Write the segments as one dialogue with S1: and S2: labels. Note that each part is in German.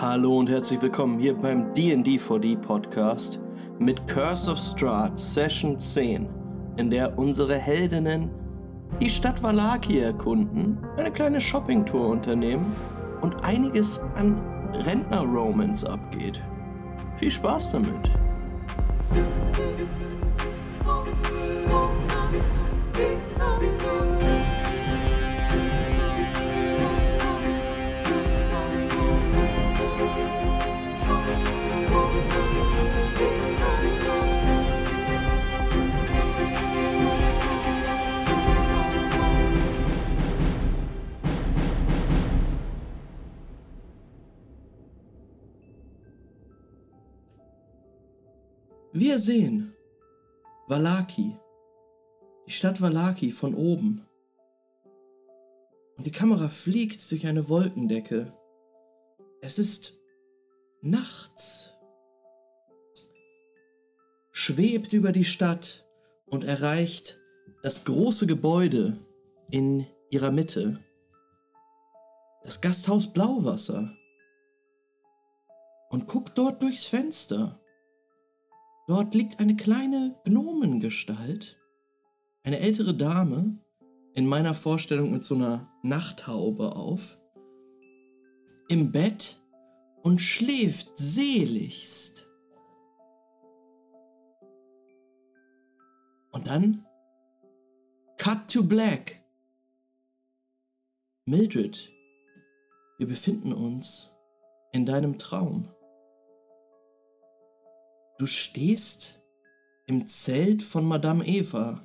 S1: Hallo und herzlich willkommen hier beim D&D4D Podcast mit Curse of Strahd Session 10, in der unsere Heldinnen die Stadt Valaki erkunden, eine kleine Shoppingtour unternehmen und einiges an Rentner-Romance abgeht. Viel Spaß damit! Wir sehen Valaki, die Stadt Valaki von oben. Und die Kamera fliegt durch eine Wolkendecke. Es ist nachts. Schwebt über die Stadt und erreicht das große Gebäude in ihrer Mitte. Das Gasthaus Blauwasser. Und guckt dort durchs Fenster. Dort liegt eine kleine Gnomengestalt, eine ältere Dame, in meiner Vorstellung mit so einer Nachthaube auf, im Bett und schläft seligst. Und dann Cut to Black. Mildred, wir befinden uns in deinem Traum. Du stehst im Zelt von Madame Eva.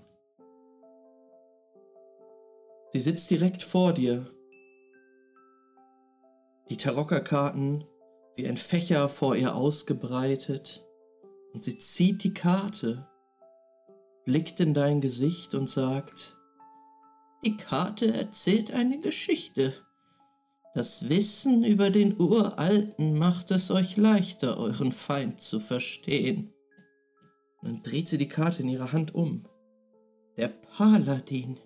S1: Sie sitzt direkt vor dir. Die Tarockerkarten wie ein Fächer vor ihr ausgebreitet. Und sie zieht die Karte, blickt in dein Gesicht und sagt, die Karte erzählt eine Geschichte. Das Wissen über den Uralten macht es euch leichter, euren Feind zu verstehen. Dann dreht sie die Karte in ihrer Hand um. Der Paladin.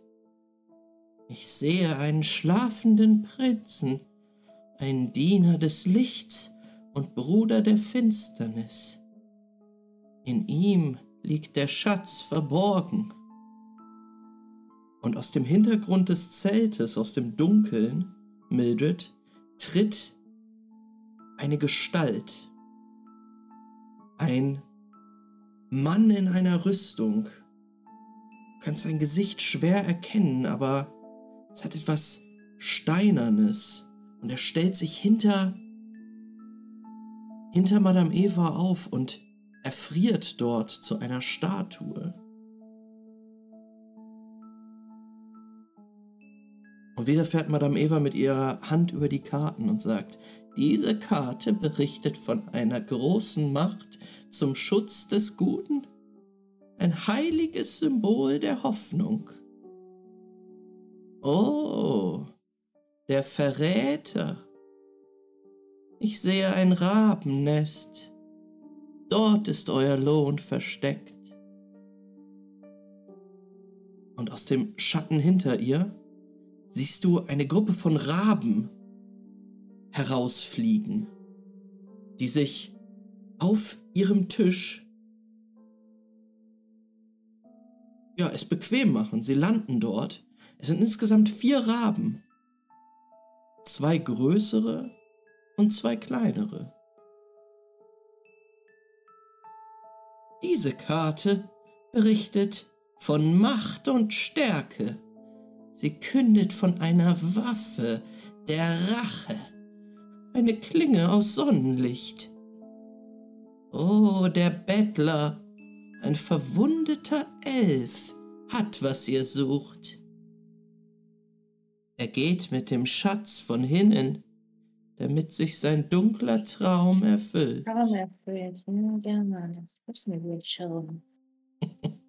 S1: Ich sehe einen schlafenden Prinzen, einen Diener des Lichts und Bruder der Finsternis. In ihm liegt der Schatz verborgen. Und aus dem Hintergrund des Zeltes, aus dem Dunkeln, Mildred, tritt eine Gestalt. Ein Mann in einer Rüstung. Du kannst sein Gesicht schwer erkennen, aber es hat etwas Steinernes. Und er stellt sich hinter, hinter Madame Eva auf und erfriert dort zu einer Statue. Und wieder fährt Madame Eva mit ihrer Hand über die Karten und sagt, diese Karte berichtet von einer großen Macht zum Schutz des Guten, ein heiliges Symbol der Hoffnung. Oh, der Verräter. Ich sehe ein Rabennest. Dort ist euer Lohn versteckt. Und aus dem Schatten hinter ihr siehst du eine Gruppe von Raben herausfliegen, die sich auf ihrem Tisch ja, es bequem machen. Sie landen dort. Es sind insgesamt vier Raben. Zwei größere und zwei kleinere. Diese Karte berichtet von Macht und Stärke. Sie kündet von einer Waffe, der Rache, eine Klinge aus Sonnenlicht. Oh, der Bettler, ein verwundeter Elf, hat, was ihr sucht. Er geht mit dem Schatz von hinnen, damit sich sein dunkler Traum erfüllt.
S2: Traum erfüllt, ja, das müssen wir schauen.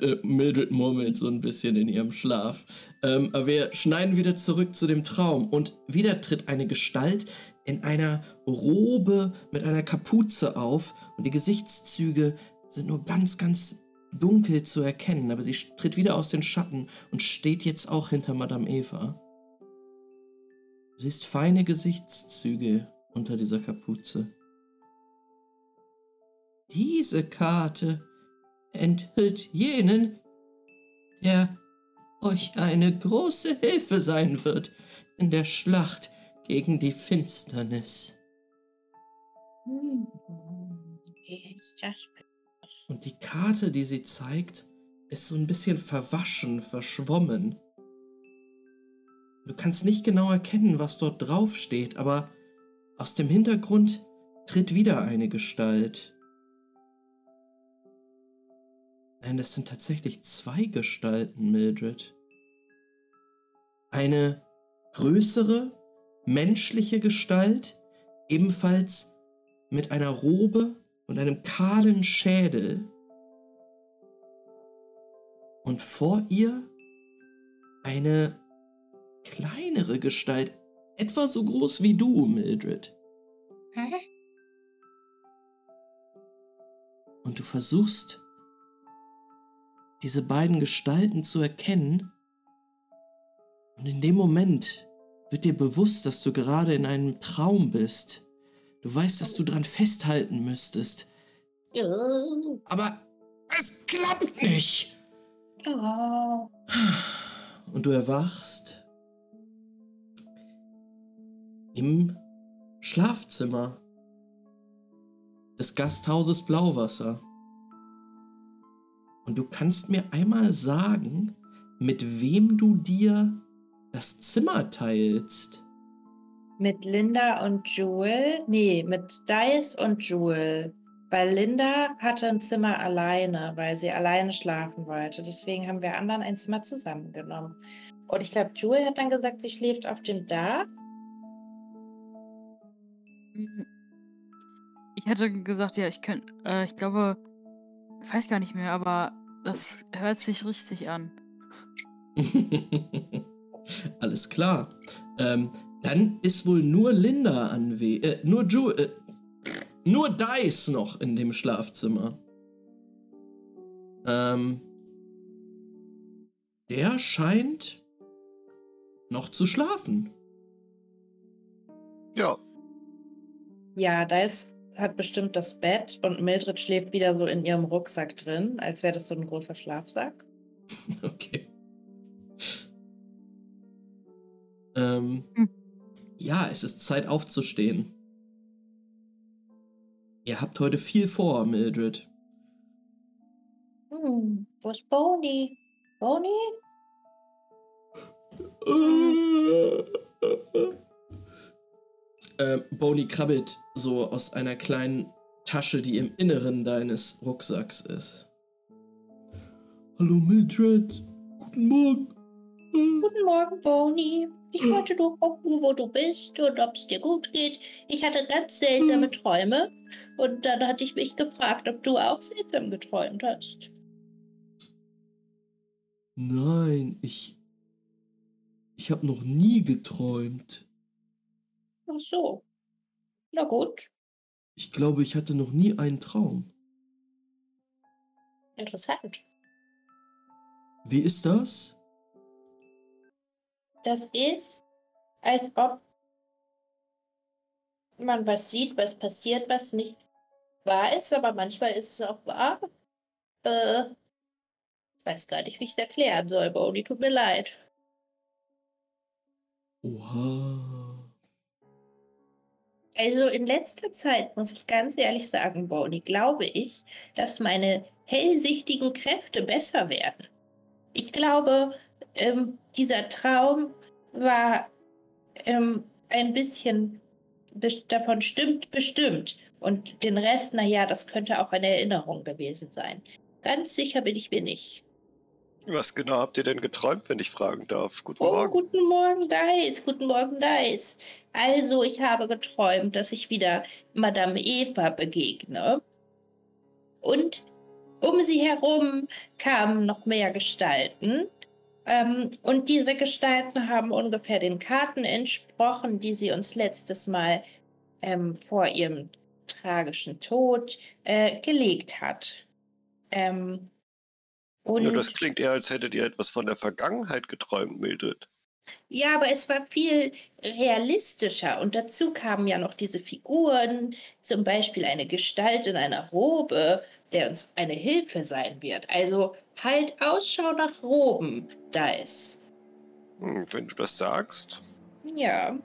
S1: Äh, Mildred murmelt so ein bisschen in ihrem Schlaf. Ähm, aber wir schneiden wieder zurück zu dem Traum und wieder tritt eine Gestalt in einer Robe mit einer Kapuze auf und die Gesichtszüge sind nur ganz, ganz dunkel zu erkennen, aber sie tritt wieder aus den Schatten und steht jetzt auch hinter Madame Eva. Du siehst feine Gesichtszüge, unter dieser Kapuze. Diese Karte enthüllt jenen, der euch eine große Hilfe sein wird in der Schlacht gegen die Finsternis. Und die Karte, die sie zeigt, ist so ein bisschen verwaschen, verschwommen. Du kannst nicht genau erkennen, was dort drauf steht, aber aus dem Hintergrund tritt wieder eine Gestalt. Nein, das sind tatsächlich zwei Gestalten, Mildred. Eine größere, menschliche Gestalt, ebenfalls mit einer Robe und einem kahlen Schädel. Und vor ihr eine kleinere Gestalt, etwa so groß wie du, Mildred.
S2: Hä?
S1: Und du versuchst, diese beiden Gestalten zu erkennen. Und in dem Moment wird dir bewusst, dass du gerade in einem Traum bist. Du weißt, dass du dran festhalten müsstest. Aber es klappt nicht. Und du erwachst im Schlafzimmer des Gasthauses Blauwasser. Und du kannst mir einmal sagen, mit wem du dir das Zimmer teilst.
S2: Mit Linda und Jewel? Nee, mit Dice und Jewel. Weil Linda hatte ein Zimmer alleine, weil sie alleine schlafen wollte. Deswegen haben wir anderen ein Zimmer zusammengenommen. Und ich glaube, Jewel hat dann gesagt, sie schläft auf dem Dach.
S3: Ich hätte gesagt, ja, ich könnte, äh, ich glaube, ich weiß gar nicht mehr, aber das hört sich richtig an.
S1: Alles klar. Ähm, dann ist wohl nur Linda anwesend, äh, nur Ju äh, nur Dice noch in dem Schlafzimmer. Ähm, der scheint noch zu schlafen.
S4: Ja,
S2: Ja, Dice hat bestimmt das Bett und Mildred schläft wieder so in ihrem Rucksack drin, als wäre das so ein großer Schlafsack.
S1: Okay. Ähm,
S3: Hm.
S1: Ja, es ist Zeit aufzustehen. Ihr habt heute viel vor, Mildred.
S2: Hm, wo ist Boni? Boni?
S1: Ähm, Boni krabbelt so aus einer kleinen Tasche, die im Inneren deines Rucksacks ist. Hallo Mildred, guten Morgen.
S2: Guten Morgen, Boni. Ich wollte nur gucken, wo du bist und ob es dir gut geht. Ich hatte ganz seltsame Träume und dann hatte ich mich gefragt, ob du auch seltsam geträumt hast.
S1: Nein, ich. Ich habe noch nie geträumt.
S2: Ach so. Na gut,
S1: Ich glaube, ich hatte noch nie einen Traum.
S2: interessant.
S1: Wie ist das?
S2: Das ist, als ob man was sieht, was passiert, was nicht wahr ist, aber manchmal ist es auch wahr. Äh, weiß gar nicht, wie ich es erklären soll, Boni, tut mir leid.
S1: Oha.
S2: Also in letzter Zeit, muss ich ganz ehrlich sagen, Boni, glaube ich, dass meine hellsichtigen Kräfte besser werden. Ich glaube, ähm, dieser Traum war ähm, ein bisschen davon stimmt bestimmt. Und den Rest, naja, das könnte auch eine Erinnerung gewesen sein. Ganz sicher bin ich mir nicht.
S4: was genau habt ihr denn geträumt, wenn ich fragen darf? Guten
S2: Oh,
S4: Morgen.
S2: guten Morgen, Dice. Guten Morgen, Dice. Also, ich habe geträumt, dass ich wieder Madame Eva begegne. Und um sie herum kamen noch mehr Gestalten. Ähm, und diese Gestalten haben ungefähr den Karten entsprochen, die sie uns letztes Mal ähm, vor ihrem tragischen Tod äh, gelegt hat. Ähm, und
S4: Ja, das klingt eher, als hättet ihr etwas von der Vergangenheit geträumt, Mildred.
S2: Ja, aber es war viel realistischer und dazu kamen ja noch diese Figuren, zum Beispiel eine Gestalt in einer Robe, der uns eine Hilfe sein wird. Also halt Ausschau nach Roben, Dice.
S4: Hm, wenn du das sagst.
S2: Ja.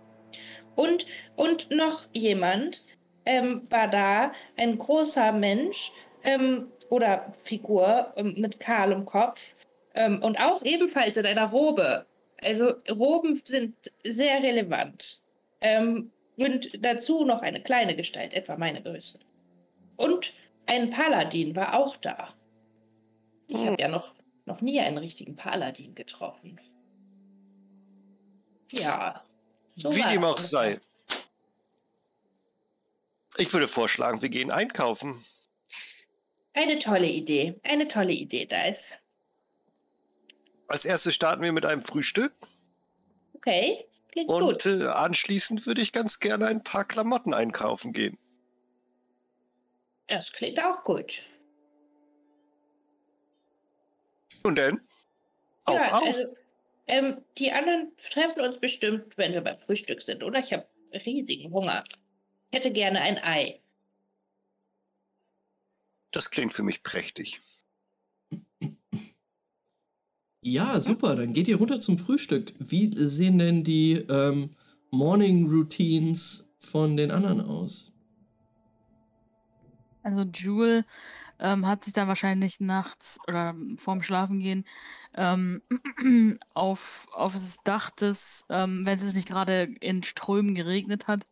S2: Und, und noch jemand ähm, war da, ein großer Mensch ähm, oder Figur ähm, mit kahlem Kopf ähm, und auch ebenfalls in einer Robe. Also Roben sind sehr relevant. Ähm, und dazu noch eine kleine Gestalt, etwa meine Größe. Und ein Paladin war auch da. Ich
S4: Hm.
S2: habe ja noch, noch nie einen richtigen Paladin getroffen. Ja. so
S4: Wie dem auch sei. Ich würde vorschlagen, wir gehen einkaufen.
S2: Eine tolle Idee. Eine tolle Idee, Dice.
S4: Als erstes starten wir mit einem Frühstück
S2: Okay, klingt gut.
S4: und äh, anschließend würde ich ganz gerne ein paar Klamotten einkaufen gehen.
S2: Das klingt auch gut.
S4: Und denn? Auf,
S2: ja,
S4: auf.
S2: also ähm, die anderen treffen uns bestimmt, wenn wir beim Frühstück sind, oder? Ich habe riesigen Hunger. Ich hätte gerne ein Ei.
S4: Das klingt für mich prächtig.
S1: Ja, super, dann geht ihr runter zum Frühstück. Wie sehen denn die ähm, Morning Routines von den anderen aus?
S3: Also Jewel ähm, hat sich dann wahrscheinlich nachts oder vorm Schlafengehen ähm, auf, auf das Dach des, ähm, wenn es nicht gerade in Strömen geregnet hat,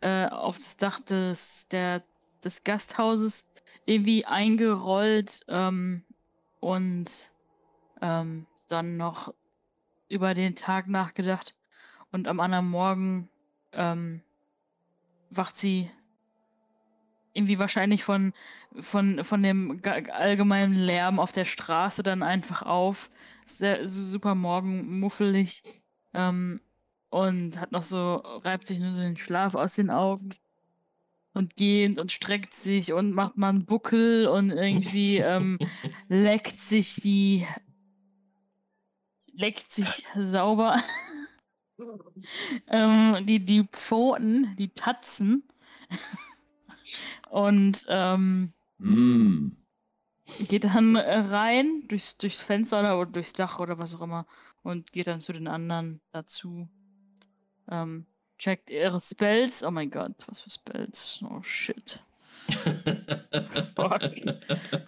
S3: äh, auf das Dach des, der, des Gasthauses irgendwie eingerollt ähm, und ähm, dann noch über den Tag nachgedacht und am anderen Morgen ähm, wacht sie irgendwie wahrscheinlich von, von, von dem allgemeinen Lärm auf der Straße dann einfach auf. Sehr, super morgen, muffelig. Ähm, und hat noch so, reibt sich nur so den Schlaf aus den Augen. Und geht und streckt sich und macht mal einen Buckel und irgendwie ähm, leckt sich die. Leckt sich sauber. ähm, die, die Pfoten, die Tatzen. Und ähm,
S1: Mm.
S3: geht dann rein durchs, durchs Fenster oder, oder durchs Dach oder was auch immer und geht dann zu den anderen dazu. Ähm, checkt ihre Spells. Oh mein Gott, was für Spells. Oh shit. Fuck.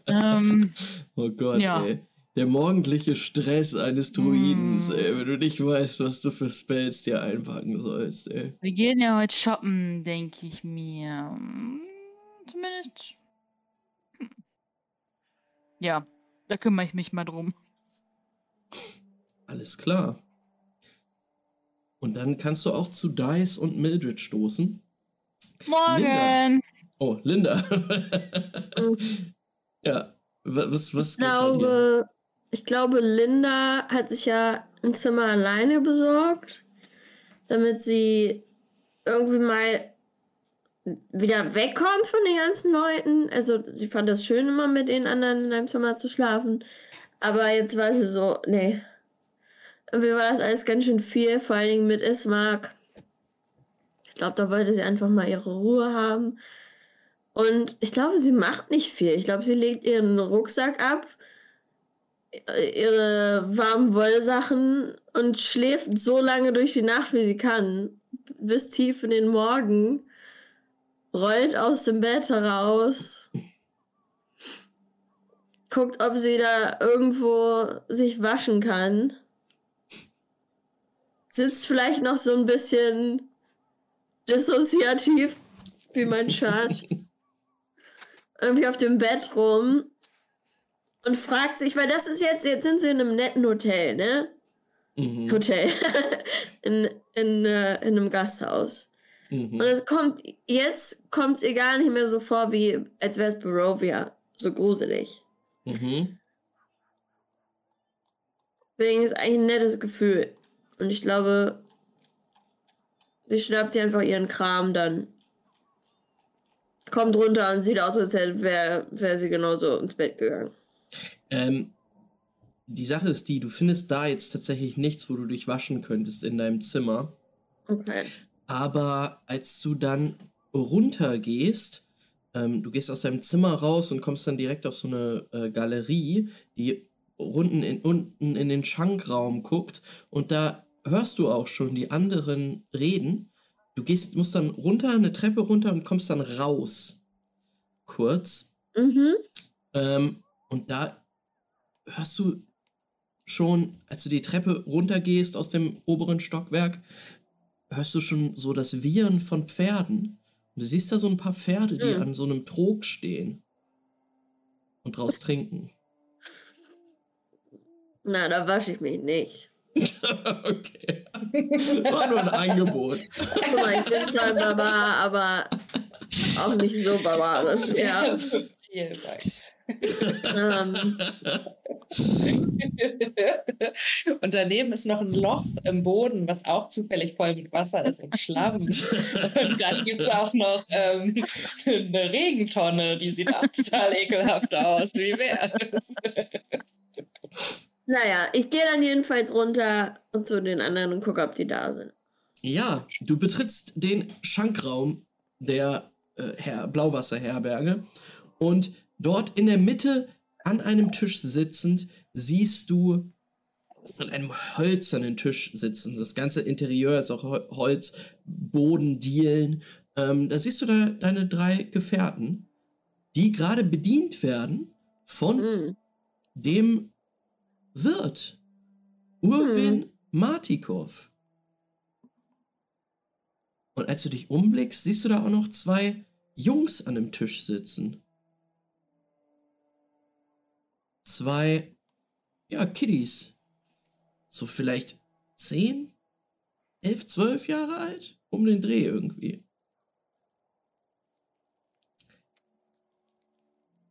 S3: ähm,
S1: Oh Gott,
S3: Ja.
S1: ey. Der morgendliche Stress eines Druidens,
S3: Mm.
S1: ey, wenn du nicht weißt, was du für Spells dir einpacken sollst, ey.
S3: wir gehen ja heute shoppen, denke ich mir. Zumindest. Ja, da kümmere ich mich mal drum.
S1: Alles klar. Und dann kannst du auch zu Dice und Mildred stoßen.
S3: Morgen!
S1: Oh, Linda. ja, wa- was, was
S5: Ich glaube, ich glaube, Linda hat sich ja ein Zimmer alleine besorgt, damit sie irgendwie mal wieder wegkommt von den ganzen Leuten. Also sie fand das schön, immer mit den anderen in einem Zimmer zu schlafen. Aber jetzt war sie so, nee. Irgendwie war das alles ganz schön viel, vor allen Dingen mit Ismark. Ich glaube, da wollte sie einfach mal ihre Ruhe haben. Und ich glaube, sie macht nicht viel. Ich glaube, sie legt ihren Rucksack ab, ihre warmen Wollsachen und schläft so lange durch die Nacht, wie sie kann. Bis tief in den Morgen. Rollt aus dem Bett heraus. Guckt, ob sie da irgendwo sich waschen kann. Sitzt vielleicht noch so ein bisschen dissoziativ, wie mein Shirt irgendwie auf dem Bett rum und fragt sich, weil das ist jetzt, jetzt sind sie in einem netten Hotel, ne?
S1: Mhm.
S5: Hotel. in, in, äh, in einem Gasthaus.
S1: Mhm.
S5: Und es kommt, jetzt kommt es ihr gar nicht mehr so vor, wie als wäre es Barovia. So gruselig.
S1: Mhm.
S5: Deswegen ist eigentlich ein nettes Gefühl. Und ich glaube, sie schnappt sich einfach ihren Kram dann. Kommt runter und sieht aus, als wäre wär sie genauso ins Bett gegangen.
S1: Ähm, die Sache ist die, du findest da jetzt tatsächlich nichts, wo du dich waschen könntest in deinem Zimmer.
S5: Okay.
S1: Aber als du dann runtergehst, ähm, du gehst aus deinem Zimmer raus und kommst dann direkt auf so eine äh, Galerie, die unten in, unten in den Schankraum guckt und da hörst du auch schon die anderen reden. Du gehst, musst dann runter, eine Treppe runter und kommst dann raus. Kurz.
S5: Mhm.
S1: Ähm, und da hörst du schon, als du die Treppe runtergehst aus dem oberen Stockwerk, hörst du schon so das Wiehern von Pferden. Und du siehst da so ein paar Pferde, die
S5: Mhm.
S1: an so einem Trog stehen und draus trinken.
S5: Na, da wasche ich mich nicht.
S1: okay. War nur ein Angebot.
S5: Guck mal, ich bin zwar ein Barbar, aber auch nicht so barbarisch. Ja.
S2: Subtil, Max.
S5: Ähm,
S2: Und daneben ist noch ein Loch im Boden, was auch zufällig voll mit Wasser ist und Schlamm. Und dann gibt es auch noch ähm, eine Regentonne, die sieht auch total ekelhaft aus. Wie wär's?
S5: naja, ich gehe dann jedenfalls runter und zu den anderen und gucke, ob die da sind.
S1: Ja, du betrittst den Schankraum der äh, Her Blauwasserherberge und dort in der Mitte an einem Tisch sitzend siehst du an einem hölzernen Tisch sitzen. Das ganze Interieur ist auch Hol- Holz, Bodendielen. Ähm, da siehst du da deine drei Gefährten, die gerade bedient werden von
S5: Hm.
S1: dem Wirt Urwin Martikov. Und als du dich umblickst, siehst du da auch noch zwei Jungs an dem Tisch sitzen. Zwei, ja, Kiddies. So vielleicht zehn, elf, zwölf Jahre alt? Um den Dreh irgendwie.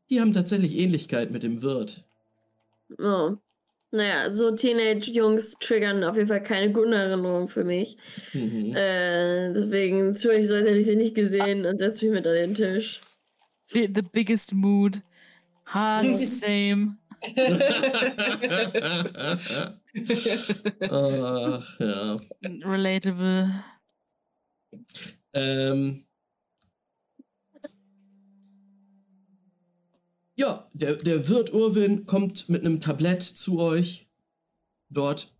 S1: Die haben tatsächlich Ähnlichkeit mit dem Wirt.
S5: Oh. Naja, so Teenage-Jungs triggern auf jeden Fall keine guten Erinnerungen für mich.
S1: Mhm.
S5: Äh, deswegen tue ich so, als hätte ich sie nicht gesehen und setze mich mit an den Tisch.
S3: The the biggest mood. Hard, same.
S1: Ach, ja.
S3: Relatable.
S1: Ähm. Ja, der, der Wirt Urwin kommt mit einem Tablett zu euch. Dort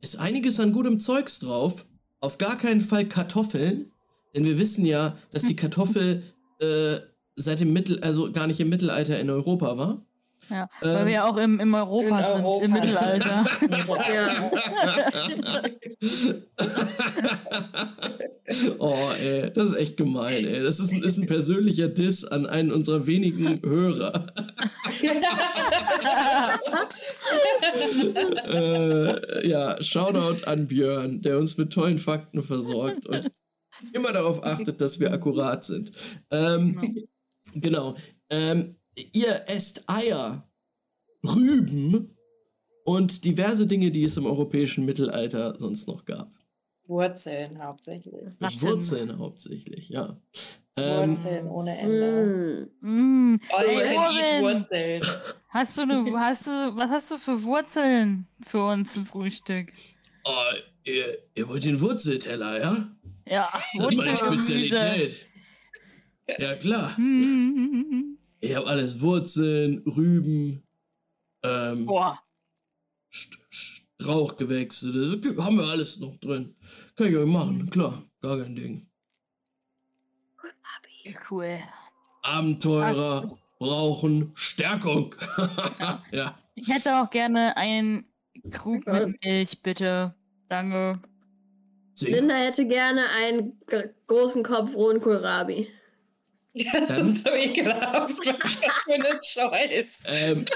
S1: ist einiges an gutem Zeugs drauf. Auf gar keinen Fall Kartoffeln. Denn wir wissen ja, dass die Kartoffel äh, seit dem Mittel, also gar nicht im Mittelalter in Europa war.
S3: Ja, weil
S1: Ähm,
S3: wir ja auch im, im Europa
S2: in
S3: sind,
S2: Europa.
S3: im Mittelalter.
S5: Ja.
S1: oh, ey, das ist echt gemein, ey. Das ist ein, ist ein persönlicher Diss an einen unserer wenigen Hörer. äh, ja, Shoutout an Björn, der uns mit tollen Fakten versorgt und immer darauf achtet, dass wir akkurat sind. Ähm, genau. Ähm, ihr esst Eier, Rüben und diverse Dinge, die es im europäischen Mittelalter sonst noch gab.
S2: Wurzeln hauptsächlich.
S1: Wurzeln hauptsächlich, ja. Ähm,
S2: Wurzeln ohne Ende.
S5: Hm.
S3: Mm,
S2: can eat
S3: Ohren.
S2: Wurzeln.
S3: hast du eine, hast du, was hast du für Wurzeln für uns zum Frühstück?
S1: oh, ihr, ihr wollt den Wurzelteller, ja?
S3: Ja,
S1: Das ist meine
S3: Wurzelgemüse.
S1: Spezialität. Ja, klar. Ich habe alles Wurzeln, Rüben, ähm,
S3: Boah,
S1: St Strauchgewächse, das haben wir alles noch drin. Kann ich euch machen, klar, gar kein Ding.
S3: cool.
S1: Abenteurer brauchen Stärkung. ja.
S3: Ich hätte auch gerne einen Krug mit Milch, bitte. Danke.
S1: Sie,
S5: Linda hätte gerne einen großen Kopf rohen Kohlrabi.
S2: Das
S1: Dann-
S2: ist so ekelhaft. Was ist das für eine Choice?
S1: ähm,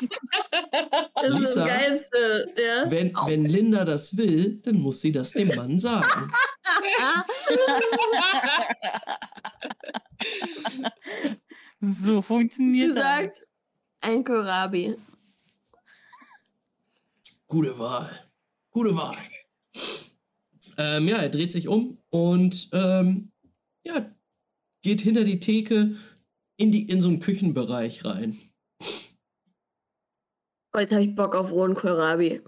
S5: Das ist
S1: Lisa?
S5: das Geilste, ja?
S1: wenn, wenn Linda das will, dann muss sie das dem Mann sagen.
S3: So
S5: Sie
S3: funktioniert das.
S5: sagt, ein Kohlrabi.
S1: Gute Wahl. Gute Wahl. Ähm, ja, er dreht sich um und ähm, ja, geht hinter die Theke in, die, in so einen Küchenbereich rein.
S5: Heute habe ich Bock auf rohen Kohlrabi.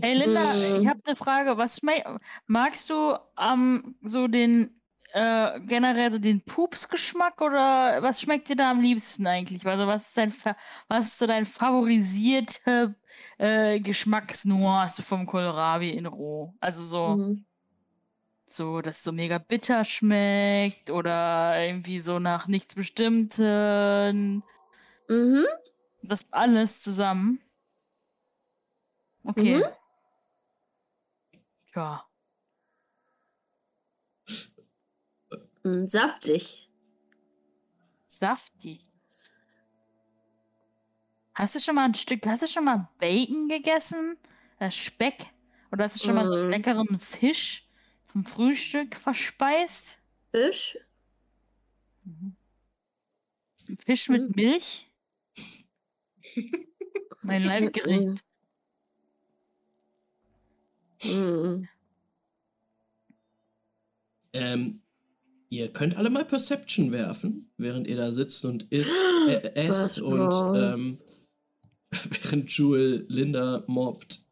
S3: Hey Linda,
S5: Mm.
S3: ich habe eine Frage. Was schmeckt, magst du ähm, so den äh, generell so den Pupsgeschmack oder was schmeckt dir da am liebsten eigentlich? Also was ist dein was ist so dein favorisierte äh, Geschmacksnuance vom Kohlrabi in roh? Also so
S5: Mhm.
S3: So, dass so mega bitter schmeckt oder irgendwie so nach nichts Bestimmten.
S5: Mhm.
S3: Das alles zusammen. Okay.
S5: Mhm.
S3: Ja.
S5: Mm, Saftig.
S3: Saftig. Hast du schon mal ein Stück, hast du schon mal Bacon gegessen? Äh, Speck? Oder hast du schon mal so einen
S5: Mm.
S3: leckeren Fisch zum Frühstück verspeist?
S5: Fisch.
S3: Ein Fisch mit
S5: Mm.
S3: Milch? Mein Leibgericht.
S5: Mm.
S1: Ähm, ihr könnt alle mal Perception werfen, während ihr da sitzt und isst, äh, esst und ähm, während Jewel Linda mobbt.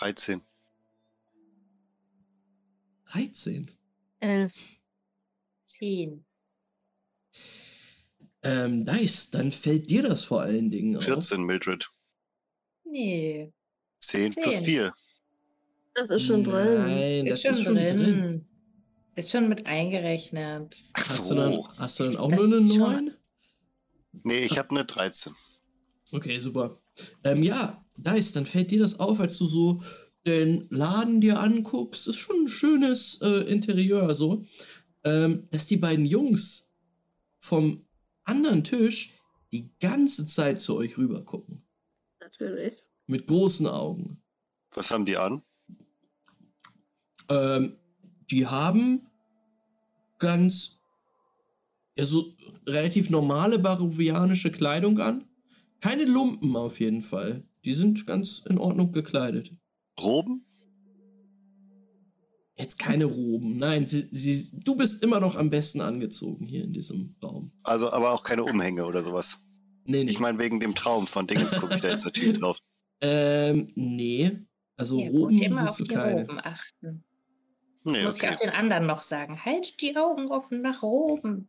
S4: 13.
S1: 13.
S3: Elf.
S2: Zehn.
S1: Ähm, nice, dann fällt dir das vor allen Dingen auf.
S4: 14, Mildred.
S2: Nee.
S4: 10 plus
S2: Zehn.
S4: 4.
S5: Das ist schon drin.
S1: Nein, das
S2: ist schon
S1: ist schon
S2: drin.
S1: drin.
S2: Ist schon mit eingerechnet.
S1: Hast du, dann,
S4: Oh.
S1: hast du dann auch
S2: Das
S1: nur eine
S2: ist schon-
S1: 9?
S4: Nee, ich habe eine 13.
S1: Okay, super. Ähm, ja, Dice, dann fällt dir das auf, als du so den Laden dir anguckst. Ist schon ein schönes äh, Interieur so. Ähm, dass die beiden Jungs vom anderen Tisch die ganze Zeit zu euch rüber gucken.
S5: Natürlich.
S1: Mit großen Augen.
S4: Was haben die an?
S1: Ähm, die haben ganz, ja, so relativ normale barovianische Kleidung an. Keine Lumpen auf jeden Fall. Die sind ganz in Ordnung gekleidet.
S4: Roben?
S1: Jetzt keine Roben. Nein, sie, sie, du bist immer noch am besten angezogen hier in diesem Raum.
S4: Also aber auch keine Umhänge oder sowas.
S1: Nee, nee.
S4: Ich meine, wegen dem Traum von Dingens gucke ich da jetzt natürlich drauf.
S1: ähm, nee. Also
S2: Ja,
S1: Roben
S2: gut, immer auf
S1: siehst du
S2: die
S1: keine.
S2: Roben achten.
S4: Nee,
S2: Muss ich
S4: okay.
S2: auch den anderen noch sagen. Halt die Augen offen nach oben.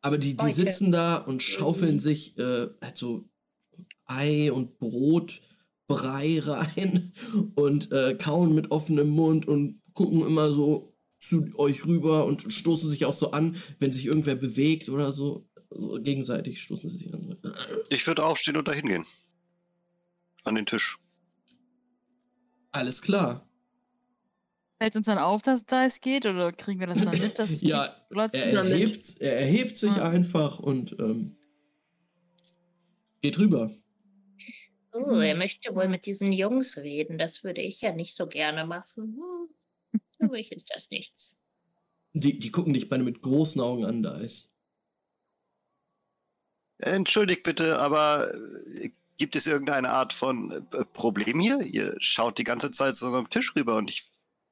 S1: Aber die, die sitzen da und schaufeln
S2: Mhm.
S1: sich äh, halt so Ei und Brot, Brei rein und äh, kauen mit offenem Mund und gucken immer so zu euch rüber und stoßen sich auch so an, wenn sich irgendwer bewegt oder so. so gegenseitig stoßen sie sich an.
S4: Ich würde aufstehen und dahin gehen. An den Tisch.
S1: Alles klar.
S3: Fällt uns dann auf, dass da es geht oder kriegen wir das dann mit, dass
S1: Ja? Er erhebt, er erhebt sich
S3: Ja.
S1: einfach und ähm, geht rüber.
S2: Oh, er möchte wohl mit diesen Jungs reden. Das würde ich ja nicht so gerne machen. Hm. Für mich ist das nichts.
S1: Die, die gucken dich beide mit großen Augen an, da ist.
S4: Entschuldigt bitte, aber äh, gibt es irgendeine Art von äh, Problem hier? Ihr schaut die ganze Zeit so am Tisch rüber und ich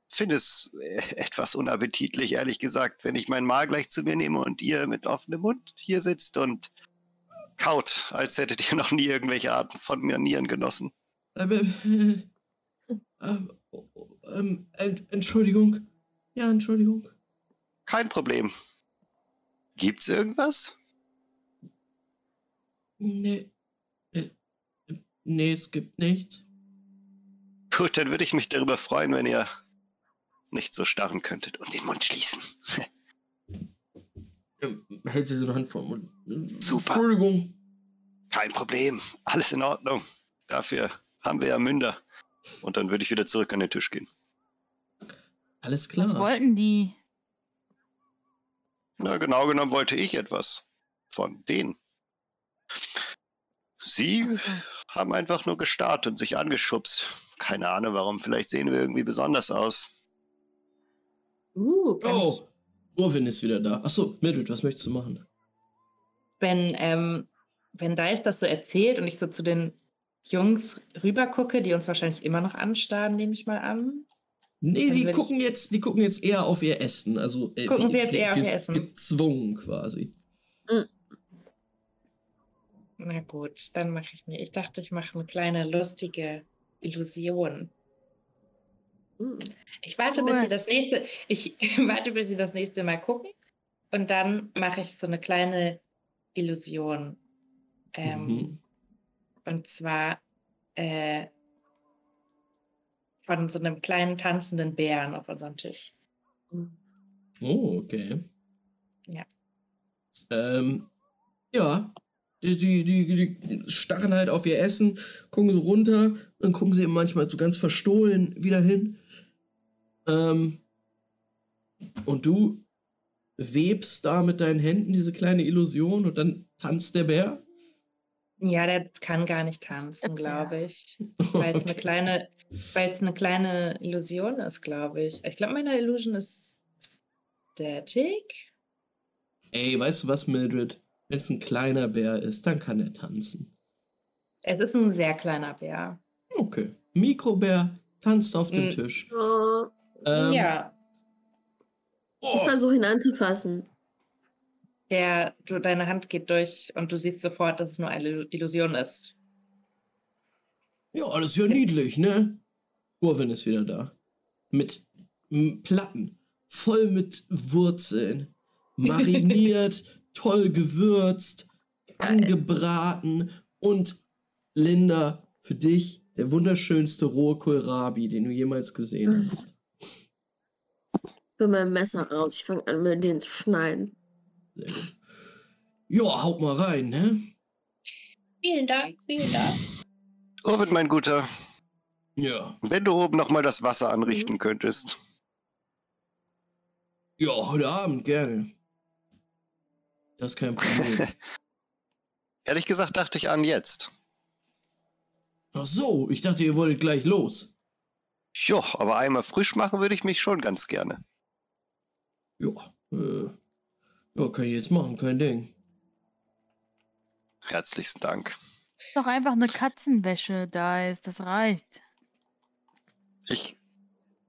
S4: finde es äh, etwas unappetitlich, ehrlich gesagt, wenn ich meinen Mahl gleich zu mir nehme und ihr mit offenem Mund hier sitzt und kaut, als hättet ihr noch nie irgendwelche Arten von Manieren genossen.
S1: Aber, äh, äh, ähm, Ent- Entschuldigung. Ja, Entschuldigung.
S4: Kein Problem. Gibt's irgendwas?
S1: Nee. Äh, nee, es gibt nichts.
S4: Gut, dann würde ich mich darüber freuen, wenn ihr nicht so starren könntet und den Mund schließen.
S1: Hält sie so eine Hand vor Mund.
S4: Super.
S1: Entschuldigung.
S4: Kein Problem, alles in Ordnung. Dafür haben wir ja Münder. Und dann würde ich wieder zurück an den Tisch gehen.
S1: Alles klar.
S3: Was wollten die?
S4: Na, genau genommen wollte ich etwas von denen. Sie
S3: Ach so.
S4: haben einfach nur gestarrt und sich angeschubst. Keine Ahnung warum, vielleicht sehen wir irgendwie besonders aus.
S2: Uh,
S1: Oh, Urwin ist wieder da. Achso, Mildred, was möchtest du machen?
S2: wenn, ähm, wenn Dice das so erzählt und ich so zu den Jungs rübergucke, die uns wahrscheinlich immer noch anstarren, nehme ich mal an.
S1: Nee,
S2: ich-
S1: gucken jetzt, die gucken jetzt eher auf ihr Essen. Also äh,
S2: Gucken wir jetzt eher auf ihr Essen.
S1: gezwungen quasi.
S6: Na gut, dann mache ich mir. Ich dachte, ich mache eine kleine lustige Illusion.
S5: Hm.
S6: Ich warte, bis sie das
S3: Cool.
S6: nächste. Ich warte, bis sie das nächste Mal gucken. Und dann mache ich so eine kleine Illusion. Ähm,
S1: Mhm.
S6: Und zwar äh, von so einem kleinen tanzenden Bären auf unserem Tisch.
S1: Oh, okay.
S6: Ja.
S1: Ähm, ja. Die, die, die, die starren halt auf ihr Essen, gucken so runter, dann gucken sie manchmal so ganz verstohlen wieder hin. Ähm, und du webst da mit deinen Händen diese kleine Illusion und dann tanzt der Bär.
S6: Ja, der kann gar nicht tanzen, glaube ich. Weil es eine
S1: Okay.
S6: kleine, weil es eine kleine Illusion ist, glaube ich. Ich glaube, meine Illusion ist Static.
S1: Ey, weißt du was, Mildred? Wenn es ein kleiner Bär ist, dann kann er tanzen.
S6: Es ist ein sehr kleiner Bär.
S1: Okay. Mikrobär tanzt auf dem
S6: Mm.
S1: Tisch.
S5: Oh,
S1: Ähm,
S6: Ja,
S5: ich
S1: Oh,
S5: versuche ihn anzufassen.
S6: der, du, deine Hand geht durch und du siehst sofort, dass es nur eine Illusion ist.
S1: ja, das ist ja niedlich, ne? Urwin ist wieder da. Mit Platten. Voll mit Wurzeln. Mariniert, toll gewürzt, angebraten. Und Linda, für dich der wunderschönste rohe Kohlrabi, den du jemals gesehen hast.
S5: Für mein Messer raus. Ich fange an, mit denen zu schneiden.
S1: Sehr gut. Ja, haut mal rein, ne?
S2: Vielen Dank, vielen Dank.
S4: Orbit, mein Guter,
S1: Ja.
S4: wenn du oben nochmal das Wasser anrichten könntest.
S1: Ja, heute Abend gerne. Das ist kein Problem.
S4: Ehrlich gesagt dachte ich an jetzt.
S1: Ach so, ich dachte, ihr wolltet gleich los.
S4: Jo, aber einmal frisch machen würde ich mich schon ganz gerne.
S1: Ja, äh, ja, kann ich jetzt machen, kein Ding.
S4: Herzlichsten Dank.
S3: Doch einfach eine Katzenwäsche da ist, das reicht.
S4: Ich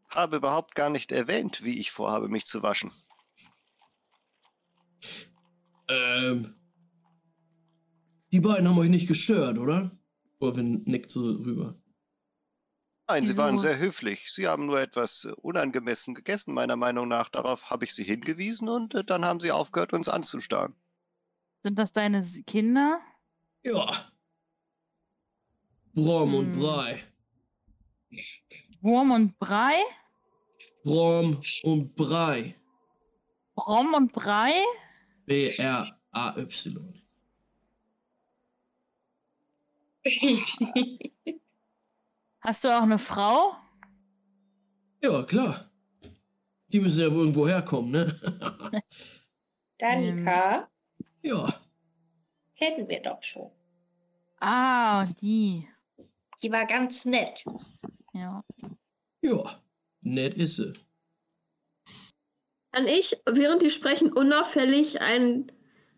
S4: habe überhaupt gar nicht erwähnt, wie ich vorhabe, mich zu waschen.
S1: Ähm, die beiden haben euch nicht gestört, oder? Orwin nickt so rüber.
S4: Nein, sie waren
S3: Wieso?
S4: sehr höflich. Sie haben nur etwas äh, unangemessen gegessen, meiner Meinung nach. Darauf habe ich sie hingewiesen und äh, dann haben sie aufgehört, uns anzustarren.
S3: Sind das deine Kinder?
S1: Ja. Brom und
S3: Hm.
S1: Brei.
S3: Wurm und Brei?
S1: Brom und Brei.
S3: Brom und Brei?
S1: B-R-A-Y.
S3: Hast du auch eine Frau?
S1: Ja, klar. Die müssen ja wohl irgendwo herkommen, ne?
S2: Danika
S1: ja.
S2: kennen wir doch schon.
S3: Ah, die.
S2: Die war ganz nett.
S3: Ja.
S1: Ja. Nett ist sie.
S5: Kann ich, während die sprechen, unauffällig einen,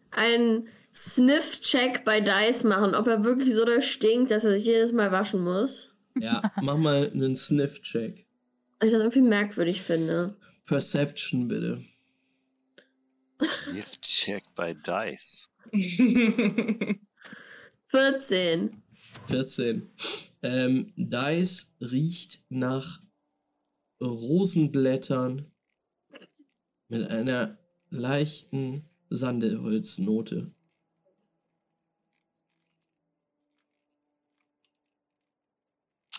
S5: einen Sniff-Check bei Dice machen, ob er wirklich so da stinkt, dass er sich jedes Mal waschen muss?
S1: Ja, mach mal einen Sniff-Check.
S5: Weil ich das irgendwie merkwürdig finde.
S1: Perception, bitte.
S4: Gift Check bei Dice.
S5: 14.
S1: 14. Ähm, Dice riecht nach Rosenblättern mit einer leichten Sandelholznote.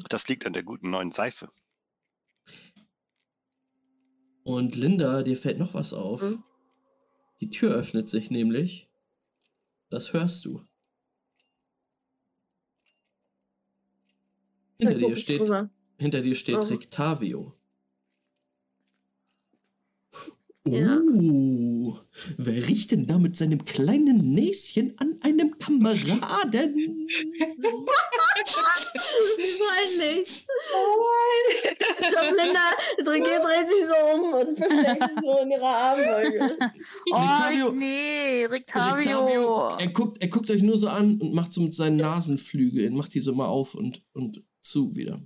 S4: Das liegt an der guten neuen Seife.
S1: Und Linda, dir fällt noch was auf.
S5: Hm?
S1: Die Tür öffnet sich nämlich. Das hörst du. Hinter dir steht,
S5: drüber.
S1: hinter dir steht
S5: Oh.
S1: Rictavio.
S5: Ja.
S1: Uh, wer riecht denn da mit seinem kleinen Näschen an einem Kameraden?
S5: Peinlich. Ich glaube, Linda dreht, dreht sich so um und versteckt sich so in ihrer Armbeuge.
S3: Oh,
S1: Rictavio-
S3: nee,
S1: Rictavio,
S3: Rictavio.
S1: er guckt, er guckt euch nur so an und macht so mit seinen Nasenflügeln, macht die so mal auf und, und zu wieder.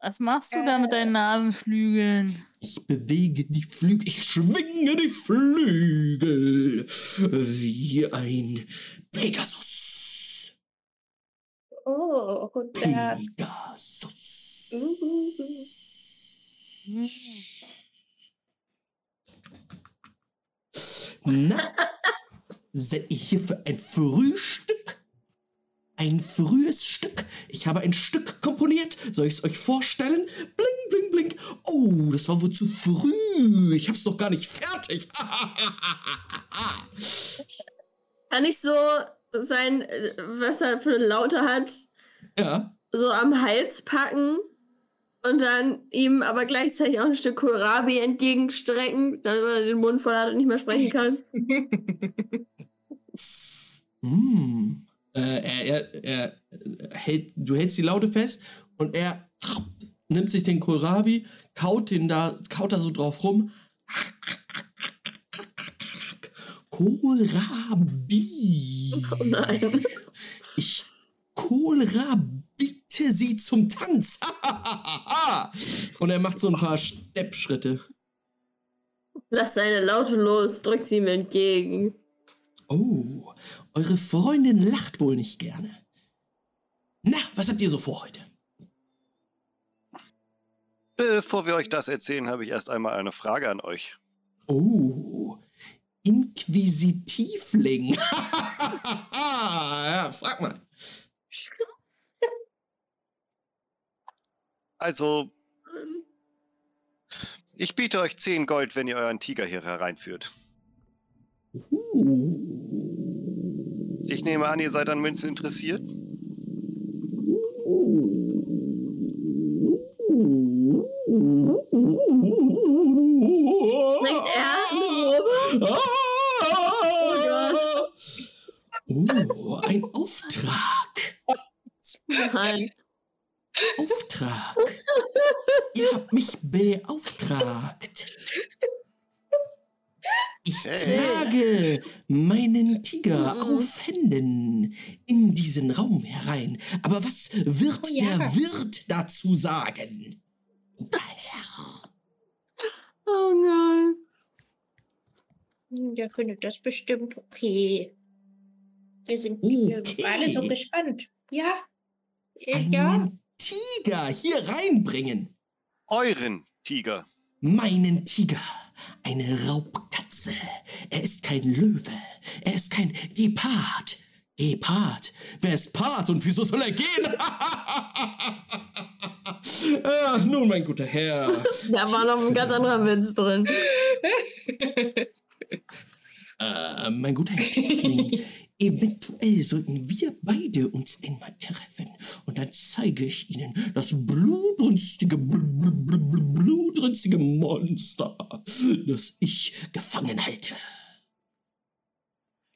S3: Was machst du da mit deinen Nasenflügeln?
S1: Ich bewege die Flügel, ich schwinge die Flügel wie ein Pegasus.
S2: Oh, guten Tag.
S1: Pegasus. Na, seid ihr hier für ein Frühstück? Ein frühes Stück. Ich habe ein Stück komponiert. Soll ich es euch vorstellen? Bling, bling, bling. Oh, das war wohl zu früh. Ich hab's noch gar nicht fertig.
S5: Kann ich so sein, was er für eine Laute hat,
S1: ja.
S5: so am Hals packen und dann ihm aber gleichzeitig auch ein Stück Kohlrabi entgegenstrecken, damit er den Mund voll hat und nicht mehr sprechen kann?
S1: Mm. Äh, er, er, er hält, du hältst die Laute fest und er nimmt sich den Kohlrabi, kaut den da, kaut da so drauf rum. Kohlrabi.
S5: Oh nein.
S1: Ich kohlrabitte sie zum Tanz. und er macht so ein paar Steppschritte.
S5: Lass seine Laute los, drück sie ihm entgegen.
S1: Oh, eure Freundin lacht wohl nicht gerne. Na, was habt ihr so vor heute?
S4: Bevor wir euch das erzählen, habe ich erst einmal eine Frage an euch.
S1: Oh, Inquisitivling. ja, frag mal.
S4: Also, ich biete euch 10 Gold, wenn ihr euren Tiger hier hereinführt.
S1: Uh,
S4: Ich nehme an, ihr seid an Münzen interessiert.
S5: Denkt er eine Robe?
S1: Oh, ein Auftrag.
S5: Nein.
S1: Auftrag. Ihr habt mich beauftragt. Ich trage meinen Tiger auf Händen in diesen Raum herein. Aber was wird
S2: Oh ja.
S1: der Wirt dazu sagen? Guter Herr.
S5: Oh nein.
S2: Der findet das bestimmt okay. Wir sind
S1: Okay.
S2: alle so gespannt. Ja. Äh, Ja.
S1: Einen Tiger hier reinbringen.
S4: Euren Tiger.
S1: meinen Tiger. Eine Raubkatze. Er ist kein Löwe. Er ist kein Gepard. Gepard. Wer ist Part und wieso soll er gehen? ah, nun, mein guter Herr.
S5: Da war noch ein ganz anderer Witz drin.
S1: Äh, mein guter Herr Tiefling, eventuell sollten wir beide uns einmal treffen. Und dann zeige ich Ihnen das blutrünstige, bl bl bl bl blutrünstige Monster, das ich gefangen halte.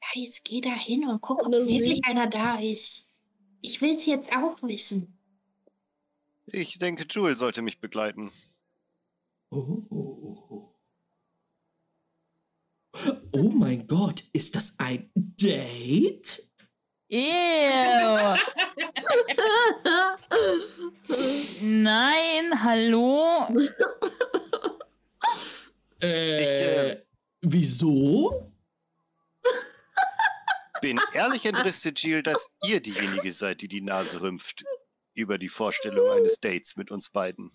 S2: Ja, jetzt geh da hin und guck, ob wirklich einer da ist. Ich will's jetzt auch wissen.
S4: Ich denke, Jewel sollte mich begleiten.
S1: Oh. Oh mein Gott, ist das ein Date?
S3: Ew. Nein, hallo?
S1: Äh, wieso?
S4: Bin ehrlich interessiert, Jill, dass ihr diejenige seid, die die Nase rümpft über die Vorstellung eines Dates mit uns beiden.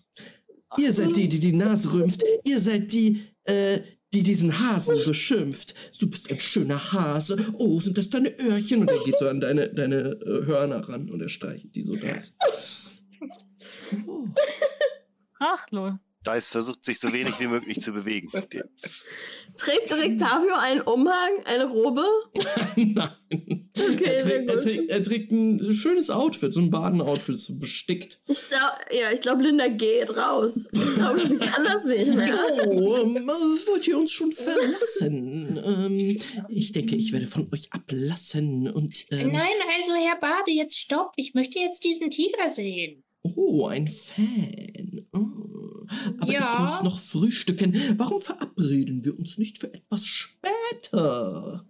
S1: Ihr seid die, die die Nase rümpft. Ihr seid die, äh, die diesen Hasen beschimpft. Du bist ein schöner Hase. Oh, sind das deine Öhrchen? Und er geht so an deine, deine äh, Hörner ran und er streichelt die so da. Oh.
S3: Ach, lol.
S4: Dice versucht sich so wenig wie möglich zu bewegen.
S5: Trägt Rictavio einen Umhang, eine Robe?
S1: Nein.
S5: Okay,
S1: er, trägt, er, trägt, er trägt ein schönes Outfit, so ein Badenoutfit, so bestickt.
S5: Ich glaube, ja, ich glaube, Linda geht raus. Ich glaube, sie kann das nicht mehr.
S1: Oh, wollt ihr uns schon verlassen? Ähm, ich denke, ich werde von euch ablassen und. Ähm,
S2: Nein, also Herr Bade, jetzt stopp. Ich möchte jetzt diesen Tiger sehen.
S1: Oh, ein Fan. Oh. Aber ich
S2: Ja.
S1: muss noch frühstücken. Warum verabreden wir uns nicht für etwas später?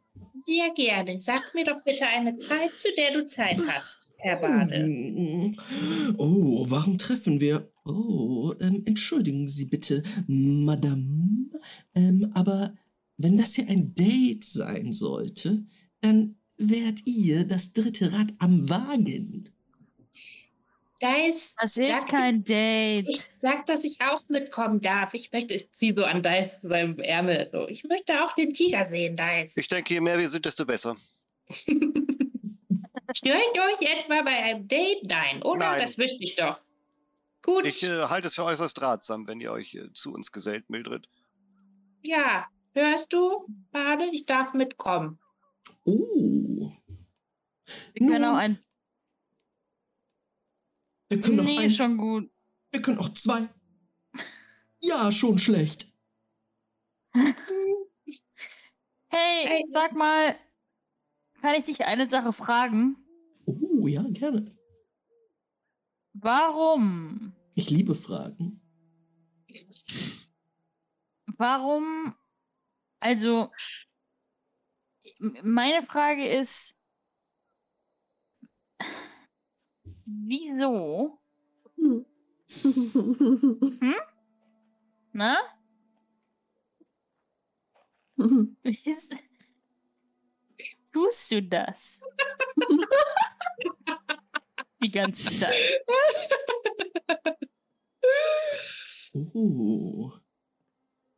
S2: Sehr gerne. Sag mir doch bitte eine Zeit, zu der du Zeit hast, Herr Bade.
S1: Mm, Oh, warum treffen wir? Oh, ähm, entschuldigen Sie bitte, Madame. Ähm, aber wenn das hier ein Date sein sollte, dann wärt ihr das dritte Rad am Wagen.
S2: Da ist.
S3: Das ist
S2: sag-
S3: kein Date.
S2: Ich sag, dass ich auch mitkommen darf. Ich möchte, ich ziehe so an Dice zu seinem Ärmel. So. Ich möchte auch den Tiger sehen, Dice.
S4: Ich denke, je mehr wir sind, desto besser.
S2: Störe ich euch etwa bei einem Date? Nein, oder?
S4: Nein.
S2: Das wüsste ich doch. Gut.
S4: Ich äh, halte es für äußerst ratsam, wenn ihr euch äh, zu uns gesellt, Mildred.
S2: Ja, hörst du, Bade? Ich darf mitkommen.
S1: Oh,
S3: Wir können
S1: Nun,
S3: auch ein.
S1: Wir können noch
S3: Nee,
S1: ein,
S3: schon gut.
S1: wir können auch zwei. Ja, schon schlecht.
S3: Hey,
S2: Hey.
S3: sag mal, kann ich dich eine Sache fragen?
S1: Oh, ja, gerne.
S3: Warum?
S1: Ich liebe Fragen.
S3: Warum? Also, meine Frage ist, wieso?
S5: Hm.
S3: Na? Wieso tust du das? Die ganze Zeit.
S1: Oh.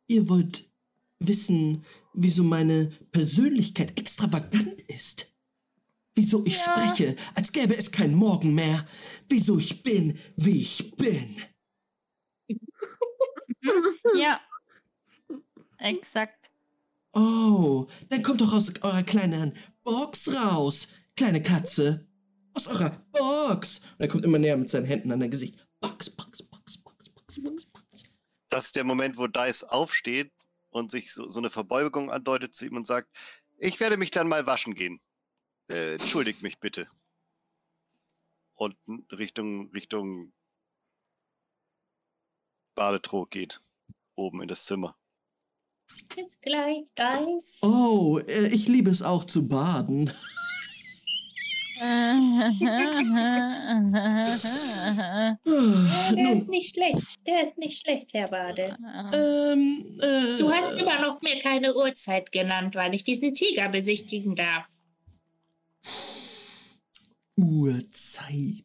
S1: Ihr wollt wissen, wieso meine Persönlichkeit extravagant ist? Wieso ich
S3: Ja.
S1: spreche, als gäbe es kein Morgen mehr? Wieso ich bin, wie ich bin?
S3: Ja. Exakt.
S1: Oh, dann kommt doch aus eurer kleinen Box raus, kleine Katze. Aus eurer Box. Und er kommt immer näher mit seinen Händen an dein Gesicht. Box, Box, Box, Box, Box, Box, Box.
S4: Das ist der Moment, wo Dice aufsteht und sich so, so eine Verbeugung andeutet zu ihm und sagt, ich werde mich dann mal waschen gehen. Äh, entschuldigt mich bitte. Und Richtung, Richtung Badetrog geht. Oben in das Zimmer.
S2: Bis gleich, Dice.
S1: Oh, äh, ich liebe es auch zu baden. Ah,
S2: Der ist nicht schlecht. Der ist nicht schlecht, Herr Bade.
S1: ähm, äh,
S2: Du hast immer noch mir keine Uhrzeit genannt, weil ich diesen Tiger besichtigen darf.
S1: Uhrzeit.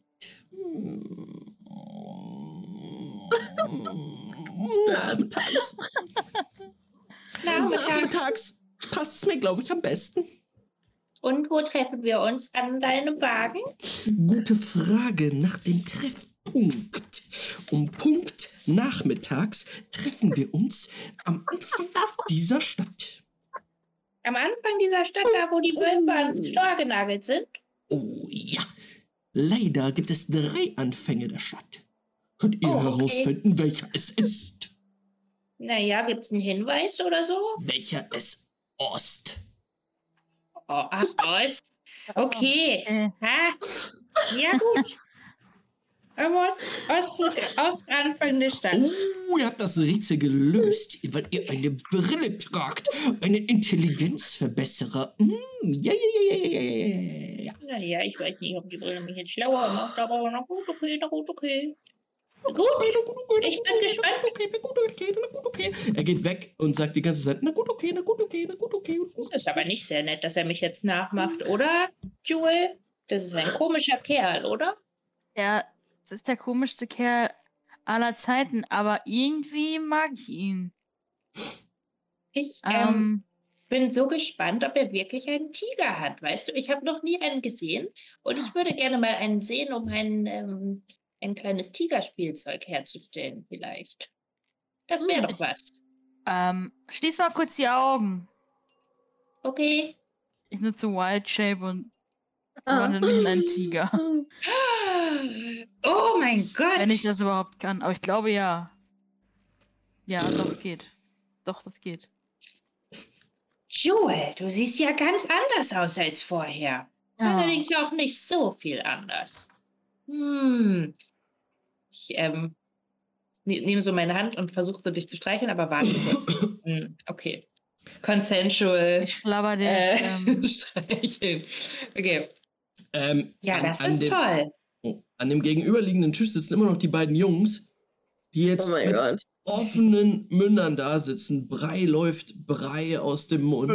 S1: Nachmittags.
S2: Nachmittag.
S1: Nachmittags passt es mir, glaube ich, am besten.
S2: Und wo treffen wir uns? An deinem Wagen?
S1: Gute Frage nach dem Treffpunkt. Um Punkt nachmittags treffen wir uns am Anfang dieser Stadt.
S2: Am Anfang dieser Stadt, da wo die Wölfe ans Tor genagelt sind?
S1: Oh ja, leider gibt es drei Anfänge der Stadt. Könnt ihr
S2: Oh, okay.
S1: herausfinden, welcher es ist?
S2: Naja, gibt's einen Hinweis oder so?
S1: Welcher es Ost?
S2: Oh, ach, Ost. Okay.
S3: Äh,
S2: Ha? Ja, gut. Er muss aus Anfang der Stadt.
S1: Oh, ihr habt das Rätsel gelöst, weil ihr eine Brille tragt. Eine Intelligenzverbesserer. Mm, ja, ja, ja, ja, ja, ja.
S2: Naja, ich weiß nicht, ob die Brille mich jetzt schlauer macht, aber na gut, okay, na gut, okay. Gut.
S1: Okay, na gut, okay, na gut, okay. Er geht weg und sagt die ganze Zeit, na gut, okay, na gut, okay, na gut, okay. Na gut.
S2: Das ist aber nicht sehr nett, dass er mich jetzt nachmacht, oder, Jewel? Das ist ein komischer Kerl, oder?
S3: Ja, das ist der komischste Kerl aller Zeiten, aber irgendwie mag ich ihn.
S2: Ich ähm,
S3: Ähm,
S2: bin so gespannt, ob er wirklich einen Tiger hat. Weißt du, ich habe noch nie einen gesehen und ich würde gerne mal einen sehen, um ein, ähm, ein kleines Tigerspielzeug herzustellen, vielleicht. Das wäre
S3: Hm,
S2: doch was.
S3: ähm, schließ mal kurz die Augen.
S2: Okay.
S3: Ich nutze Wild Shape und
S5: Ah.
S3: wandle mich in einen Tiger.
S2: Oh mein Gott.
S3: Wenn ich das überhaupt kann. Aber ich glaube ja. Ja, doch, geht. Doch, das geht.
S2: Joel, du siehst ja ganz anders aus als vorher.
S3: Ja.
S2: Allerdings auch nicht so viel anders. Hm. Ich ähm, ne, nehme so meine Hand und versuche so dich zu streicheln, aber warte kurz. hm, okay.
S6: consensual
S3: Ich schlabber dich.
S6: äh,
S3: Ähm,
S6: streicheln. Okay.
S1: Ähm,
S6: Ja,
S1: an,
S6: das
S1: an
S6: ist toll.
S1: An dem gegenüberliegenden Tisch sitzen immer noch die beiden Jungs, die jetzt
S5: Oh
S1: mit
S5: Gott.
S1: offenen Mündern da sitzen. Brei läuft Brei aus dem Mund.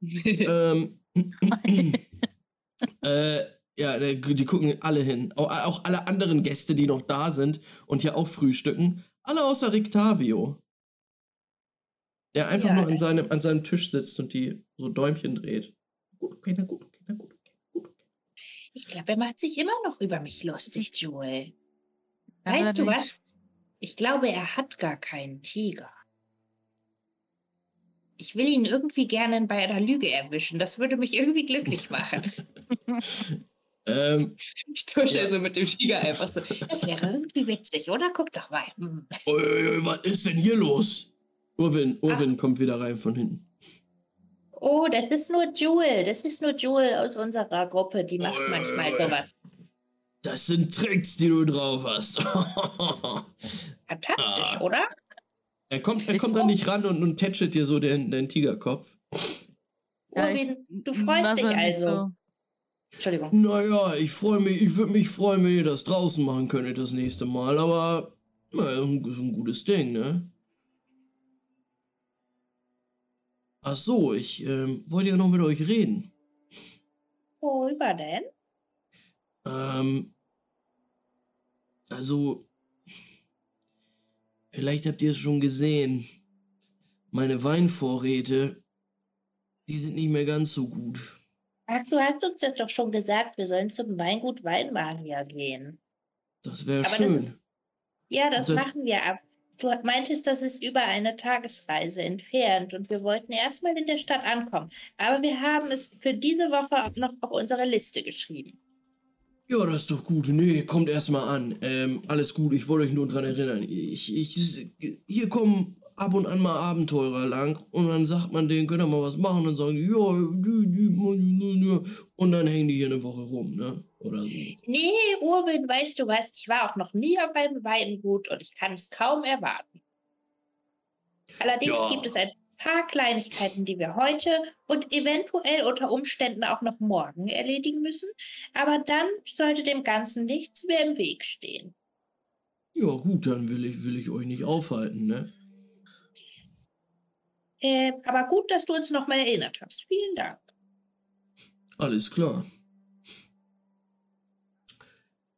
S1: ähm, äh, ja, die gucken alle hin. Auch, auch alle anderen Gäste, die noch da sind und hier auch frühstücken. Alle außer Rictavio. Der einfach
S6: Ja,
S1: nur an seinem, an seinem Tisch sitzt und die so Däumchen dreht. Gut, okay, na gut, okay, na gut, okay, gut, okay.
S2: Ich glaube, er macht sich immer noch über mich lustig, Joel.
S3: Ja,
S2: weißt du was? Ich glaube, er hat gar keinen Tiger. Ich will ihn irgendwie gerne bei einer Lüge erwischen. Das würde mich irgendwie glücklich machen.
S1: Ähm,
S6: Ich tusche
S1: Ja.
S6: so mit dem Tiger einfach so.
S2: Das wäre irgendwie witzig, oder? Guck doch mal. Hm.
S1: ui, ui, was ist denn hier los? Urwin, Urwin kommt wieder rein von hinten.
S2: Oh, das ist nur Jewel. Das ist nur Jewel aus unserer Gruppe. Die macht manchmal sowas.
S1: Das sind Tricks, die du drauf hast.
S2: Fantastisch,
S1: Ah.
S2: oder?
S1: er kommt, er kommt
S3: so.
S1: an dich ran und, und tätschelt dir so den, den Tigerkopf.
S3: Ja, ich-
S2: du freust dich
S3: nicht
S2: also. Entschuldigung.
S1: Naja, ich freue mich, ich würde mich freuen, wenn ihr das draußen machen könntet das nächste Mal, aber naja, ist ein gutes Ding, ne? Ach so, ich ähm, wollte ja noch mit euch reden.
S2: Worüber denn?
S1: Ähm, also, vielleicht habt ihr es schon gesehen. Meine Weinvorräte, die sind nicht mehr ganz so gut.
S2: Ach, du hast uns das doch schon gesagt, wir sollen zum Weingut Weinmagier gehen.
S1: Das wäre
S2: Aber das
S1: schön.
S2: ist- Ja, das
S1: Also-
S2: machen wir ab. Du meintest, das ist über eine Tagesreise entfernt und wir wollten erstmal in der Stadt ankommen. Aber wir haben es für diese Woche noch auf unsere Liste geschrieben.
S1: Ja, das ist doch gut. Nee, kommt erstmal an. Ähm, alles gut, ich wollte euch nur dran erinnern. Ich, ich, hier kommen ab und an mal Abenteurer lang und dann sagt man denen, könnt ihr mal was machen? Und dann sagen die, ja, die, die, die, die, und dann hängen die hier eine Woche rum, ne? Oder so.
S2: Nee, Urwin, weißt du was? Ich war auch noch nie auf einem Weingut und ich kann es kaum erwarten. Allerdings
S1: Ja.
S2: gibt es ein paar Kleinigkeiten, die wir heute und eventuell unter Umständen auch noch morgen erledigen müssen. Aber dann sollte dem Ganzen nichts mehr im Weg stehen.
S1: Ja, gut, dann will ich, will ich euch nicht aufhalten, ne?
S2: Äh, aber gut, dass du uns nochmal erinnert hast. Vielen Dank.
S1: Alles klar.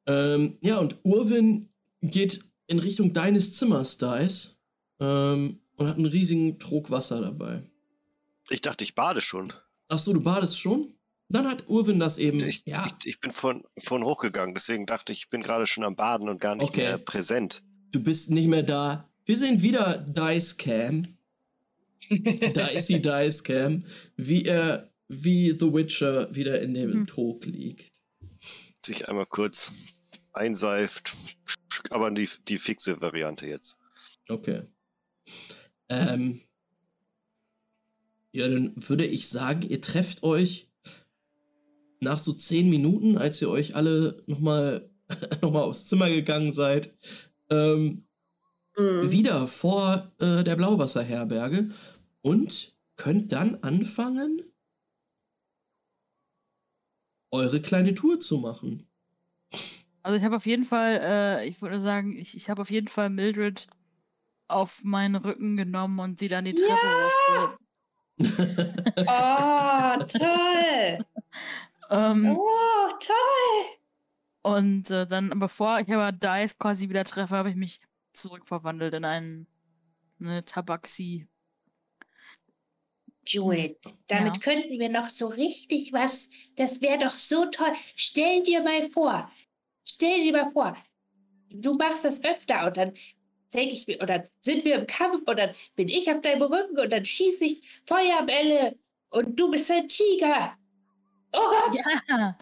S1: Ähm, ja, und Urwin geht in Richtung deines Zimmers, Dice, ähm, und hat einen riesigen Trog Wasser dabei.
S4: Ich dachte, ich bade schon.
S1: Ach so, du badest schon? Dann hat Urwin das eben.
S4: Ich,
S1: ja,
S4: ich, ich bin von, von hochgegangen, deswegen dachte ich, ich bin gerade schon am Baden und gar nicht
S1: Okay.
S4: mehr präsent.
S1: du bist nicht mehr da. Wir sehen wieder Dice Cam. Da ist die Dice Cam, wie er, wie The Witcher wieder in dem
S3: Hm.
S1: Trog liegt.
S4: Sich einmal kurz einseift, aber die, die fixe Variante jetzt.
S1: Okay. Ähm. Ja, dann würde ich sagen, ihr trefft euch nach so zehn Minuten, als ihr euch alle nochmal noch mal aufs Zimmer gegangen seid, ähm,
S5: Mhm.
S1: wieder vor äh, der Blauwasserherberge und könnt dann anfangen, eure kleine Tour zu machen.
S3: Also ich habe auf jeden Fall, äh, ich würde sagen, ich, ich habe auf jeden Fall Mildred auf meinen Rücken genommen und sie dann die Treppe hochge...
S6: Oh, toll.
S3: Ähm,
S2: Oh, toll.
S3: Und äh, dann, bevor ich aber Dice quasi wieder treffe, habe ich mich zurückverwandelt in einen, eine Tabaxi.
S2: Joel, damit
S3: Ja.
S2: könnten wir noch so richtig was. Das wäre doch so toll. Stell dir mal vor, stell dir mal vor, du machst das öfter und dann denke ich mir, oder sind wir im Kampf und dann bin ich auf deinem Rücken und dann schieße ich Feuerbälle und du bist ein Tiger. Oh Gott,
S3: Ja,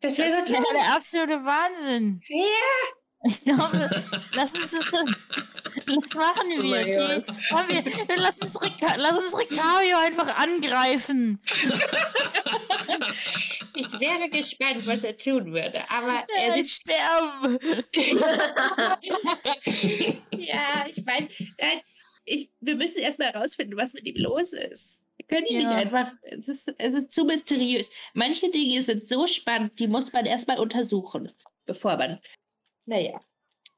S2: das wäre
S3: das
S2: so
S3: wäre
S2: toll.
S3: der absolute Wahnsinn.
S2: Ja,
S3: Ich glaube, lass uns das, machen wir,
S5: Oh mein
S3: okay? Wollen wir, lass uns, Rica, lass uns Ricario einfach angreifen.
S2: ich wäre gespannt, was er tun würde. Aber er
S3: Ja, sterben.
S2: ja, ich weiß. Ich, wir müssen erstmal herausfinden, was mit ihm los ist. Wir können ihn
S3: Ja.
S2: nicht einfach. Es ist, es ist zu mysteriös. Manche Dinge sind so spannend, die muss man erstmal untersuchen, bevor man. Naja,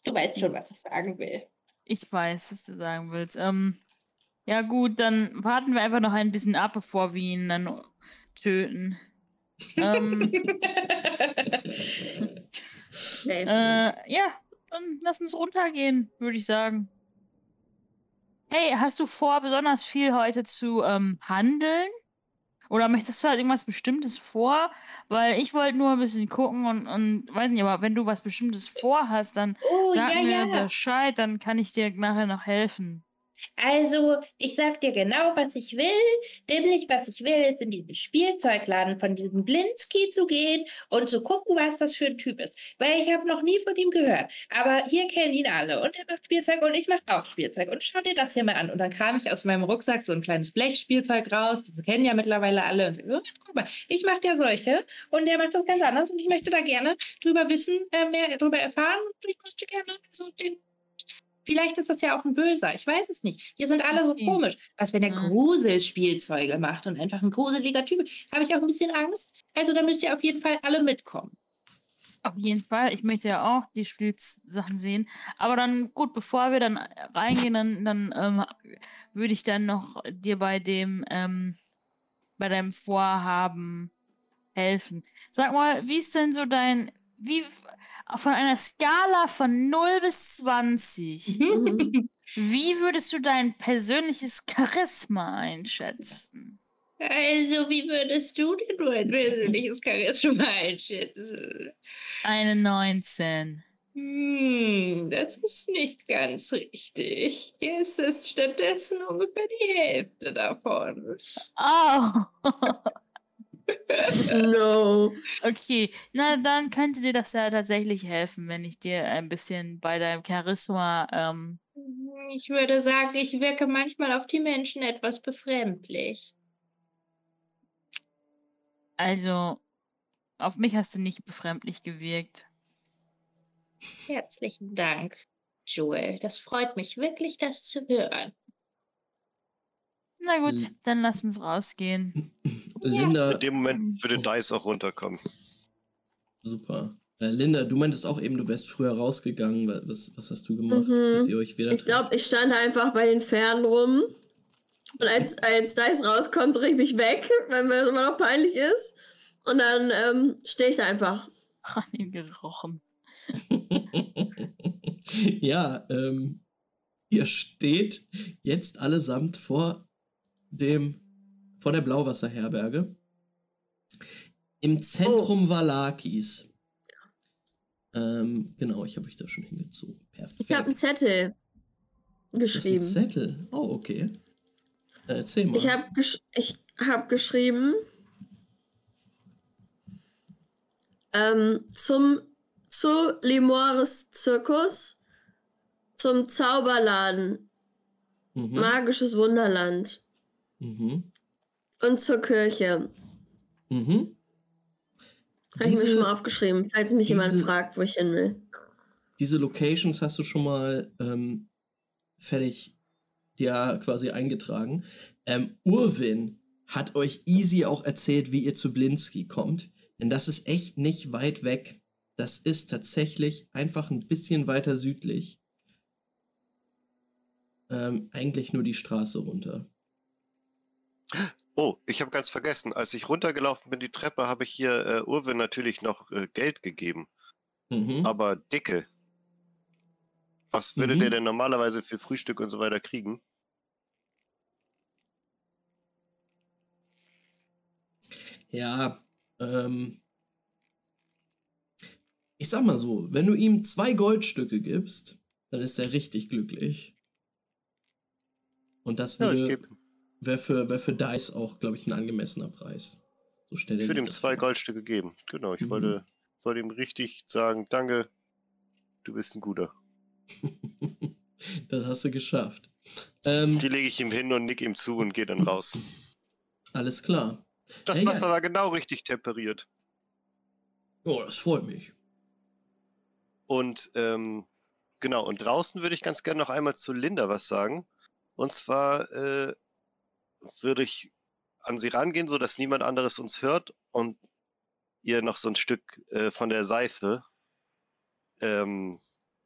S2: du weißt schon, was ich sagen will.
S3: Ich weiß, was du sagen willst. Ähm, ja gut, dann warten wir einfach noch ein bisschen ab, bevor wir ihn dann töten. ähm, äh, ja, dann lass uns runtergehen, würde ich sagen. Hey, hast du vor, besonders viel heute zu ähm, handeln? Oder möchtest du halt irgendwas Bestimmtes vor? Weil ich wollte nur ein bisschen gucken und, und weiß nicht, aber wenn du was Bestimmtes vorhast, dann
S2: oh,
S3: sag
S2: ja,
S3: mir
S2: ja.
S3: Bescheid, dann kann ich dir nachher noch helfen.
S2: Also, ich sag dir genau, was ich will. Nämlich, was ich will, ist in diesen Spielzeugladen von diesem Blinsky zu gehen und zu gucken, was das für ein Typ ist. Weil ich habe noch nie von ihm gehört. Aber hier kennen ihn alle. Und er macht Spielzeug und ich mache auch Spielzeug. Und schau dir das hier mal an. Und dann kram ich aus meinem Rucksack so ein kleines Blechspielzeug raus. Das kennen ja mittlerweile alle. Und so, guck mal, ich mache ja solche. Und der macht das ganz anders. Und ich möchte da gerne drüber wissen, äh, mehr drüber erfahren. Und ich möchte gerne so den Vielleicht ist das ja auch ein Böser, ich weiß es nicht. Hier sind alle so
S3: Okay.
S2: komisch. Was, wenn er
S3: Mhm.
S2: Gruselspielzeuge macht und einfach ein gruseliger Typ? Habe ich auch ein bisschen Angst. Also da müsst ihr auf jeden Fall alle mitkommen.
S3: Auf jeden Fall. Ich möchte ja auch die Spielsachen sehen. Aber dann, gut, bevor wir dann reingehen, dann, dann ähm, würde ich dann noch dir bei dem, ähm, bei deinem Vorhaben helfen. Sag mal, wie ist denn so dein, wie von einer Skala von 0 bis 20,
S5: Mhm.
S3: wie würdest du dein persönliches Charisma einschätzen?
S2: Also, wie würdest du denn nur ein persönliches Charisma einschätzen?
S3: Eine 19.
S2: Hm, das ist nicht ganz richtig. Es ist stattdessen ungefähr die Hälfte davon.
S3: Oh!
S5: No.
S3: Okay, na dann könnte dir das ja tatsächlich helfen, wenn ich dir ein bisschen bei deinem Charisma, ähm,
S2: Ich würde sagen, ich wirke manchmal auf die Menschen etwas befremdlich.
S3: also auf mich hast du nicht befremdlich gewirkt.
S2: Herzlichen Dank, Joel. Das freut mich wirklich, das zu hören.
S3: Na gut,
S1: L-
S3: dann lass uns rausgehen.
S1: Linda,
S4: In dem Moment würde Dice auch runterkommen.
S1: super. Äh, Linda, du meintest auch eben, du wärst früher rausgegangen. Wa- Was, was hast du gemacht,
S5: Mhm.
S1: bis ihr euch wieder
S5: Ich glaube, ich stand einfach bei den Pferden rum. Und als, als Dice rauskommt, drehe ich mich weg, weil mir das immer noch peinlich ist. Und dann ähm, stehe ich da einfach.
S3: An ihn gerochen.
S1: ja, ähm, ihr steht jetzt allesamt vor dem, vor der Blauwasserherberge. Im Zentrum Valakis. Ähm, genau, ich habe euch da schon hingezogen. Perfekt.
S5: Ich habe einen Zettel
S1: Das ist ein
S5: geschrieben.
S1: Zettel. Oh, okay. Äh, erzähl mal.
S5: Ich habe gesch ich hab geschrieben ähm, zum zu Limores Zirkus, zum Zauberladen,
S1: mhm.
S5: Magisches Wunderland
S1: Mhm.
S5: und zur Kirche.
S1: Mhm.
S5: Habe ich mir schon mal aufgeschrieben, falls mich jemand
S1: diese-
S5: fragt, wo ich hin will.
S1: Diese Locations hast du schon mal ähm, fertig ja quasi eingetragen. Ähm, Urwin hat euch easy auch erzählt, wie ihr zu Blinsky kommt. Denn das ist echt nicht weit weg. Das ist tatsächlich einfach ein bisschen weiter südlich. Ähm, eigentlich nur die Straße runter.
S4: Oh, ich habe ganz vergessen. Als ich runtergelaufen bin, die Treppe, habe ich hier äh, Urwin natürlich noch äh, Geld gegeben.
S1: Mhm.
S4: Aber dicke. Was würde
S1: Mhm.
S4: der denn normalerweise für Frühstück und so weiter kriegen?
S1: Ja, ähm. Ich sag mal so, wenn du ihm zwei Goldstücke gibst, dann ist er richtig glücklich. Und das
S4: Ja,
S1: würde
S4: gebe
S1: wäre für, wär für Dice auch, glaube ich, ein angemessener Preis. So er
S4: ich würde ihm zwei. Goldstücke geben. Genau, ich
S1: Mhm.
S4: wollte, wollte ihm richtig sagen, danke, du bist ein guter.
S1: das hast du geschafft. Ähm,
S4: Die lege ich ihm hin und nick ihm zu und gehe dann raus.
S1: alles klar.
S4: Das
S1: Ja, ja.
S4: Wasser war genau richtig temperiert.
S1: Oh, das freut mich.
S4: Und ähm, genau, und draußen würde ich ganz gerne noch einmal zu Linda was sagen. Und zwar äh, würde ich an sie rangehen, so dass niemand anderes uns hört und ihr noch so ein Stück äh, von der Seife, ähm,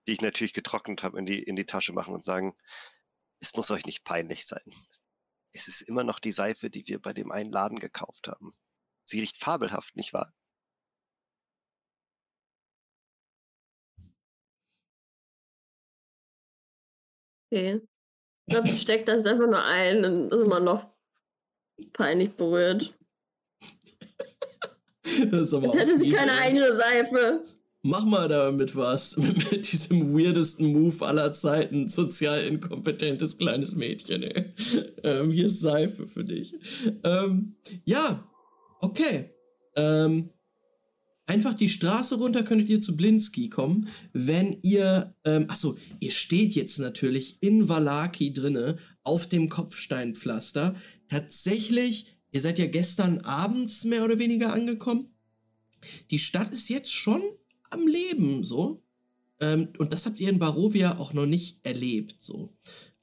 S4: die ich natürlich getrocknet habe, in die, in die Tasche machen und sagen, es muss euch nicht peinlich sein. Es ist immer noch die Seife, die wir bei dem einen Laden gekauft haben. Sie riecht fabelhaft, nicht wahr?
S5: Okay. Ich glaube, ich steckt das einfach nur ein und ist immer noch peinlich berührt.
S1: Das ist aber
S5: Jetzt hätte sie keine eigene Seife.
S1: Mach mal damit was. Mit diesem weirdesten Move aller Zeiten. Sozial inkompetentes kleines Mädchen, ey. Ähm, hier ist Seife für dich. Ähm, ja, okay. Ähm, einfach die Straße runter könntet ihr zu Blinski kommen, wenn ihr, ähm, achso, ihr steht jetzt natürlich in Valaki drinne auf dem Kopfsteinpflaster. Tatsächlich, ihr seid ja gestern abends mehr oder weniger angekommen. Die Stadt ist jetzt schon am Leben, so. Ähm, und das habt ihr in Barovia auch noch nicht erlebt, so.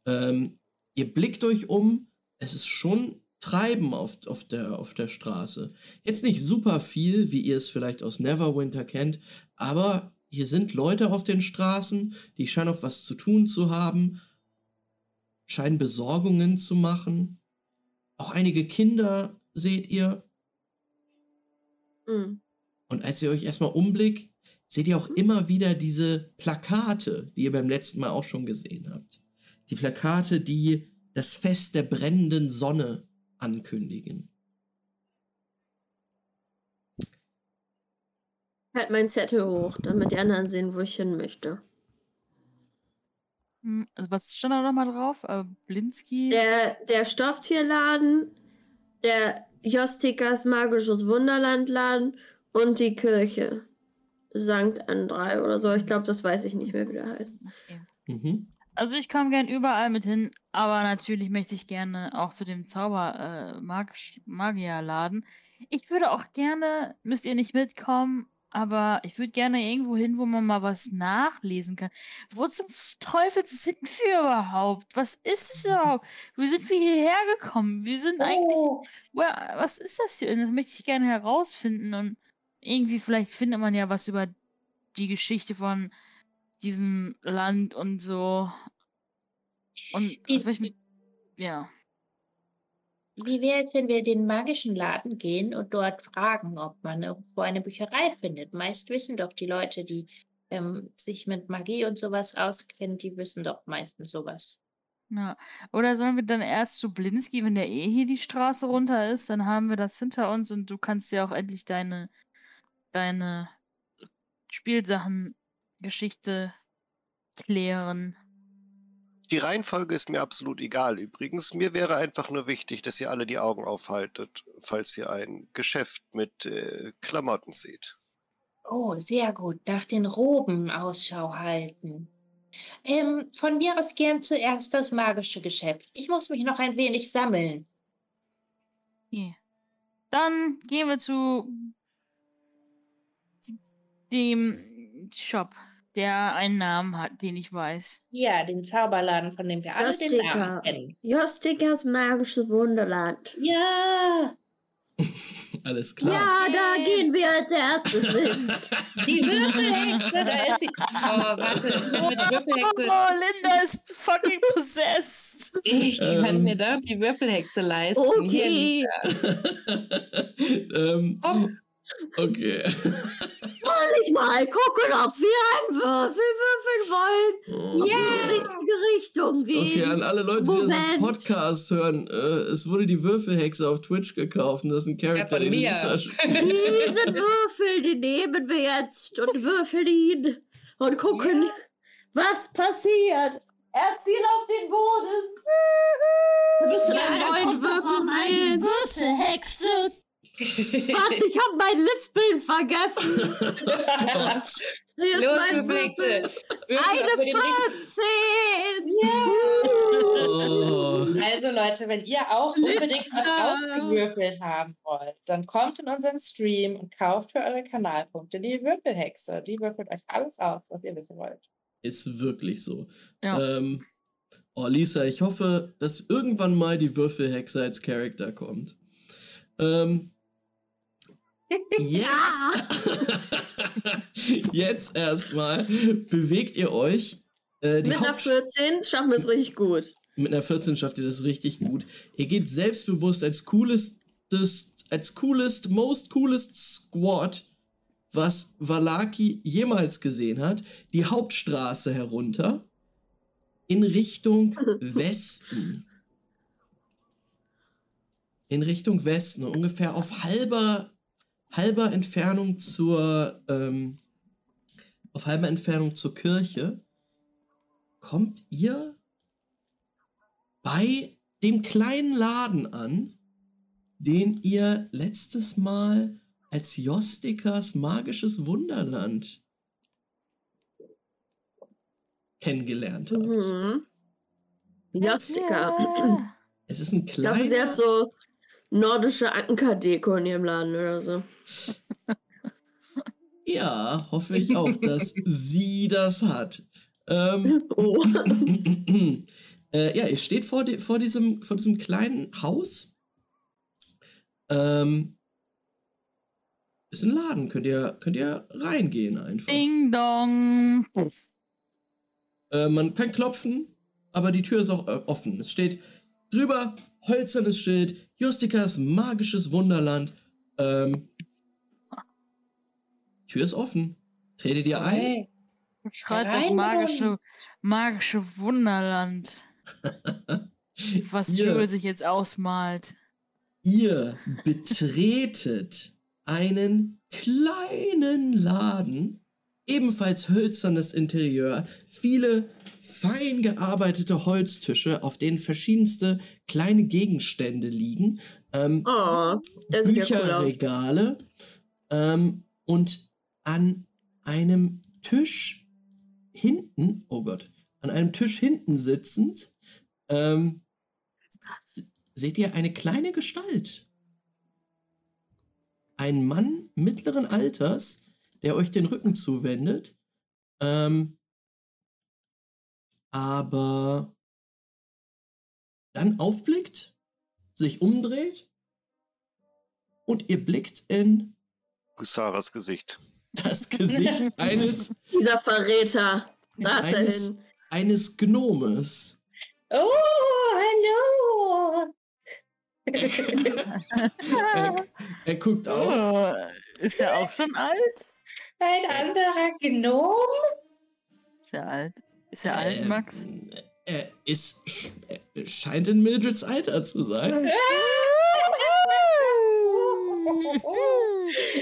S1: Ähm, ihr blickt euch um, es ist schon Treiben auf, auf, der, auf der Straße. Jetzt nicht super viel, wie ihr es vielleicht aus Neverwinter kennt, aber hier sind Leute auf den Straßen, die scheinen auch was zu tun zu haben, scheinen Besorgungen zu machen. Auch einige Kinder seht ihr.
S5: Hm.
S1: Und als ihr euch erstmal umblickt, seht ihr auch immer wieder diese Plakate, die ihr beim letzten Mal auch schon gesehen habt. Die Plakate, die das Fest der brennenden Sonne ankündigen.
S5: Halt meinen Zettel hoch, damit die anderen sehen, wo ich hin möchte.
S3: Hm, Also was stand da nochmal drauf? Äh, Blinski?
S5: Der, der Stofftierladen, der Jostikas magisches Wunderlandladen und die Kirche. Sankt Andrei oder so. Ich glaube, das weiß ich nicht mehr, wie der heißt.
S3: Okay.
S1: Mhm.
S3: Also ich komme gern überall mit hin, aber natürlich möchte ich gerne auch zu dem Zauber äh, Magisch- Magierladen. Ich würde auch gerne, müsst ihr nicht mitkommen, aber ich würde gerne irgendwo hin, wo man mal was nachlesen kann. Wo zum Teufel sind wir überhaupt? Was ist es überhaupt? Wie sind wir hierher gekommen? Wir sind eigentlich.
S2: Oh,
S3: was ist das hier? Das möchte ich gerne herausfinden und irgendwie vielleicht findet man ja was über die Geschichte von diesem Land und so. Und will ich ja.
S2: wie wäre es, wenn wir in den magischen Laden gehen und dort fragen, ob man irgendwo eine Bücherei findet? Meist wissen doch die Leute, die ähm, sich mit Magie und sowas auskennen, die wissen doch meistens sowas.
S3: ja. Oder sollen wir dann erst zu Blinski, wenn der eh hier die Straße runter ist, dann haben wir das hinter uns und du kannst ja auch endlich deine, deine Spielsachen, Geschichte klären.
S4: Die Reihenfolge ist mir absolut egal übrigens. Mir wäre einfach nur wichtig, dass ihr alle die Augen aufhaltet, falls ihr ein Geschäft mit äh, Klamotten seht.
S2: Oh, sehr gut. Nach den Roben Ausschau halten. Ähm, von mir aus gern zuerst das magische Geschäft. Ich muss mich noch ein wenig sammeln.
S3: Okay. Dann gehen wir zu dem Shop, der einen Namen hat, den ich weiß.
S2: Ja, den Zauberladen, von dem wir alle den
S5: Jostika.
S2: Namen kennen.
S5: Jostikas magisches Wunderland.
S2: Ja,
S1: Alles klar.
S5: Ja, da gehen wir als erstes hin.
S2: die Würfelhexe, da ist sie. Oh, warte, die Würfelhexe.
S3: Oh, Linda ist fucking possessed.
S6: Ich kann
S1: Ähm.
S6: mir da die Würfelhexe leisten. Hier
S5: Okay.
S6: liegt er.
S1: ähm, okay.
S5: Soll ich mal gucken, ob wir einen Würfel würfeln wollen? In die richtige Richtung gehen?
S1: Okay, an alle Leute, die das als
S5: Moment.
S1: Podcast hören, äh, es wurde die Würfelhexe auf Twitch gekauft und das ist ein Charakter,
S6: von
S1: den. Lisa spielt.
S5: Diesen Würfel, den nehmen wir jetzt und würfeln ihn und gucken, was passiert. Er fiel auf den Boden. Wir müssen einen neuen Würfel.
S7: Würfelhexe.
S5: Warte, ich habe mein Lispeln vergessen. Hier ist
S6: Los,
S5: mein
S6: Würfelhexe.
S5: Würfel.
S6: Würfel
S5: Eine
S6: auf den richtigen-
S5: 15.
S1: Oh.
S2: Also Leute, wenn ihr auch unbedingt was ausgewürfelt haben wollt, dann kommt in unseren Stream und kauft für eure Kanalpunkte die Würfelhexe. Die würfelt euch alles aus, was ihr wissen wollt.
S1: Ist wirklich so.
S3: Ja.
S1: Ähm, Oh, Lisa, ich hoffe, dass irgendwann mal die Würfelhexe als Charakter kommt. Ähm, jetzt, jetzt erstmal bewegt ihr euch. Äh,
S5: Mit einer
S1: Haupt-
S5: 14 schaffen wir es richtig gut.
S1: mit einer 14 schafft ihr das richtig gut. Ihr geht selbstbewusst als coolest, als coolest, most coolest Squad, was Valaki jemals gesehen hat, die Hauptstraße herunter in Richtung Westen. In Richtung Westen, ungefähr auf halber, halber Entfernung zur, ähm, auf halber Entfernung zur Kirche, kommt ihr bei dem kleinen Laden an, den ihr letztes Mal als Jostikas magisches Wunderland kennengelernt habt.
S5: Mhm. Jostika.
S1: Es ist ein
S5: Ich glaube, sie
S1: kleiner,
S5: hat so nordische Ankerdeko in ihrem Laden oder so.
S1: ja, hoffe ich auch, dass sie das hat. Ähm,
S5: Oh.
S1: äh, ja, ihr steht vor, di- vor, diesem, vor diesem kleinen Haus. Ähm, ist ein Laden, könnt ihr, könnt ihr reingehen einfach.
S3: Ding dong.
S1: Äh, man kann klopfen, aber die Tür ist auch äh, offen. Es steht drüber, hölzernes Schild, Justikas magisches Wunderland. Ähm, Tür ist offen. Tretet ihr ein?
S6: Hey.
S3: Schreit das magische, magische Wunderland. Was
S1: Ihr-
S3: sich jetzt ausmalt.
S1: Ihr betretet einen kleinen Laden, ebenfalls hölzernes Interieur, viele fein gearbeitete Holztische, auf denen verschiedenste kleine Gegenstände liegen, ähm,
S5: Oh, ja cool.
S1: Bücherregale ähm, und an einem Tisch hinten, oh Gott, an einem Tisch hinten sitzend, ähm, seht ihr eine kleine Gestalt. Ein Mann mittleren Alters, der euch den Rücken zuwendet, ähm, aber dann aufblickt, sich umdreht und ihr blickt in
S4: Gusaras Gesicht.
S1: das Gesicht eines,
S5: Dieser Verräter. Da ist er
S1: eines,
S5: hin.
S1: eines Gnomes.
S6: Oh, hallo.
S1: Er, er guckt auf.
S3: Oh, ist er auch schon alt?
S6: Ein anderer Gnom?
S3: Ist er alt? Ist er alt,
S1: Ähm,
S3: Max?
S1: Er ist, er scheint in Mildreds Alter zu sein.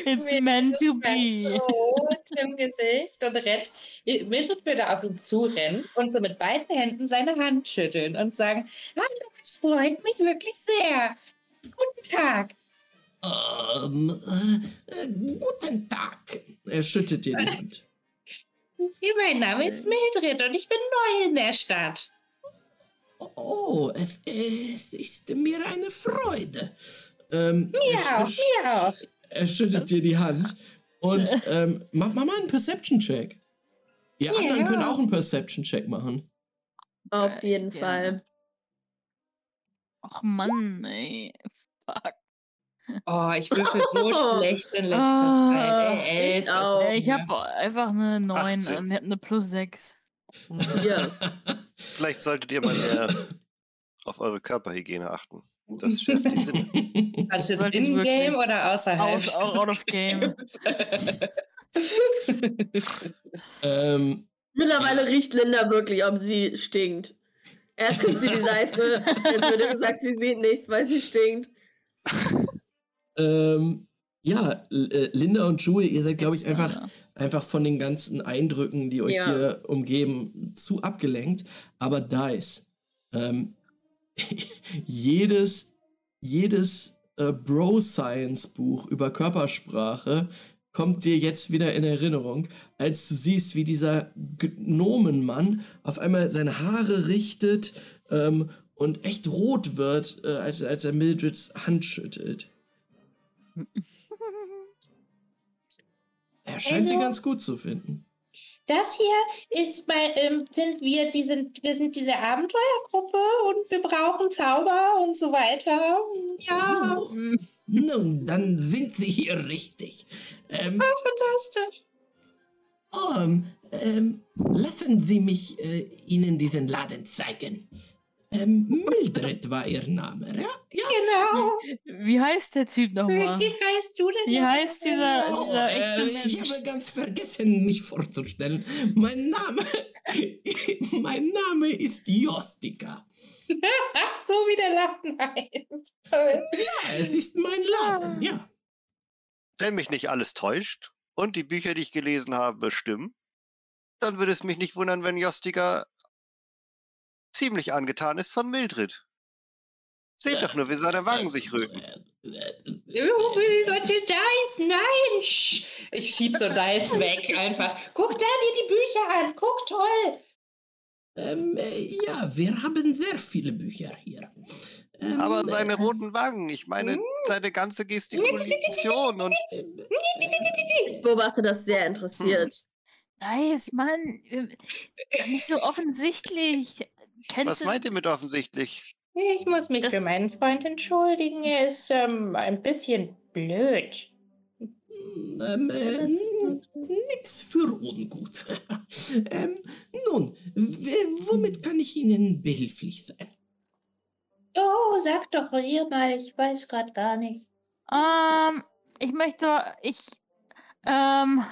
S3: It's meant to be.
S6: Rot im Gesicht und rennt. Mildred würde auf ihn zurennen und so mit beiden Händen seine Hand schütteln und sagen: Hallo, es freut mich wirklich sehr. Guten Tag.
S1: Ähm, äh, äh, guten Tag. Er schüttet dir die Hand.
S6: Mein Name ist Mildred und ich bin neu in der Stadt.
S1: Oh, es, es ist mir eine Freude. Ähm,
S6: Mir auch, mir auch.
S1: er schüttet dir die Hand und ähm, mach, mach mal einen Perception-Check. Ihr
S6: Ja.
S1: anderen könnt auch einen Perception-Check machen.
S5: Auf jeden
S3: Gerne.
S5: Fall.
S3: Ach Mann, ey. Fuck.
S6: Oh, ich würfel so schlecht in letzter
S3: Ah,
S6: Zeit. Ey, elf
S5: ich auch.
S3: ich habe einfach eine 9
S4: 18.
S3: und ihr habt eine plus 6.
S5: Hier.
S4: Vielleicht solltet ihr mal mehr auf eure Körperhygiene achten. Das schärft die Sinne.
S6: Also
S3: ich
S6: in-game oder außerhalb?
S3: Aus, out of game.
S1: ähm,
S5: Mittlerweile riecht Linda wirklich, ob sie stinkt. Erst kriegt sie die Seife, jetzt wird ihr gesagt, sie sieht nichts, weil sie stinkt.
S1: Ähm, ja, äh, Linda und Jule, ihr seid, glaube ich, einfach, einfach von den ganzen Eindrücken, die euch
S5: Ja.
S1: hier umgeben, zu abgelenkt. Aber Dice, ähm, jedes, jedes äh, Bro-Science-Buch über Körpersprache kommt dir jetzt wieder in Erinnerung, als du siehst, wie dieser Gnomenmann auf einmal seine Haare richtet ähm, und echt rot wird, äh, als, als er Mildreds Hand schüttelt. Er scheint sie
S6: Also-
S1: ganz gut zu finden.
S2: Das hier ist bei, ähm, sind wir, die sind, wir sind diese Abenteuergruppe und wir brauchen Zauber und so weiter. Ja,
S1: Oh, nun, dann sind Sie hier richtig. Ähm,
S2: fantastisch.
S1: oh, ähm, lassen Sie mich äh, Ihnen diesen Laden zeigen. Ähm, Mildred war Ihr Name, ja? Ja.
S2: Genau.
S3: Wie heißt der Typ nochmal?
S2: Wie heißt du denn?
S3: Wie
S2: noch?
S3: heißt dieser,
S1: Oh,
S3: dieser echte
S1: äh, ich habe ganz vergessen, mich vorzustellen. Mein Name, mein Name ist Jostika.
S2: Ach so, wie der Laden heißt. Toll.
S1: Ja, es ist mein Laden, ja.
S4: Wenn mich nicht alles täuscht und die Bücher, die ich gelesen habe, stimmen, dann würde es mich nicht wundern, wenn Jostika ziemlich angetan ist von Mildred. Seht doch nur, wie seine Wangen sich röten.
S2: Will Leute, Dice, nein! Sch- Ich schieb so Dice weg einfach. Guck da dir die Bücher an. Guck, toll.
S1: Ähm, äh, ja, wir haben sehr viele Bücher hier. Ähm,
S4: Aber seine
S1: äh,
S4: roten Wangen, ich meine, seine ganze Gestikulation und
S5: Ich beobachte das sehr interessiert.
S3: Nice, Mann. ähm, Nicht so offensichtlich. Kennst
S4: was meint ihr mit offensichtlich?
S2: Ich muss mich
S3: Das-
S2: für meinen Freund entschuldigen. Er ist ähm, ein bisschen blöd.
S1: Ähm, äh, n- nix für ungut. ähm, nun, womit kann ich Ihnen behilflich sein?
S2: Oh, sag doch ihr mal, ich weiß gerade gar nicht.
S3: Ähm, ich möchte, ich, ähm,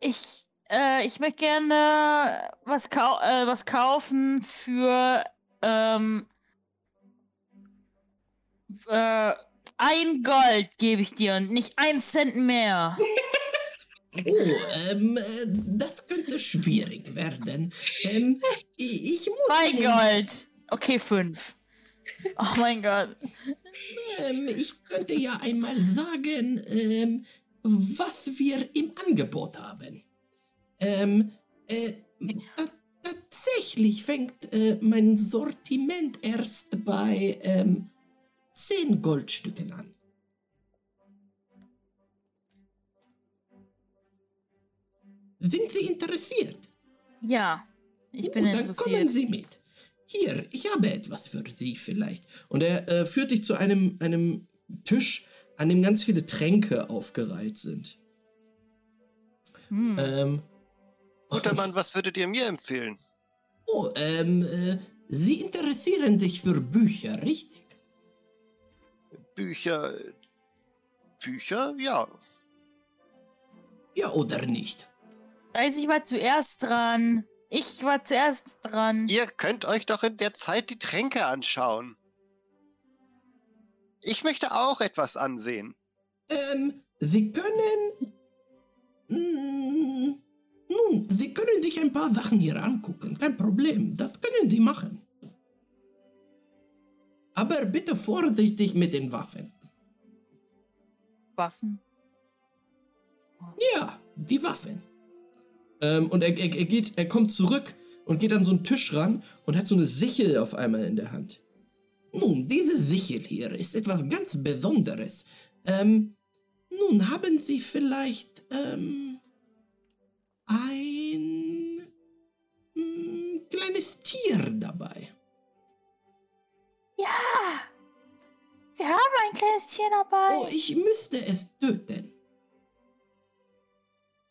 S3: ich, äh, ich möchte gerne was, kau äh, was kaufen für, ähm, äh, ein Gold gebe ich dir und nicht ein Cent mehr.
S1: Oh, ähm, äh, das könnte schwierig werden. Ähm, ich, ich muss
S3: Zwei Gold. Okay, fünf. Oh mein Gott.
S1: Ähm, ich könnte ja einmal sagen, ähm, was wir im Angebot haben. Ähm, äh, ta tatsächlich fängt äh, mein Sortiment erst bei ähm, 10 Goldstücken an. Sind Sie interessiert?
S3: Ja, ich bin
S1: Gut, dann kommen
S3: interessiert.
S1: Sie mit. Hier, ich habe etwas für Sie vielleicht. Und er äh, führt dich zu einem, einem Tisch, an dem ganz viele Tränke aufgereiht sind.
S3: Hm.
S1: Ähm,
S4: Guter Mann, was würdet ihr mir empfehlen?
S1: oh, ähm, äh, Sie interessieren sich für Bücher, richtig?
S4: Bücher. Bücher? Ja.
S1: Ja oder nicht?
S3: Also ich war zuerst dran. Ich war zuerst dran.
S4: Ihr könnt euch doch in der Zeit die Tränke anschauen. Ich möchte auch etwas ansehen.
S1: Ähm, Sie können. Mm, nun, Sie können sich ein paar Sachen hier angucken. Kein Problem. Das können Sie machen. Aber bitte vorsichtig mit den Waffen.
S3: Waffen.
S1: Ja, die Waffen. Ähm, und er, er, er geht, er kommt zurück und geht an so einen Tisch ran und hat so eine Sichel auf einmal in der Hand. Nun, diese Sichel hier ist etwas ganz Besonderes. Ähm, nun haben Sie vielleicht, ähm, ein mm, kleines Tier dabei.
S3: Ja! Wir haben ein kleines Tier dabei.
S1: Oh, ich müsste es töten.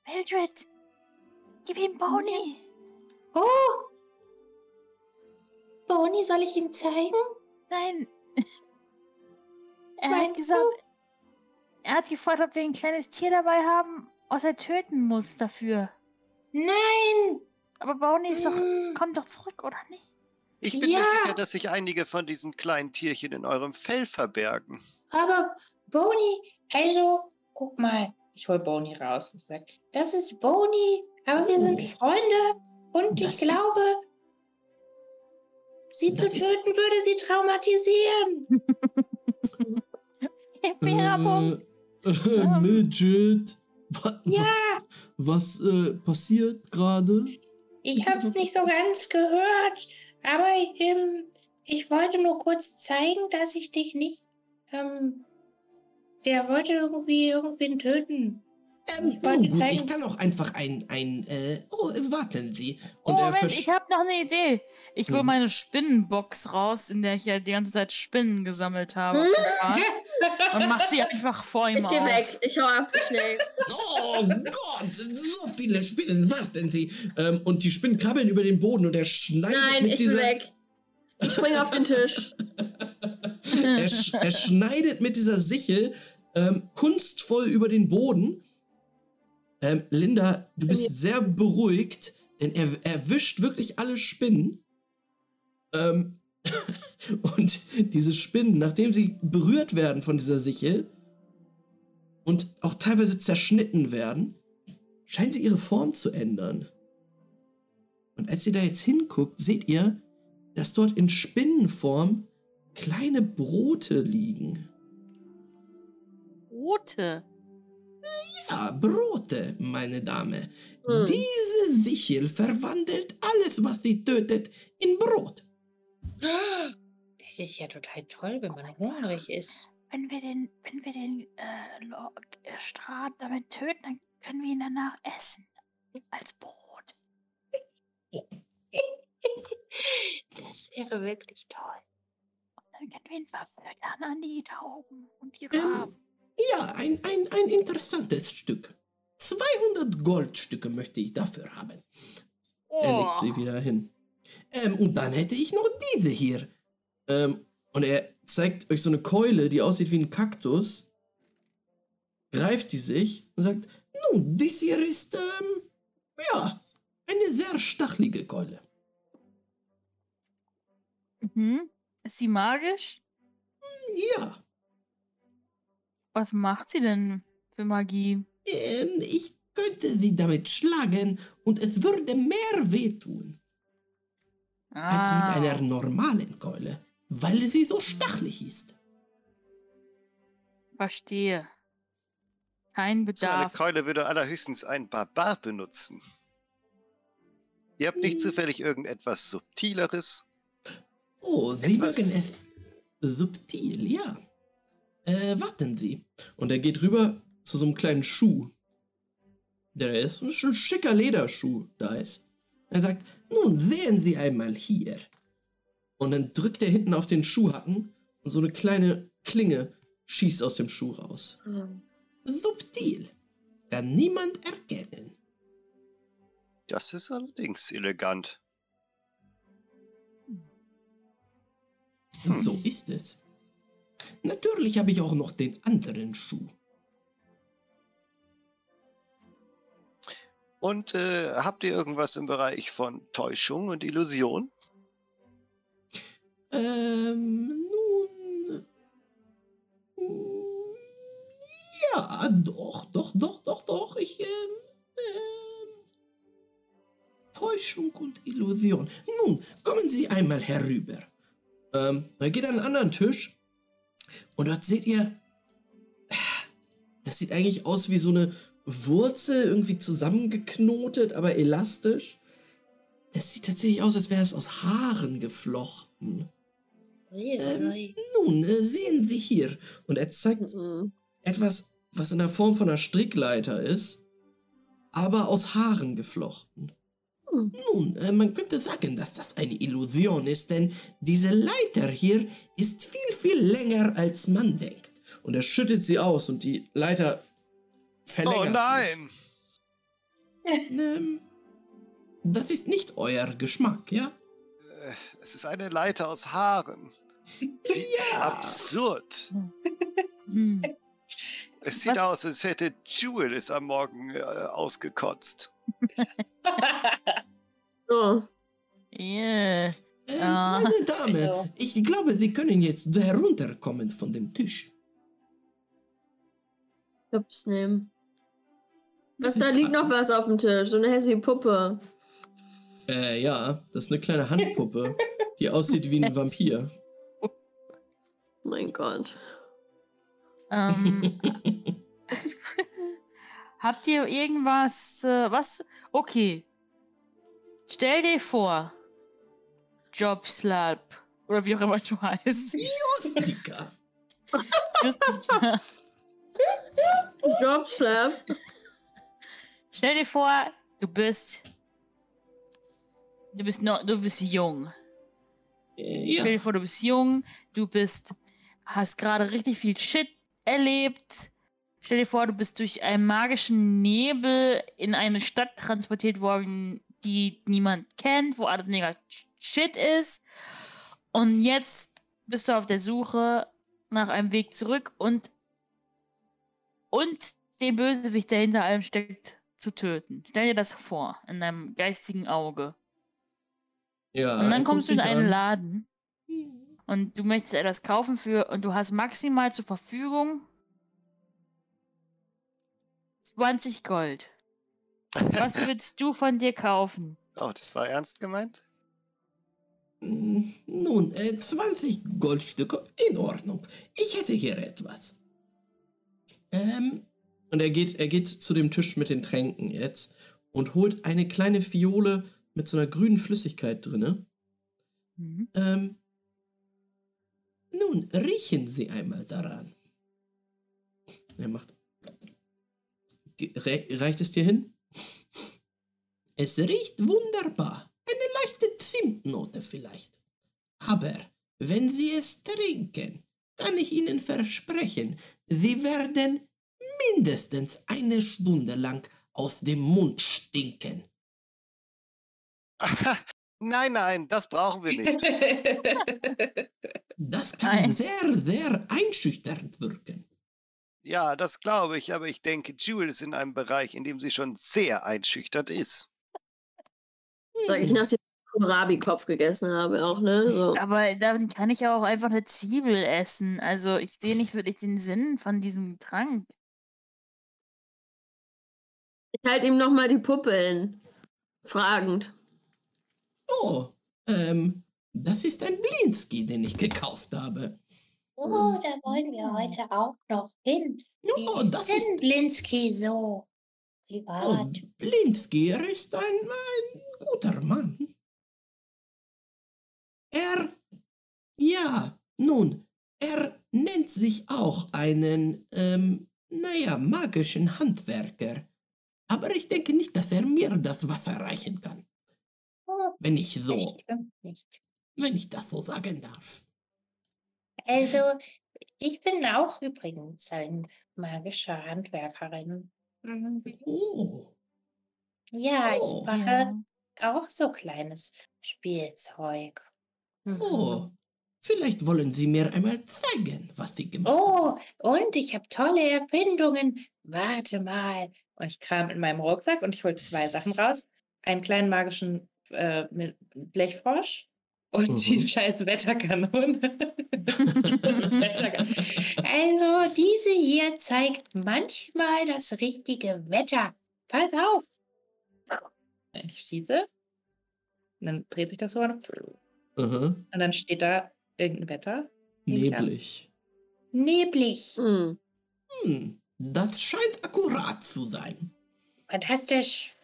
S3: Mildred, gib ihm Boni.
S2: Oh! Boni, soll ich ihm zeigen?
S3: Nein. er hat gesagt,
S2: du?
S3: er hat gefragt, ob wir ein kleines Tier dabei haben, was er töten muss dafür.
S2: Nein!
S3: Aber Boni ist doch,
S2: Mm.
S3: kommt doch zurück, oder nicht?
S4: Ich bin
S2: Ja.
S4: mir sicher, dass sich einige von diesen kleinen Tierchen in eurem Fell verbergen.
S2: Aber Boni, also, guck mal. Ich hol Boni raus und sag, das ist Boni, aber wir sind. Freunde und
S1: Das
S2: ich
S1: ist-
S2: glaube, sie zu töten würde sie traumatisieren.
S3: Werbung.
S1: Äh, äh,
S3: Ja.
S1: Mildred, wa
S2: Ja.
S1: Was, äh, passiert gerade?
S2: Ich hab's nicht so ganz gehört, aber ähm, ich wollte nur kurz zeigen, dass ich dich nicht. Ähm, der wollte irgendwie irgendwen töten.
S1: Ähm, nun gut,
S2: zeigen-
S1: ich kann auch einfach ein, ein, äh, oh, warten Sie.
S3: Oh,
S1: Und er
S3: Moment, ich habe noch eine Idee. Ich hole
S1: Mhm.
S3: meine Spinnenbox raus, in der ich ja die ganze Zeit Spinnen gesammelt habe. Fahrt, und mach sie einfach vor ihm
S5: Ich
S3: auf.
S5: geh weg. Ich hau ab, schnell.
S1: Oh Gott, so viele Spinnen, warten Sie. Ähm, und die Spinnen krabbeln über den Boden und er schneidet
S5: Nein,
S1: mit
S5: ich bin
S1: dieser...
S5: weg. Ich spring auf den Tisch.
S1: Er, sch er schneidet mit dieser Sichel ähm, kunstvoll über den Boden. Ähm, Linda, du bist sehr beruhigt, denn er erwischt wirklich alle Spinnen. Ähm, und diese Spinnen, nachdem sie berührt werden von dieser Sichel und auch teilweise zerschnitten werden, scheinen sie ihre Form zu ändern. Und als ihr da jetzt hinguckt, seht ihr, dass dort in Spinnenform kleine Brote liegen.
S3: Rote.
S1: Ja, Brote, meine Dame.
S5: Hm.
S1: Diese Sichel verwandelt alles, was sie tötet, in Brot.
S6: Das ist ja total toll, wenn man
S3: sag
S6: hungrig ist.
S3: Wenn wir den, wenn wir den äh, Lo- äh, Strat damit töten, dann können wir ihn danach essen. Als Brot.
S6: Das wäre wirklich toll.
S3: Dann können wir ihn verfüttern an die Tauben und die
S1: Ähm,
S3: Raben.
S1: Ja, ein, ein, ein interessantes Stück. 200 Goldstücke möchte ich dafür haben. Er legt sie wieder hin. Ähm, und dann hätte ich noch diese hier. Ähm, und er zeigt euch so eine Keule, die aussieht wie ein Kaktus. Greift die sich und sagt, nun, dies hier ist, ähm, ja, eine sehr stachelige Keule.
S3: Mhm. Ist sie magisch?
S1: Ja,
S3: Was macht sie denn für Magie?
S1: ähm, ich könnte sie damit schlagen und es würde mehr wehtun als mit
S3: Ah,
S1: einer normalen Keule, weil sie so stachelig ist.
S3: verstehe. Kein
S4: So eine
S3: Bedarf.
S4: Keule würde allerhöchstens ein Barbar benutzen. Ihr habt nicht zufällig irgendetwas Subtileres?
S1: Oh, Sie
S4: Etwas-
S1: mögen es subtil, ja. Äh, warten Sie. Und er geht rüber zu so einem kleinen Schuh. Der da ist. Ein schicker Lederschuh da ist. Er sagt, nun sehen Sie einmal hier. Und dann drückt er hinten auf den Schuhhacken und so eine kleine Klinge schießt aus dem Schuh raus. Subtil. Kann niemand erkennen.
S4: Das ist allerdings elegant.
S1: Und so ist es. Natürlich habe ich auch noch den anderen Schuh.
S4: Und äh, habt ihr irgendwas im Bereich von Täuschung und Illusion?
S1: Ähm, nun. Ja, doch, doch, doch, doch, doch. Ich, ähm, ähm, Täuschung und Illusion. Nun, kommen Sie einmal herüber. Ähm, geht an einen anderen Tisch und dort seht ihr, das sieht eigentlich aus wie so eine Wurzel, irgendwie zusammengeknotet, aber elastisch. Das sieht tatsächlich aus, als wäre es aus Haaren geflochten. Ähm, nun, äh, sehen Sie hier. Und er zeigt
S5: Mhm.
S1: etwas, was in der Form von einer Strickleiter ist, aber aus Haaren geflochten.
S5: Hm.
S1: Nun, äh, man könnte sagen, dass das eine Illusion ist, denn diese Leiter hier ist viel, viel länger, als man denkt. Und er schüttet sie aus und die Leiter verlängert
S4: oh nein!
S1: sich. Ähm, das ist nicht euer Geschmack, ja?
S4: Äh, Es ist eine Leiter aus Haaren. Wie absurd.
S3: Hm.
S4: Es sieht
S3: Was-
S4: aus, als hätte Jewel es am Morgen äh, ausgekotzt.
S5: So.
S3: Yeah. Ah.
S1: Meine Dame, ich glaube, Sie können jetzt herunterkommen von dem Tisch.
S5: Ups, nehmen. Was, da liegt noch was auf dem Tisch. So eine hässliche Puppe.
S1: Äh, ja, das ist eine kleine Handpuppe, die aussieht wie ein Vampir.
S5: Mein Gott.
S3: Ähm, habt ihr irgendwas, äh, was? Okay. Stell dir vor, Jobslap. Oder wie auch immer du heißt.
S1: Justika.
S3: Justin,
S5: Dropslap.
S3: Stell dir vor, du bist. Du bist noch, du bist jung.
S1: Äh,
S3: Stell dir
S1: ja.
S3: vor, du bist jung, du bist, hast gerade richtig viel Shit erlebt. Stell dir vor, du bist durch einen magischen Nebel in eine Stadt transportiert worden, die niemand kennt, wo alles mega Shit ist. Und jetzt bist du auf der Suche nach einem Weg zurück und und den Bösewicht, der hinter allem steckt, zu töten. Stell dir das vor, in deinem geistigen Auge.
S1: ja.
S3: Und dann kommst du in einen
S1: an.
S3: Laden und du möchtest etwas kaufen für und du hast maximal zur Verfügung 20 Gold. Was würdest du von dir kaufen?
S4: Oh, das war ernst gemeint?
S1: Hm, Nun, äh, 20 Goldstücke, in Ordnung. Ich hätte hier etwas. Ähm, und er geht, er geht zu dem Tisch mit den Tränken jetzt und holt eine kleine Fiole mit so einer grünen Flüssigkeit drinne.
S3: Mhm.
S1: Ähm, nun, riechen Sie einmal daran. Er macht. Re reicht es dir hin? Es riecht wunderbar. Eine leichte Zimtnote vielleicht. Aber wenn Sie es trinken, kann ich Ihnen versprechen, Sie werden mindestens eine Stunde lang aus dem Mund stinken.
S4: nein, nein, das brauchen wir nicht.
S1: Das kann
S3: Nein.
S1: sehr, sehr einschüchternd wirken.
S4: Ja, das glaube ich, aber ich denke, Jewel ist in einem Bereich, in dem sie schon sehr einschüchternd ist.
S5: Sag ich, nachdem ich Kohlrabi-Kopf gegessen habe, auch, ne? So.
S3: Aber dann kann ich ja auch einfach eine Zwiebel essen. Also ich sehe nicht wirklich den Sinn von diesem Trank.
S5: Ich halte ihm nochmal die Puppe hin. Fragend.
S1: Oh, ähm, das ist ein Blinski, den ich gekauft habe.
S2: Oh, da wollen wir heute auch noch hin. Wie
S1: Oh,
S2: ist
S1: das
S2: denn
S1: ist.
S2: Blinski so? Privat.
S1: Oh, Blinski, er ist ein, ein guter Mann. Er. Ja, nun, er nennt sich auch einen, ähm, naja, magischen Handwerker. Aber ich denke nicht, dass er mir das Wasser reichen kann.
S2: Oh,
S1: Wenn ich so, wenn ich das so sagen darf.
S2: Also, ich bin auch übrigens ein magischer Handwerkerin.
S1: Oh,
S2: Ja,
S1: Oh.
S2: ich mache auch so kleines Spielzeug. Mhm.
S1: oh. Vielleicht wollen Sie mir einmal zeigen, was Sie gemacht haben.
S2: Oh, und ich habe tolle Erfindungen. Warte mal. Und ich kram in meinem Rucksack und ich hole zwei Sachen raus. Einen kleinen magischen äh, Blechfrosch und
S1: Mhm.
S2: die scheiß. Wetterkanone. also, diese hier zeigt manchmal das richtige Wetter. Pass auf. Ich schieße. Und dann dreht sich das so und
S1: Aha.
S2: dann steht da irgendein Wetter. An.
S1: Neblig.
S2: Neblig.
S5: Hm.
S1: Hm, das scheint akkurat zu sein.
S2: Fantastisch.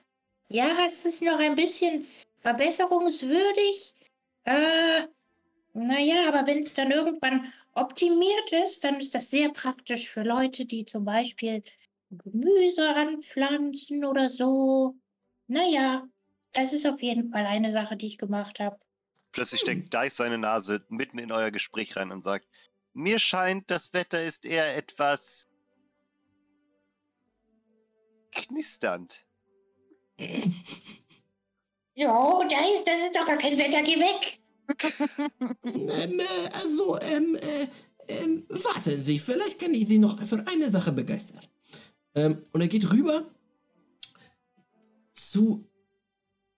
S2: Ja, es ist noch ein bisschen verbesserungswürdig. Äh, naja, aber wenn es dann irgendwann optimiert ist, dann ist das sehr praktisch für Leute, die zum Beispiel Gemüse anpflanzen oder so. Naja, das ist auf jeden Fall eine Sache, die ich gemacht habe.
S4: Plötzlich steckt Dice seine Nase mitten in euer Gespräch rein und sagt, mir scheint, das Wetter ist eher etwas knisternd.
S2: Jo, ist, das ist doch gar kein Wetter, geh weg.
S1: Ähm, äh, also, ähm, äh, ähm, warten Sie, vielleicht kann ich Sie noch für eine Sache begeistern. Ähm, und er geht rüber zu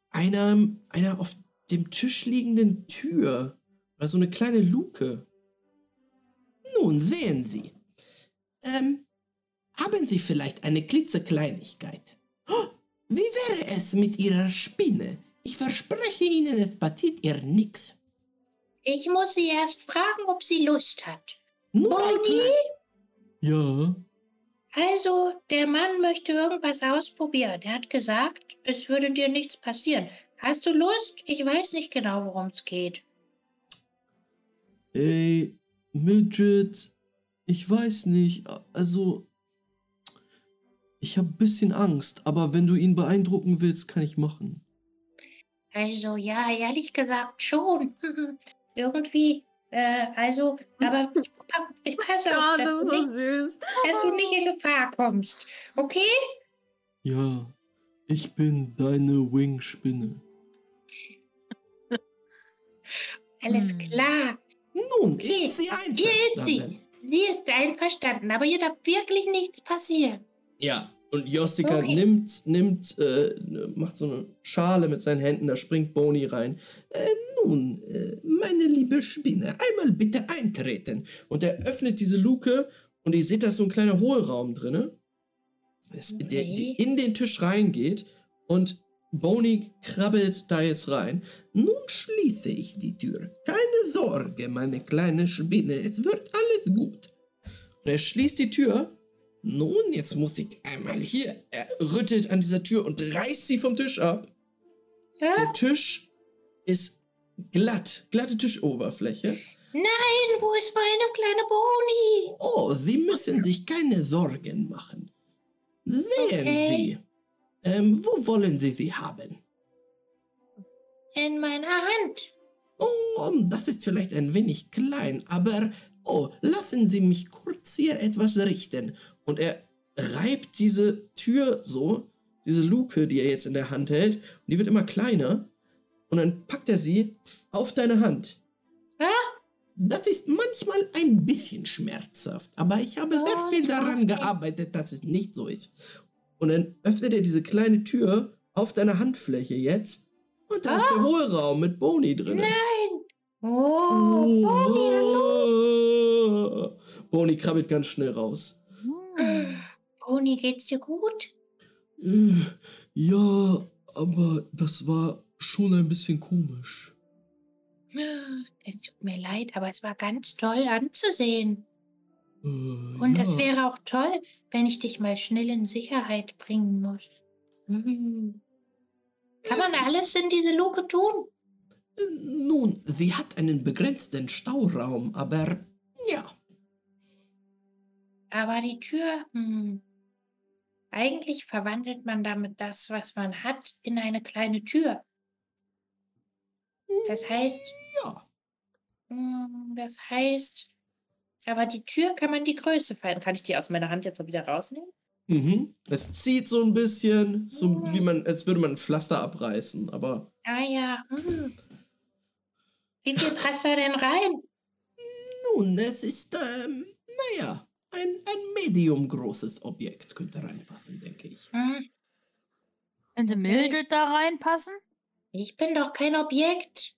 S1: einer, einer auf dem Tisch liegenden Tür. Oder so eine kleine Luke. Nun, sehen Sie. Ähm, haben Sie vielleicht eine klitzekleinigkeit? Oh, wie wäre es mit Ihrer Spinne? Ich verspreche Ihnen, es passiert ihr nichts.
S2: Ich muss sie erst fragen, ob sie Lust hat.
S1: Nur klein- Ja.
S2: Also, der Mann möchte irgendwas ausprobieren. Er hat gesagt, es würde dir nichts passieren. Hast du Lust? Ich weiß nicht genau, worum es geht.
S1: Ey, Mildred, ich weiß nicht. Also, ich habe ein bisschen Angst, aber wenn du ihn beeindrucken willst, kann ich machen.
S2: Also ja, ehrlich gesagt schon. Irgendwie, äh, also, aber ich, pa- ich passe auf, dass,
S5: das ist
S2: du
S5: so
S2: nicht,
S5: süß.
S2: dass du nicht in Gefahr kommst. Okay?
S1: Ja, ich bin deine Wing-Spinne.
S2: Alles
S3: Hm.
S2: klar.
S1: Nun,
S2: Okay,
S1: ist sie
S2: hier ist sie.
S1: einverstanden?
S2: Sie ist einverstanden, aber hier darf wirklich nichts passieren.
S1: Ja, und Jostika
S2: Okay.
S1: nimmt, nimmt, äh, macht so eine Schale mit seinen Händen, da springt Boni rein. Äh, nun, äh, meine liebe Spinne, einmal bitte eintreten. Und er öffnet diese Luke und ihr seht, da ist so ein kleiner Hohlraum drinne, das, der,
S2: Okay.
S1: der in den Tisch reingeht und Boni krabbelt da jetzt rein. Nun schließe ich die Tür. Keine Sorge, meine kleine Spinne, es wird alles gut. Und er schließt die Tür nun, jetzt muss ich einmal hier. Er rüttelt an dieser Tür und reißt sie vom Tisch ab.
S2: Ja?
S1: Der Tisch ist glatt, glatte Tischoberfläche.
S2: Nein, wo ist meine kleine Boni?
S1: Oh, Sie müssen sich keine Sorgen machen. Sehen
S2: Okay.
S1: Sie. Ähm, wo wollen Sie sie haben?
S2: In meiner Hand.
S1: Oh, das ist vielleicht ein wenig klein, aber oh, lassen Sie mich kurz hier etwas richten. Und er reibt diese Tür so, diese Luke, die er jetzt in der Hand hält, und die wird immer kleiner. Und dann packt er sie auf deine Hand.
S2: Ja?
S1: Das ist manchmal ein bisschen schmerzhaft, aber ich habe sehr
S2: Oh,
S1: viel daran gearbeitet, dass es nicht so ist. Und dann öffnet er diese kleine Tür auf deiner Handfläche jetzt. Und da ist der Hohlraum mit Boni drin.
S2: Nein. Oh, Boni, hallo.
S1: Oh. Boni krabbelt ganz schnell raus.
S2: Boni, geht's dir gut?
S1: Äh, Ja, aber das war schon ein bisschen komisch.
S2: Es tut mir leid, aber es war ganz toll anzusehen.
S1: Äh,
S2: Und
S1: ja.
S2: es wäre auch toll, wenn ich dich mal schnell in Sicherheit bringen muss. Hm. Kann man alles in diese Luke tun?
S1: Nun, sie hat einen begrenzten Stauraum, aber ja.
S2: Aber die Tür, hm. Eigentlich verwandelt man damit das, was man hat, in eine kleine Tür. Das heißt,
S1: Ja.
S2: hm, das heißt, aber die Tür kann man die Größe verändern. Kann ich die aus meiner Hand jetzt auch wieder rausnehmen?
S1: Mhm. Es zieht so ein bisschen, so wie man, als würde man ein Pflaster abreißen, aber
S2: Ah ja. Hm. Wie viel passt da denn rein?
S1: nun, es ist, ähm, naja, ein, ein medium großes Objekt könnte reinpassen, denke ich.
S2: Hm.
S3: Könnte Mildred da reinpassen?
S2: Ich bin doch kein Objekt.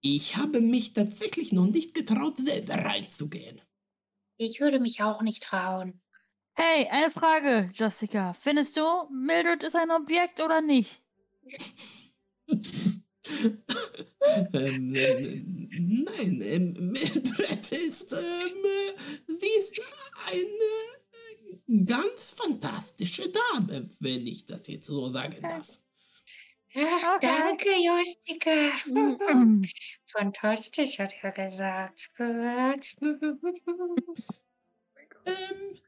S1: Ich habe mich tatsächlich noch nicht getraut, selber reinzugehen.
S2: Ich würde mich auch nicht trauen.
S3: Hey, eine Frage, Jessica. Findest du, Mildred ist ein Objekt oder nicht?
S1: ähm, ähm, nein, ähm, Mildred ist, ähm, äh, sie ist eine ganz fantastische Dame, wenn ich das jetzt so sagen darf.
S3: Okay.
S2: Danke, Justika. Fantastisch, hat er gesagt.
S1: Ähm,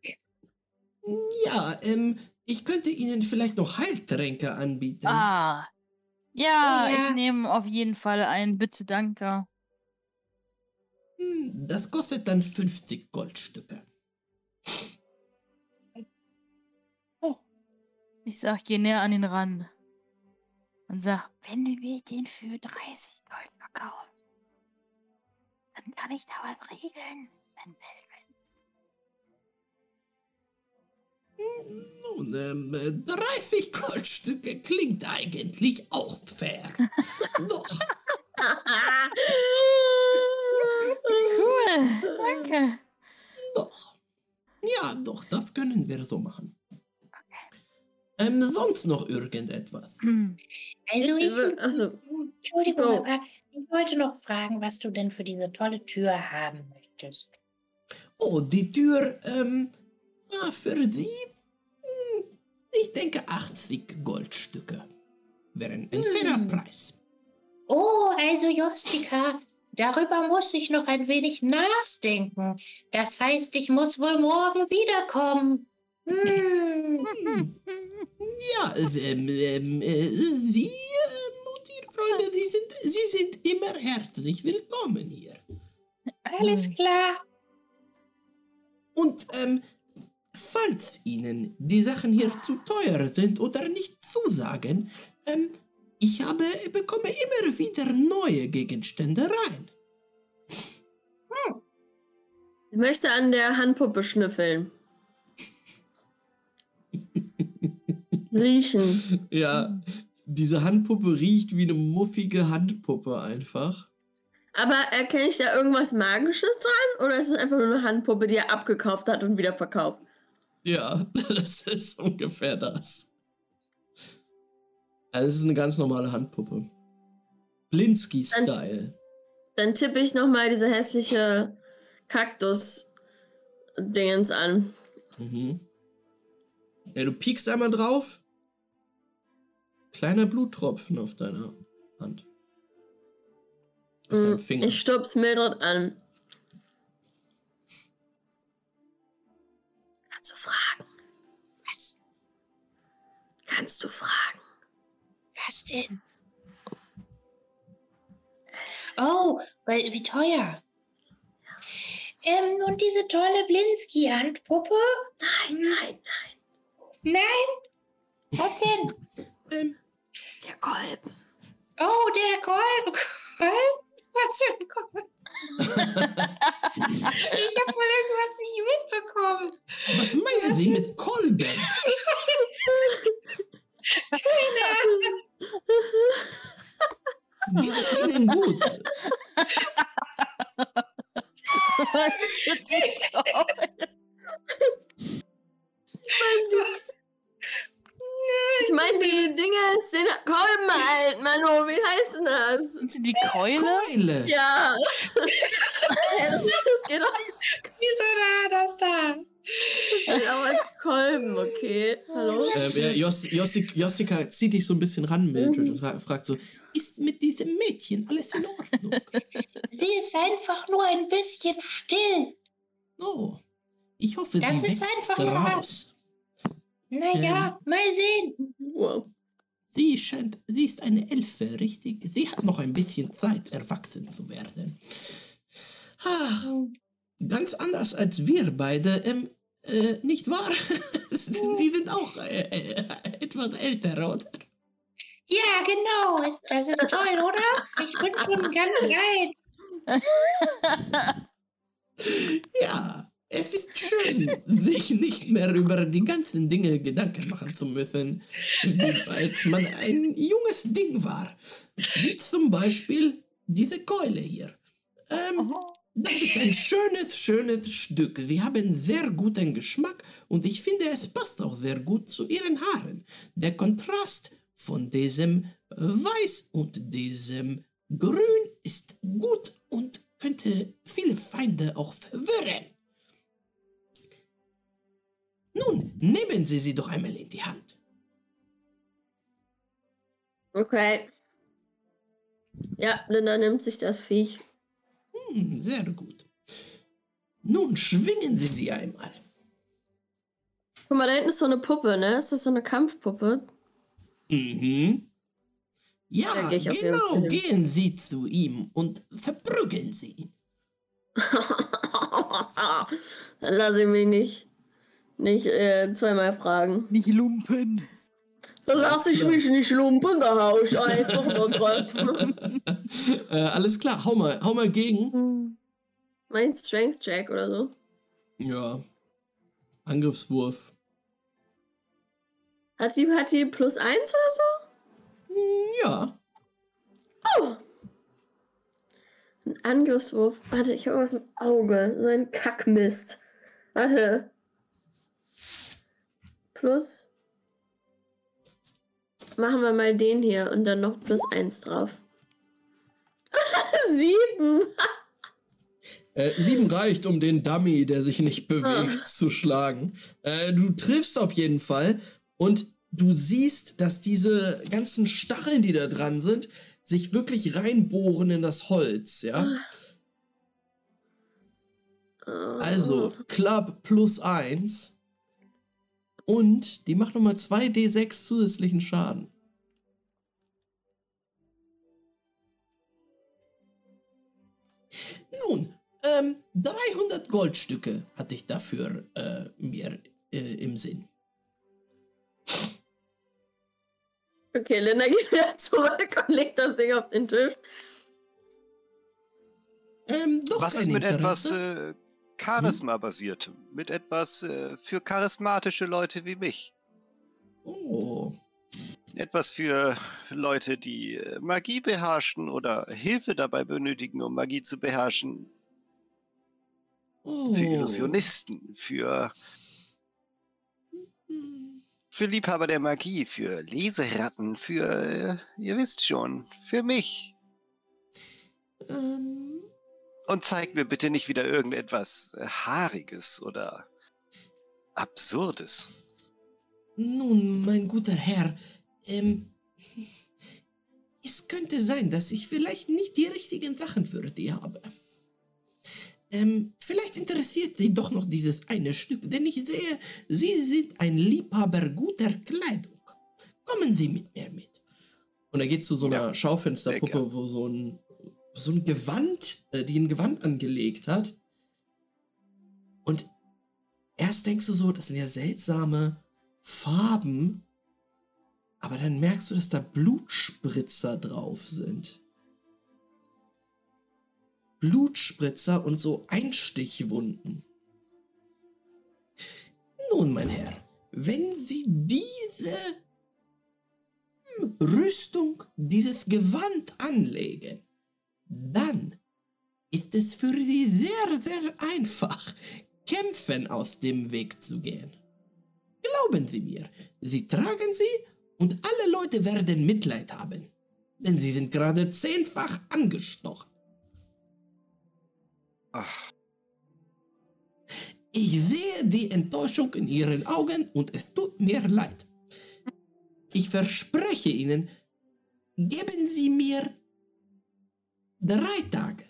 S1: ja, ähm, ich könnte Ihnen vielleicht noch Heiltränke anbieten.
S3: Ah. Ja,
S2: Oh ja.
S3: ich nehme auf jeden Fall ein Bitte, danke.
S1: Hm, Das kostet dann 50 Goldstücke.
S3: Ich sag, geh näher an ihn ran. Und sag, wenn du mir den für 30 Gold verkaufst, dann kann ich da was regeln. Wenn Mildred
S1: Nun, ähm, äh, 30 Goldstücke klingt eigentlich auch fair. Doch,
S3: Cool, danke.
S1: Doch. Das können wir so machen. Ähm, sonst noch irgendetwas?
S3: Hm.
S2: Also ich,
S5: will- also,
S2: Entschuldigung, aber ich wollte noch fragen, was du denn für diese tolle Tür haben möchtest.
S1: Oh, die Tür, ähm, ah, für Sie, hm, ich denke 80 Goldstücke. Wären ein fairer
S2: Hm.
S1: Preis.
S2: Oh, also Jostika, darüber muss ich noch ein wenig nachdenken. Das heißt, ich muss wohl morgen wiederkommen.
S6: Hm.
S1: Ja, ähm, ähm, äh, Sie ähm, und Ihre Freunde, Sie sind, Sie sind immer herzlich willkommen hier.
S6: Alles klar.
S1: Und ähm, falls Ihnen die Sachen hier zu teuer sind oder nicht zusagen, ähm, ich habe, bekomme immer wieder neue Gegenstände rein.
S5: Ich möchte an der Handpuppe schnüffeln. Riechen.
S1: Ja, diese Handpuppe riecht wie eine muffige Handpuppe einfach.
S5: Aber erkenne ich da irgendwas Magisches dran? Oder ist es einfach nur eine Handpuppe, die er abgekauft hat und wieder verkauft?
S1: Ja, das ist ungefähr das. Also es ist eine ganz normale Handpuppe. Blinsky-Style.
S5: Dann tippe ich nochmal diese hässliche Kaktus-Dingens an.
S1: Mhm. Ja, du piekst einmal drauf. Kleiner Bluttropfen auf deiner Hand. Auf deinem
S5: Mm,
S1: Finger.
S5: Ich stups Mildred an. Kannst du fragen?
S6: Was?
S5: Kannst du fragen?
S6: Was denn? Oh, weil, wie teuer. Ähm, und diese tolle Blinski-Handpuppe?
S5: Nein, nein, nein.
S6: Nein? Was denn?
S1: Ähm,
S5: Der Kolben.
S6: Oh, der Kolben. Kolben? Was für ein Kolben? ich habe wohl irgendwas nicht mitbekommen.
S1: was meinen Sie mit Kolben?
S6: Keine Ahnung.
S1: Ihnen gut?
S3: Was für die?
S5: Ich meine, die Dinge sind Kolben halt, Mano. Wie heißt denn das?
S3: Sind sie die Keule?
S1: Keule!
S5: Ja. Das, das geht auch,
S6: Wieso da das da?
S5: Das geht auch als Kolben, okay? Hallo?
S1: Ähm, ja, Jos, Jossik, Jossika zieht dich so ein bisschen ran, Mildred, und fra fragt so, ist mit diesem Mädchen alles in Ordnung?
S6: Sie ist einfach nur ein bisschen still.
S1: Oh, ich hoffe,
S6: Das
S1: sie
S6: ist
S1: wächst
S6: einfach nur-
S1: raus.
S6: Naja, mal sehen.
S5: Wow.
S1: Sie scheint, sie ist eine Elfe, richtig? Sie hat noch ein bisschen Zeit, erwachsen zu werden. Ach, ganz anders als wir beide, ähm, äh, nicht wahr? Sie sind auch äh, äh, etwas älter, oder?
S6: Ja, genau. Das ist toll, oder? Ich bin schon ganz alt.
S1: Ja, es ist schön, sich nicht mehr über die ganzen Dinge Gedanken machen zu müssen, wie als man ein junges Ding war. Wie zum Beispiel diese Keule hier. Ähm, das ist ein schönes, schönes Stück. Sie haben sehr guten Geschmack und ich finde, es passt auch sehr gut zu Ihren Haaren. Der Kontrast von diesem Weiß und diesem Grün ist gut und könnte viele Feinde auch verwirren. Nun, nehmen Sie sie doch einmal in die Hand.
S5: Okay. Ja, Linda nimmt sich das Viech.
S1: Hm, sehr gut. Nun schwingen Sie sie einmal.
S5: Guck mal, da hinten ist so eine Puppe, ne? Ist das so eine Kampfpuppe?
S1: Mhm. Ja, genau. Gehen Sie zu ihm und verprügeln Sie ihn.
S5: Dann lasse ich mich nicht, nicht äh, zweimal fragen.
S3: Nicht lumpen.
S5: Dann lasse ich
S1: klar.
S5: mich nicht lumpen, da hau ich einfach nur drauf.
S1: Äh, alles klar, hau mal, hau mal gegen.
S5: Mein Strength Check oder so.
S1: Ja. Angriffswurf.
S5: Hat die, hat die plus eins oder so?
S1: Hm, Ja.
S5: Ein Angriffswurf. Warte, ich habe was im Auge. So ein Kackmist. Warte. Plus. Machen wir mal den hier und dann noch plus eins drauf. Sieben.
S1: Äh, sieben reicht, um den Dummy, der sich nicht bewegt, zu schlagen. Äh, du triffst auf jeden Fall und du siehst, dass diese ganzen Stacheln, die da dran sind, sich wirklich reinbohren in das Holz, ja? Also, Club plus eins. Und die macht nochmal 2d6 zusätzlichen Schaden. Nun, ähm, 300 Goldstücke hatte ich dafür äh, mir äh, im Sinn.
S5: Okay, Linda geht wieder zurück und legt das Ding auf den Tisch.
S1: Ähm, doch
S4: Was ist mit etwas
S1: Interesse?
S4: äh, Charisma-basiertem? Mit etwas äh, für charismatische Leute wie mich?
S1: Oh,
S4: Etwas für Leute, die äh, Magie beherrschen oder Hilfe dabei benötigen, um Magie zu beherrschen.
S1: oh.
S4: Für Illusionisten, für,
S1: Hm,
S4: für Liebhaber der Magie, für Leseratten, für, äh, ihr wisst schon, für mich.
S1: Ähm,
S4: Und zeigt mir bitte nicht wieder irgendetwas äh, Haariges oder Absurdes.
S1: nun, mein guter Herr, ähm, es könnte sein, dass ich vielleicht nicht die richtigen Sachen für Sie habe. Ähm, vielleicht interessiert Sie doch noch dieses eine Stück, denn ich sehe, Sie sind ein Liebhaber guter Kleidung. Kommen Sie mit mir mit. Und er geht zu so einer
S4: Ja,
S1: Schaufensterpuppe, wo so ein, so ein Gewand, äh, die ein Gewand angelegt hat. Und erst denkst du so, das sind ja seltsame Farben, aber dann merkst du, dass da Blutspritzer drauf sind. Blutspritzer und so Einstichwunden. Nun, mein Herr, wenn Sie diese Rüstung, dieses Gewand anlegen, dann ist es für Sie sehr, sehr einfach, Kämpfen aus dem Weg zu gehen. Glauben Sie mir, Sie tragen sie und alle Leute werden Mitleid haben. Denn sie sind gerade zehnfach angestochen.
S4: Ach,
S1: Ich sehe die Enttäuschung in Ihren Augen und es tut mir leid. Ich verspreche Ihnen, geben Sie mir drei Tage.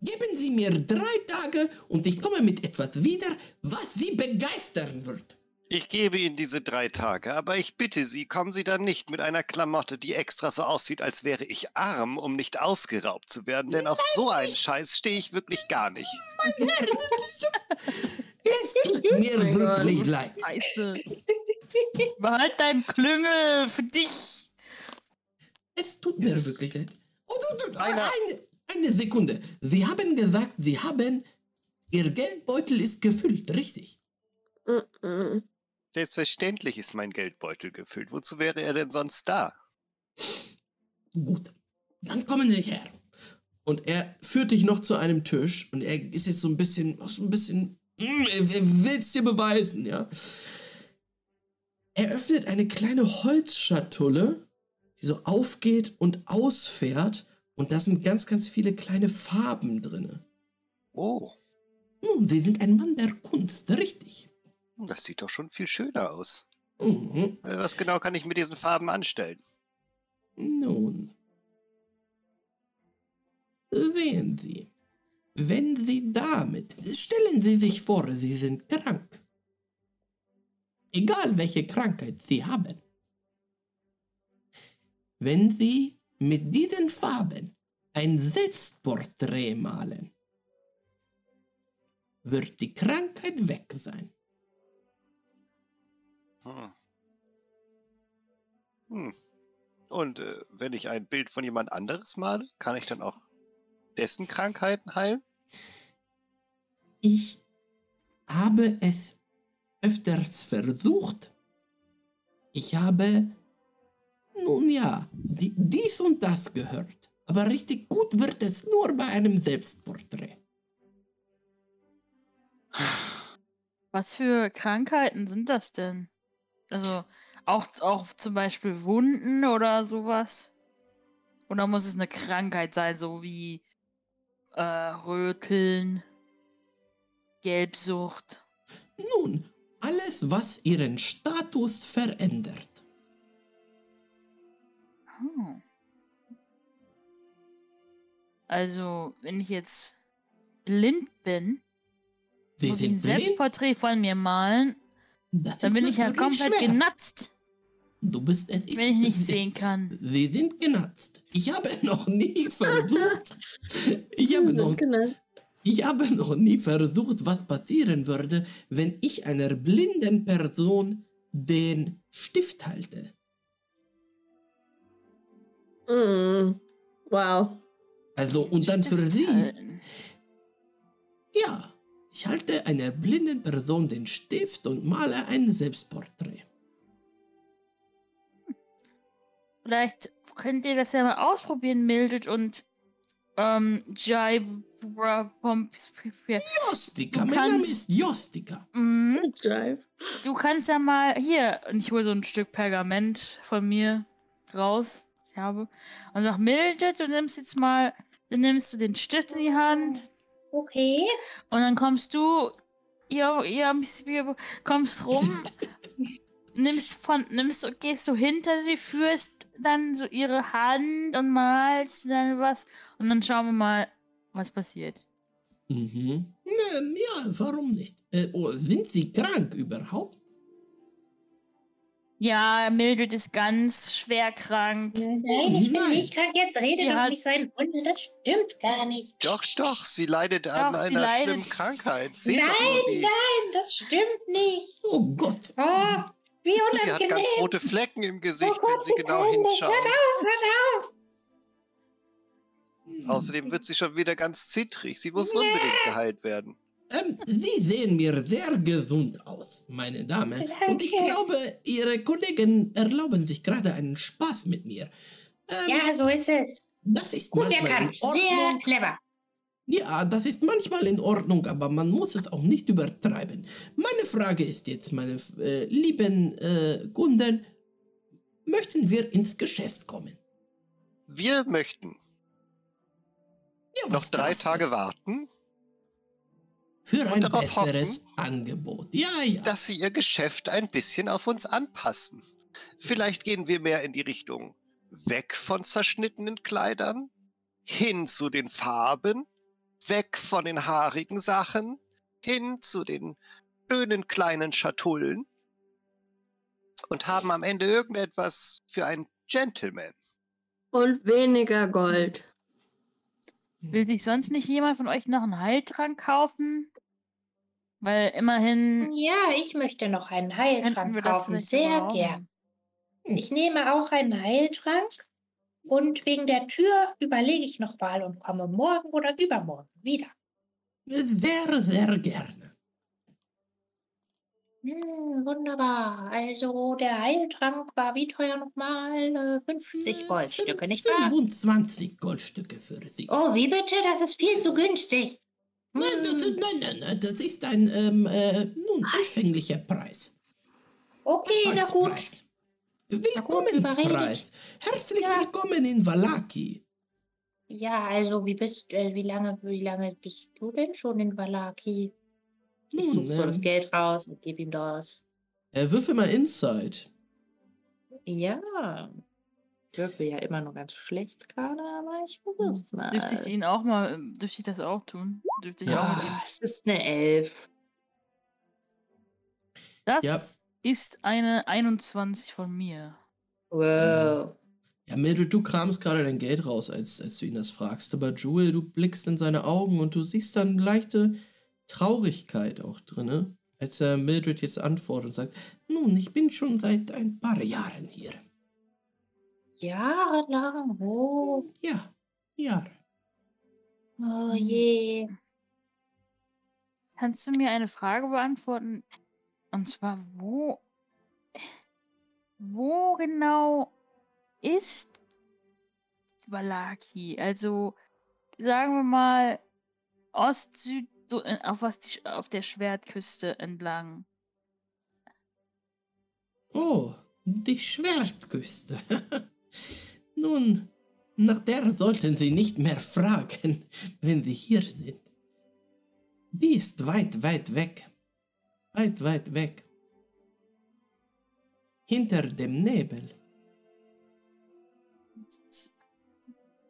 S1: Geben Sie mir drei Tage und ich komme mit etwas wieder, was Sie begeistern wird.
S4: Ich gebe Ihnen diese drei Tage, aber ich bitte Sie, kommen Sie dann nicht mit einer Klamotte, die extra so aussieht, als wäre ich arm, um nicht ausgeraubt zu werden, denn auf so einen Scheiß stehe ich wirklich gar nicht.
S1: Mein Herr, es tut mir
S5: Mein Gott.
S1: wirklich leid.
S3: Scheiße. Behalt deinen Klüngel für dich.
S1: Es tut mir wirklich leid. Oh, du, du,
S4: Einer-
S1: eine, eine Sekunde. Sie haben gesagt, Sie haben. Ihr Geldbeutel ist gefüllt, richtig?
S4: Selbstverständlich ist mein Geldbeutel gefüllt. Wozu wäre er denn sonst da?
S1: Gut. Dann kommen Sie her. Und er führt dich noch zu einem Tisch und er ist jetzt so ein bisschen, so ein bisschen, mm, er, er will es dir beweisen, ja. Er öffnet eine kleine Holzschatulle, die so aufgeht und ausfährt und da sind ganz, ganz viele kleine Farben drinne.
S4: Oh,
S1: Nun, Sie sind ein Mann der Kunst, richtig?
S4: das sieht doch schon viel schöner aus.
S1: Mhm.
S4: Äh, Was genau kann ich mit diesen Farben anstellen?
S1: Nun. Sehen Sie, wenn Sie damit, stellen Sie sich vor, Sie sind krank. Egal welche Krankheit Sie haben. Wenn Sie mit diesen Farben ein Selbstporträt malen, wird die Krankheit weg sein.
S4: Hm. Hm. Und äh, wenn ich ein Bild von jemand anderes male, kann ich dann auch dessen Krankheiten heilen?
S1: Ich habe es öfters versucht. Ich habe, nun ja, di- dies und das gehört. Aber richtig gut wird es nur bei einem Selbstporträt.
S3: Was für Krankheiten sind das denn? Also auch, auch zum Beispiel Wunden oder sowas? Oder muss es eine Krankheit sein, so wie äh, Röteln, Gelbsucht?
S1: Nun, alles, was ihren Status verändert.
S3: Hm. Also, wenn ich jetzt blind bin,
S1: Sie
S3: muss ich ein
S1: blind?
S3: Selbstporträt von mir malen,
S1: Das
S3: Dann bin ich ja komplett
S1: schwer.
S3: genatzt,
S1: Du bist es
S3: wenn ich nicht
S1: Sie-
S3: sehen kann.
S1: Sie sind genatzt. Ich habe noch nie versucht. Ich habe noch. Ich habe noch nie versucht, was passieren würde, wenn ich einer blinden Person den Stift halte.
S5: Mm. Wow.
S1: Also, und dann für Sie. Ja, ich halte einer blinden Person den Stift und male ein Selbstporträt.
S3: Vielleicht könnt ihr das ja mal ausprobieren, Mildred und ähm, Jai
S1: Jostika,
S3: Du
S1: mein Name
S3: kannst-
S1: ist Jostika.
S3: Mhm. Du kannst ja mal hier, und ich hole so ein Stück Pergament von mir raus, habe, und sag, Mildred, du nimmst jetzt mal, dann nimmst du den Stift in die Hand
S2: Okay.
S3: und dann kommst du, ihr, ihr kommst rum, nimmst von, nimmst, du- gehst du hinter sie, führst dann so ihre Hand und malst dann was und dann schauen wir mal, was passiert.
S1: Mhm. Na, ja, warum nicht? Äh, oh, sind Sie krank überhaupt?
S3: Ja, Mildred ist ganz schwer krank.
S2: Nein, ich bin nicht krank. Jetzt rede
S3: Sie
S2: doch
S3: hat-
S2: nicht so ein Unsinn. Das stimmt gar nicht.
S4: Doch, doch, sie leidet an
S3: Doch, sie
S4: einer
S3: leidet-
S4: schlimmen Krankheit. Seht
S2: Nein, nein, das stimmt nicht.
S1: Oh Gott.
S2: Oh, wie
S4: Sie hat
S2: unangenehm.
S4: ganz rote Flecken im Gesicht,
S2: oh Gott,
S4: wenn sie genau hinschaut.
S2: Hört auf, hört auf.
S4: Außerdem wird sie schon wieder ganz zittrig. Sie muss unbedingt geheilt werden.
S1: Ähm, Sie sehen mir sehr gesund aus, meine Dame. Und ich
S2: Danke.
S1: glaube, Ihre Kollegen erlauben sich gerade einen Spaß mit mir. Ähm,
S2: Ja, so ist es.
S1: das ist
S2: Gut
S1: manchmal in
S2: erkannt. Sehr
S1: Ordnung.
S2: clever.
S1: Ja, das ist manchmal in Ordnung, aber man muss es auch nicht übertreiben. Meine Frage ist jetzt, meine äh, lieben äh, Kunden, möchten wir ins Geschäft kommen?
S4: Wir möchten
S1: Ja,
S4: noch drei Tage
S1: es?
S4: warten,
S1: Für ein besseres Angebot. Ja, ja.
S4: dass sie ihr Geschäft ein bisschen auf uns anpassen. Vielleicht gehen wir mehr in die Richtung weg von zerschnittenen Kleidern, hin zu den Farben, weg von den haarigen Sachen, hin zu den schönen kleinen Schatullen und haben am Ende irgendetwas für einen Gentleman.
S5: Und weniger Gold.
S3: Will sich sonst nicht jemand von euch noch einen Heiltrank kaufen? Weil immerhin
S2: Ja, ich möchte noch einen Heiltrank kaufen. Sehr
S3: gebrauchen.
S2: gern. Ich nehme auch einen Heiltrank. Und wegen der Tür überlege ich noch mal und komme morgen oder übermorgen wieder.
S1: Sehr, sehr gerne.
S2: Hm, wunderbar. Also der Heiltrank war wie teuer nochmal? Äh, 50 Goldstücke, nicht wahr?
S1: 25 Goldstücke für Sie.
S2: Oh, wie bitte? Das ist viel zu günstig.
S1: Nein,
S2: Hm,
S1: nein, nein, nein, das ist ein ähm, äh, nun, anfänglicher Preis.
S2: okay, na gut.
S1: Willkommenspreis. Herzlich
S2: Ja.
S1: willkommen in Valaki.
S2: Ja, also wie bist äh, wie lange wie lange bist du denn schon in Valaki? Ich
S1: Nun,
S2: suche
S1: ähm,
S2: Geld raus und gebe ihm das.
S1: äh, würfel mal Insight.
S2: Ja. Ich würfel ja immer noch ganz schlecht gerade, aber ich versuch's mal.
S3: dürfte ich ihn auch mal, ähm, dürfte ich das auch tun? Dürfte ich
S1: Ja.
S3: auch mit ihm.
S2: Ah, Es ist eine Elf.
S3: Das
S1: Ja.
S3: ist eine 21 von mir.
S2: Wow.
S1: Ja, Mildred, du kramst gerade dein Geld raus, als, als du ihn das fragst. Aber Jewel, du blickst in seine Augen und du siehst dann leichte Traurigkeit auch drinne, als er Mildred jetzt antwortet und sagt, nun, ich bin schon seit ein paar Jahren hier.
S2: Jahrelang. Oh,
S1: Ja, Jahre.
S2: oh
S3: Hm.
S2: je.
S3: Kannst du mir eine Frage beantworten? Und zwar, wo, wo genau ist Valaki? Also, sagen wir mal, Ost, Süd, so, äh, auf, was die, auf der Schwertküste entlang.
S1: Oh, die Schwertküste. Nun, nach der sollten Sie nicht mehr fragen, wenn Sie hier sind. Die ist weit, weit weg. Weit, weit weg. Hinter dem Nebel.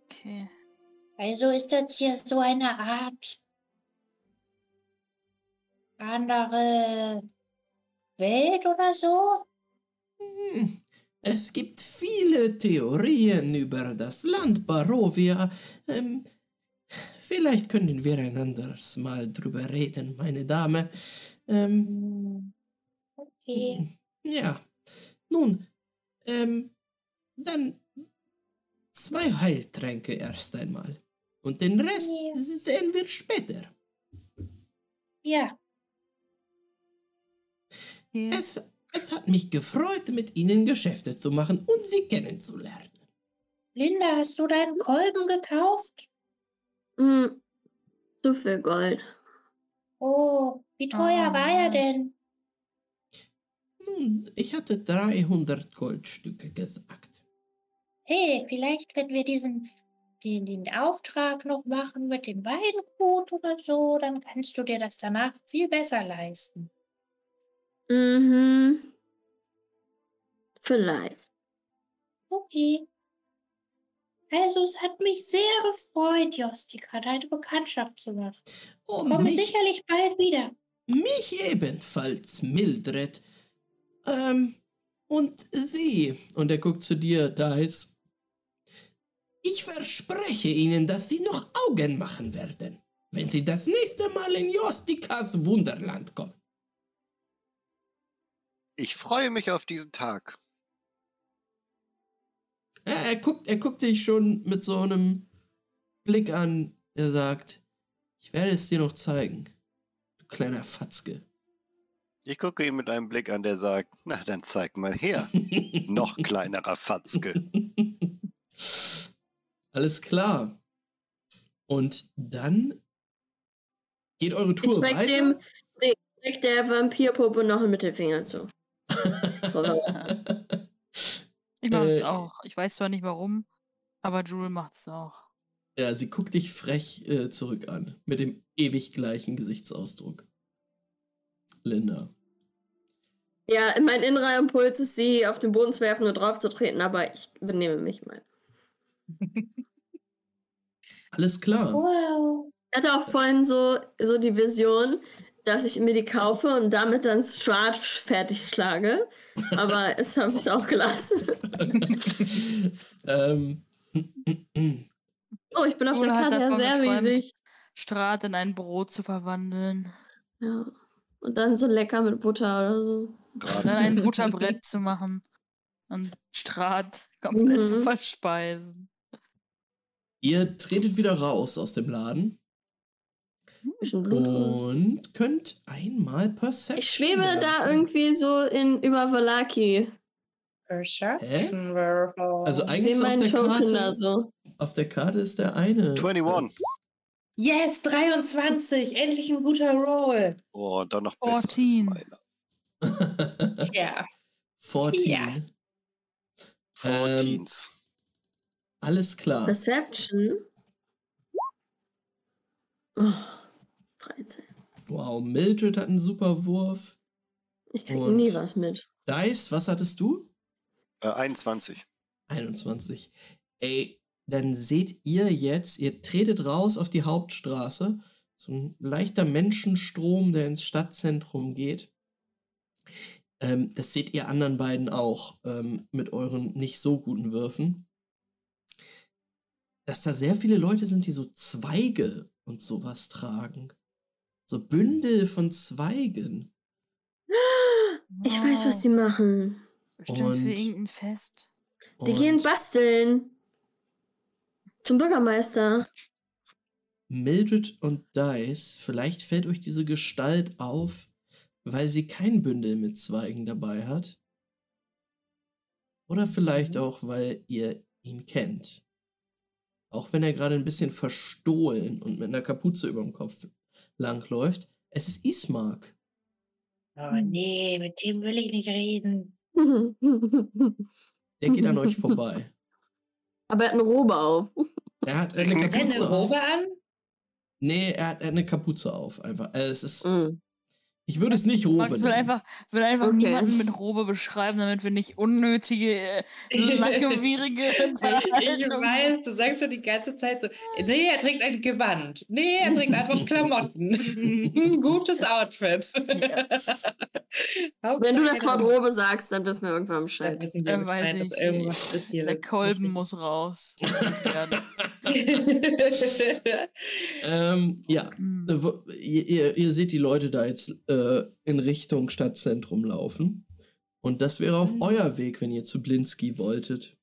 S3: Okay.
S2: Also ist das hier so eine Art andere Welt oder so?
S1: Hm, Es gibt viele Theorien über das Land Barovia. Ähm, vielleicht können wir ein anderes Mal drüber reden, meine Dame. Ähm,
S2: Hm. Okay.
S1: ja. Nun, ähm, dann zwei Heiltränke erst einmal. Und den Rest
S2: Ja.
S1: sehen wir später.
S2: Ja.
S1: Es, es hat mich gefreut, mit Ihnen Geschäfte zu machen und Sie kennenzulernen.
S2: Linda, hast du deinen Kolben gekauft?
S5: Hm, zu viel Gold.
S2: Oh, wie teuer war er
S3: Ah.
S2: denn?
S1: Nun, ich hatte 300 Goldstücke gesagt.
S2: Hey, vielleicht, wenn wir diesen, den, den Auftrag noch machen mit dem Weingut oder so, dann kannst du dir das danach viel besser leisten.
S5: Mhm. Vielleicht.
S2: Okay. Also, es hat mich sehr gefreut, Jostika, deine Bekanntschaft zu machen.
S1: Oh,
S2: Komme
S1: mich,
S2: sicherlich bald wieder.
S1: mich ebenfalls, Mildred. Ähm, und Sie, und er guckt zu dir, Dice. Ich verspreche Ihnen, dass Sie noch Augen machen werden, wenn Sie das nächste Mal in Jostikas Wunderland kommen.
S4: Ich freue mich auf diesen Tag.
S1: Ja, er, guckt, er guckt dich schon mit so einem Blick an. Er sagt, ich werde es dir noch zeigen. Du kleiner Fatzke.
S4: Ich gucke ihn mit einem Blick an, der sagt, na dann zeig mal her. Noch kleinerer Fatzke.
S1: Alles klar. Und dann geht eure
S5: Ich
S1: Tour
S5: zeig
S1: weiter.
S5: dem, dem zeig der Vampirpuppe noch einen Mittelfinger zu.
S3: Ich mache es
S1: Äh,
S3: auch. Ich weiß zwar nicht warum, aber Jewel macht es auch.
S1: ja, sie guckt dich frech äh, zurück an. Mit dem ewig gleichen Gesichtsausdruck. Linda.
S5: Ja, mein innerer Impuls ist, sie auf den Boden zu werfen und drauf zu treten, aber ich benehme mich mal.
S1: Alles klar.
S2: Wow.
S5: Ich hatte auch vorhin so, so die Vision, dass ich mir die kaufe und damit dann Strahd fertig schlage. Aber es habe ich auch gelassen.
S1: ähm,
S5: Oh, ich bin auf der
S3: Jewel hat
S5: Karte ja sehr
S3: geträumt,
S5: riesig.
S3: Strat in ein Brot zu verwandeln.
S5: Ja. Und dann so lecker mit Butter oder so.
S3: Dann
S4: Gerade
S3: ein Butterbrett zu machen. Und Strat komplett zu
S5: Mhm.
S3: verspeisen.
S1: ihr tretet wieder raus aus dem Laden. Und könnt einmal Perception.
S5: Ich schwebe da
S1: werfen.
S5: irgendwie so in über Valaki.
S6: Perception.
S1: Also
S5: Ich
S1: eigentlich auf der,
S5: Token da
S1: Karte,
S5: so.
S1: auf der Karte ist der eine.
S4: 21.
S6: Yes, 23. Endlich ein guter Roll.
S4: Oh, dann noch besser. als
S3: 14.
S4: meiner.
S6: Tja.
S1: 14.
S6: Ja.
S1: Ähm,
S4: 14s.
S1: alles klar.
S5: Perception. Oh, 13.
S1: Wow, Mildred hat einen super Wurf.
S5: Ich krieg
S1: Und-
S5: nie was mit.
S1: Dice, was hattest du?
S4: Äh, 21.
S1: 21. Ey, dann seht ihr jetzt, ihr tretet raus auf die Hauptstraße. So ein leichter Menschenstrom, der ins Stadtzentrum geht. Ähm, das seht ihr anderen beiden auch ähm, mit euren nicht so guten Würfen. Dass da sehr viele Leute sind, die so Zweige und sowas tragen. So Bündel von Zweigen.
S5: Ich weiß, was die machen.
S3: Bestimmt für irgendein Fest.
S5: Die gehen basteln. Zum Bürgermeister.
S1: Mildred und Dice, vielleicht fällt euch diese Gestalt auf, weil sie kein Bündel mit Zweigen dabei hat. Oder vielleicht auch, weil ihr ihn kennt. Auch wenn er gerade ein bisschen verstohlen und mit einer Kapuze über dem Kopf langläuft. Es ist Ismark.
S6: Oh nee, mit dem will ich nicht reden.
S1: Der geht an euch vorbei.
S5: Aber er hat eine Robe auf.
S1: Er hat eine Kapuze
S6: eine
S1: auf.
S6: Robe an?
S1: Nee, er hat, er hat eine Kapuze auf, einfach. Also es ist,
S5: Mm.
S1: Ich würde es nicht Robe
S3: Max will
S1: nennen.
S3: einfach, will einfach
S5: Okay.
S3: niemanden mit Robe beschreiben, damit wir nicht unnötige, äh, langwierige
S6: Ich, ich weiß, du sagst schon die ganze Zeit so, nee, er trägt ein Gewand. Nee, er trägt einfach Klamotten. Gutes Outfit.
S5: Wenn du das Wort Robe sagst, dann wissen wir irgendwann
S6: Dann
S5: Bescheid.
S3: Dann
S6: Bescheid,
S3: weiß ich,
S6: irgendwas ist hier.
S3: Der Kolben muss raus. Ja.
S1: Ähm, ja,
S3: Hm.
S1: Äh, wo- ihr, ihr, ihr seht die Leute da jetzt äh, in Richtung Stadtzentrum laufen. Und das wäre auch
S3: Mhm.
S1: euer Weg, wenn ihr zu Blinski wolltet.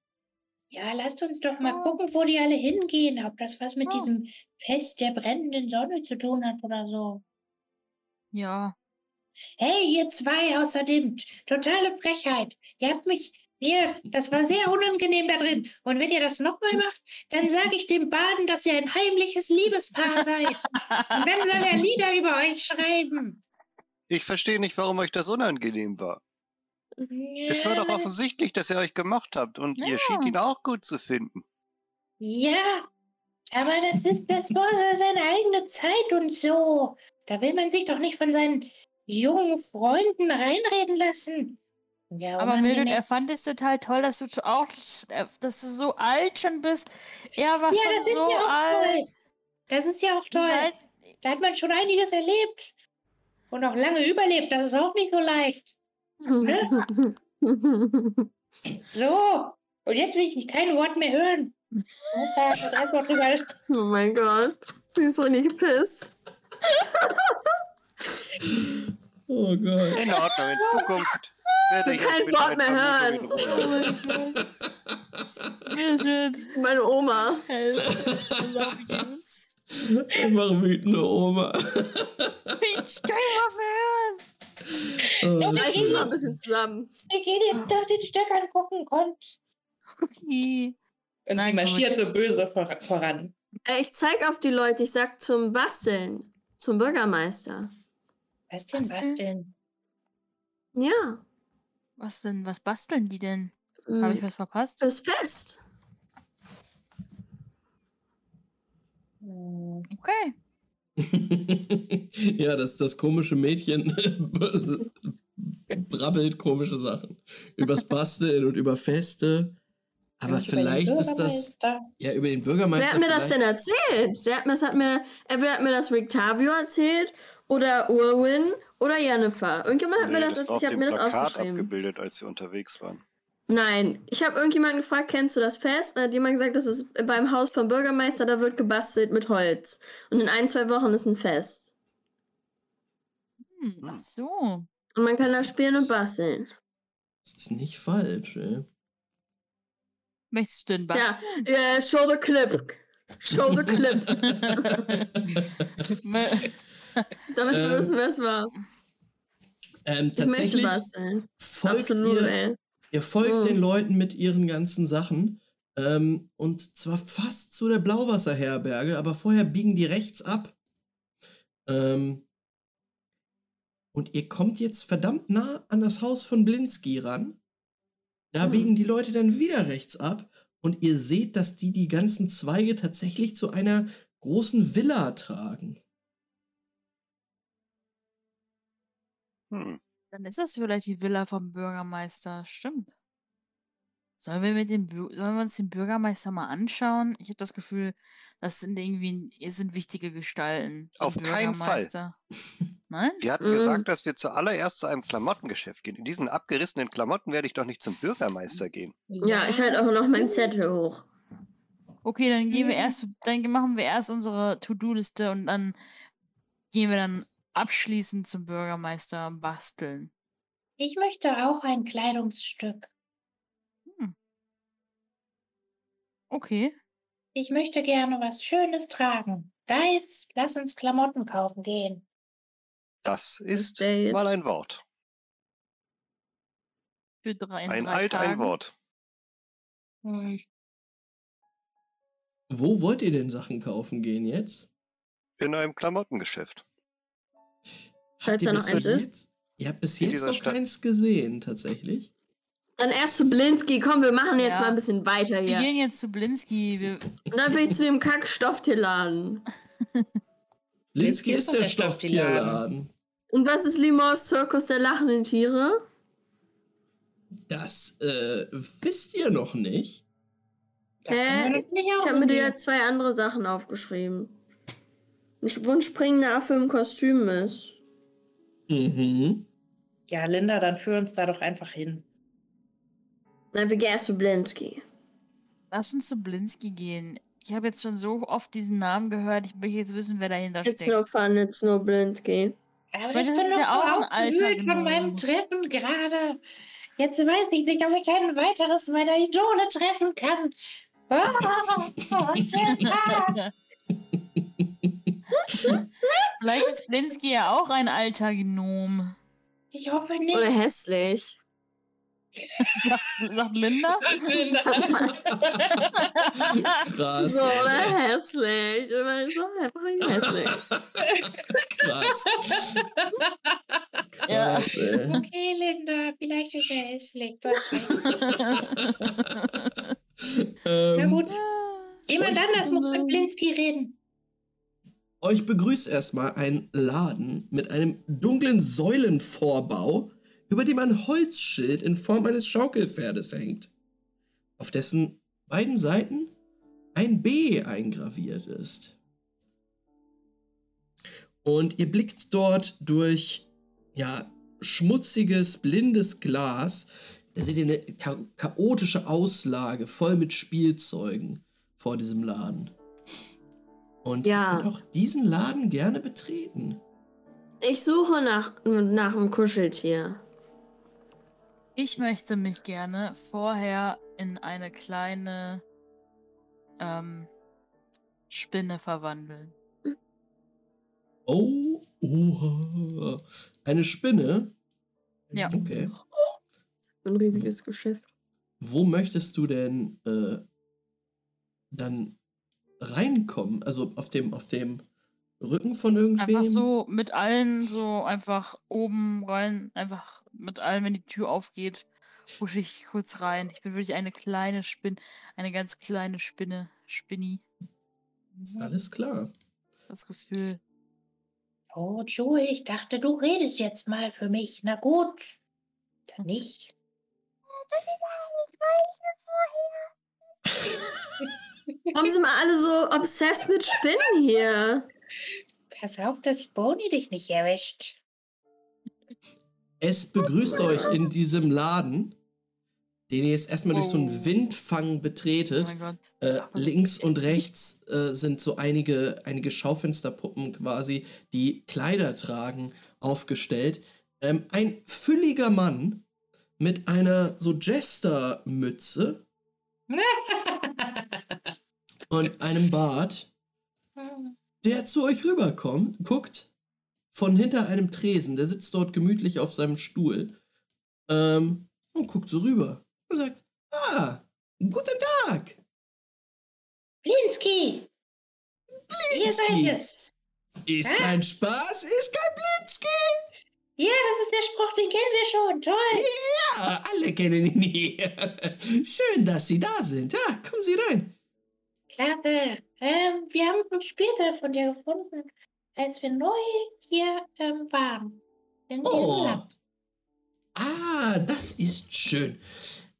S2: Ja, lasst uns doch mal
S3: Oh.
S2: gucken, wo die alle hingehen. Ob das was mit
S3: Oh.
S2: diesem Fest der brennenden Sonne zu tun hat oder so.
S3: ja.
S2: Hey, ihr zwei außerdem, totale Frechheit. Ihr habt mich, ihr, das war sehr unangenehm da drin. Und wenn ihr das nochmal macht, dann sage ich dem Baden, dass ihr ein heimliches Liebespaar seid. Und dann soll er Lieder über euch schreiben.
S4: Ich verstehe nicht, warum euch das unangenehm war. Es war doch
S2: Ja,
S4: offensichtlich, dass ihr euch gemacht habt und
S3: Ja.
S4: ihr schien ihn auch gut zu finden.
S2: Ja, aber das ist, das war seine eigene Zeit und so. Da will man sich doch nicht von seinen jungen Freunden reinreden lassen. Ja,
S3: Aber Mildred, er fand es total toll, dass du auch, äh, dass du so alt schon bist. Er war
S2: Ja,
S3: schon
S2: das ist
S3: so
S2: ja auch toll.
S3: alt.
S2: Das ist ja auch toll.
S3: Seit,
S2: Da hat man schon einiges erlebt. Und auch lange überlebt. Das ist auch nicht so leicht. So. Und jetzt will ich kein Wort mehr hören.
S5: Oh mein Gott. Sie ist so nicht gepisst.
S1: Oh Gott.
S4: In Ordnung, in Zukunft werde
S5: will
S4: ich euch
S5: kein Wort mehr hören.
S4: Vermutungen in Ruhe lassen.
S3: Mildred,
S5: Meine Oma.
S1: Einfach wütende Oma.
S3: Ich kann mehr hören.
S1: Oh,
S5: wir mal ein bisschen zusammen.
S2: Wir gehen jetzt doch den Stöck angucken. Kommt.
S3: Okay.
S6: Und
S3: Nein,
S6: sie marschiert so böse vor, voran.
S5: Ey, Ich zeig auf die Leute, ich sag zum Basteln. Zum Bürgermeister.
S2: Was denn,
S3: denn?
S2: denn?
S5: Ja.
S3: Was denn, was basteln die denn?
S5: mm,
S3: Habe ich was verpasst?
S5: Fürs Fest.
S3: Okay.
S1: ja, das, das komische Mädchen brabbelt komische Sachen. Übers Basteln und über Feste. Aber
S2: den
S1: vielleicht ist das.
S2: Bürgermeister.
S1: Ja, über den Bürgermeister.
S5: Wer hat mir das
S1: vielleicht-
S5: denn erzählt? Der hat mir, das hat mir, entweder hat mir das Rictavio erzählt oder Urwin oder Jennifer. Irgendjemand hat
S4: Nee,
S5: mir das,
S4: das
S5: erzählt, ich habe mir das aufgeschrieben.
S4: abgebildet, als wir unterwegs waren.
S5: Nein, ich habe irgendjemanden gefragt, kennst du das Fest? Da hat jemand gesagt, das ist beim Haus vom Bürgermeister, da wird gebastelt mit Holz. Und in ein, zwei Wochen ist ein Fest.
S3: Hm, ach so.
S5: Und man kann da spielen und basteln.
S1: Das ist nicht falsch, ey.
S3: Möchtest du denn
S5: Ja,
S3: basteln?
S5: äh, show the clip. Show the clip. Damit wir
S1: Ähm,
S5: wissen, wer es war.
S1: ähm,
S5: Ich möchte
S1: tatsächlich
S5: basteln.
S1: folgt
S5: Absolut,
S1: ihr,
S5: ey.
S1: Ihr folgt
S5: Mhm.
S1: den Leuten mit ihren ganzen Sachen. Ähm, und zwar fast zu der Blauwasserherberge, aber vorher biegen die rechts ab. Ähm, und ihr kommt jetzt verdammt nah an das Haus von Blinski ran. Da
S5: Hm.
S1: biegen die Leute dann wieder rechts ab. Und ihr seht, dass die die ganzen Zweige tatsächlich zu einer großen Villa tragen.
S4: Hm.
S3: Dann ist das vielleicht die Villa vom Bürgermeister. Stimmt. Sollen wir, mit dem Sollen wir uns den Bürgermeister mal anschauen? Ich habe das Gefühl, das sind irgendwie es sind wichtige Gestalten.
S4: Auf keinen Fall.
S3: Bürgermeister. Nein?
S4: Wir hatten
S5: Mhm.
S4: gesagt, dass wir zuallererst zu einem Klamottengeschäft gehen. In diesen abgerissenen Klamotten werde ich doch nicht zum Bürgermeister gehen.
S5: Ja, ich halte auch noch meinen Zettel hoch.
S3: Okay, dann gehen wir
S2: Mhm.
S3: erst, dann machen wir erst unsere To-Do-Liste und dann gehen wir dann abschließend zum Bürgermeister basteln.
S2: Ich möchte auch ein Kleidungsstück.
S3: Okay.
S2: Ich möchte gerne was Schönes tragen. Guys, lass uns Klamotten kaufen gehen.
S4: Das ist mal ein Wort.
S3: Für drei, in
S4: Ein
S3: drei
S4: Alt, ein
S3: Tagen.
S4: Wort.
S2: Hm.
S1: Wo wollt ihr denn Sachen kaufen gehen jetzt?
S4: In einem Klamottengeschäft.
S5: Falls da noch eins
S1: jetzt-
S5: ist?
S1: Ihr habt bis jetzt noch
S4: Stadt.
S1: keins gesehen, tatsächlich.
S5: Dann erst zu Blinski. Komm, wir machen jetzt
S3: Ja.
S5: mal ein bisschen weiter
S3: Wir
S5: hier.
S3: gehen jetzt zu Blinski. Wir,
S5: Und dann will ich zu dem Kack-Stofftierladen.
S1: Linsky
S6: ist
S1: der
S6: der Stofftierladen.
S5: Und was ist Limors Zirkus der lachenden Tiere?
S1: Das äh, wisst ihr noch nicht.
S5: Hä?
S2: wir nicht
S5: Ich habe mir ja zwei andere Sachen aufgeschrieben. Wo ein springender Affe im Kostüm ist.
S1: Mhm.
S2: Ja, Linda, dann führ uns da doch einfach hin.
S5: Na, wir gehen erst zu Blinsky.
S3: Lass uns zu Blinsky gehen. Ich habe jetzt schon so oft diesen Namen gehört. Ich möchte jetzt wissen, wer dahinter
S5: It's
S3: steckt.
S5: no fun, it's no Blinsky.
S2: Aber ich
S3: das
S2: bin
S3: ist
S2: doch
S3: auch ein alter
S2: aufgewühlt von meinem. Treffen gerade. Jetzt weiß ich nicht, ob ich ein weiteres meiner Idole treffen kann. Oh, was für ein Tag.
S3: Vielleicht ist Blinsky ja auch ein alter Gnom.
S2: Ich hoffe nicht.
S5: Oder hässlich.
S3: Sagt, sagt Linda?
S1: Krass.
S5: So, oder hässlich. Oder so einfach hässlich.
S1: Krass.
S3: Ja.
S1: Krass, ey.
S2: Okay, Linda, vielleicht ist er hässlich. Du hast recht. Na
S1: Ähm,
S2: gut. Jemand anders muss mit Blinsky reden.
S1: Euch begrüßt erstmal ein Laden mit einem dunklen Säulenvorbau, über dem ein Holzschild in Form eines Schaukelpferdes hängt, auf dessen beiden Seiten ein B eingraviert ist. Und ihr blickt dort durch ja, schmutziges, blindes Glas. Da seht ihr eine cha chaotische Auslage voll mit Spielzeugen vor diesem Laden. Und
S5: Ja.
S1: ihr könnt auch diesen Laden gerne betreten.
S5: Ich suche nach, nach einem Kuscheltier.
S3: Ich möchte mich gerne vorher in eine kleine ähm, Spinne verwandeln.
S1: Oh, oha. Eine Spinne?
S3: Ja.
S1: Okay.
S5: Ein riesiges Geschäft.
S1: Wo möchtest du denn äh, dann reinkommen? Also auf dem, auf dem Rücken von irgendwem?
S3: Einfach so mit allen so einfach oben rein, einfach mit allem, wenn die Tür aufgeht, husche ich kurz rein. Ich bin wirklich eine kleine Spinne, eine ganz kleine Spinne, Spinni.
S1: Alles klar.
S3: Das Gefühl.
S2: Oh, Joey, ich dachte, du redest jetzt mal für mich. Na gut. Dann nicht.
S5: Warum sind wir alle so obsessed mit Spinnen hier?
S2: Pass auf, dass Boni dich nicht erwischt.
S1: Es begrüßt euch in diesem Laden, den ihr jetzt erstmal durch so einen
S3: Oh.
S1: Windfang
S3: Oh
S1: betretet.
S3: mein Gott.
S1: Äh, links und rechts äh, sind so einige, einige Schaufensterpuppen quasi, die Kleider tragen, aufgestellt. Ähm, ein fülliger Mann mit einer so Jester-Mütze und einem Bart, der zu euch rüberkommt, guckt von hinter einem Tresen, der sitzt dort gemütlich auf seinem Stuhl ähm, und guckt so rüber und sagt, ah, guten Tag.
S2: Blinsky! Ihr seid
S1: Blinsky.
S2: es!
S1: Ist
S2: Hä?
S1: kein Spaß, ist kein Blitzki.
S2: Ja, das ist der Spruch, den kennen wir schon. Toll!
S1: Ja, alle kennen ihn hier. Schön, dass Sie da sind. Ja, kommen Sie rein.
S2: Klasse. Ähm, wir haben ein Spielzeug von dir gefunden, als wir neu hier ähm, waren.
S1: Oh. Ah, das ist schön.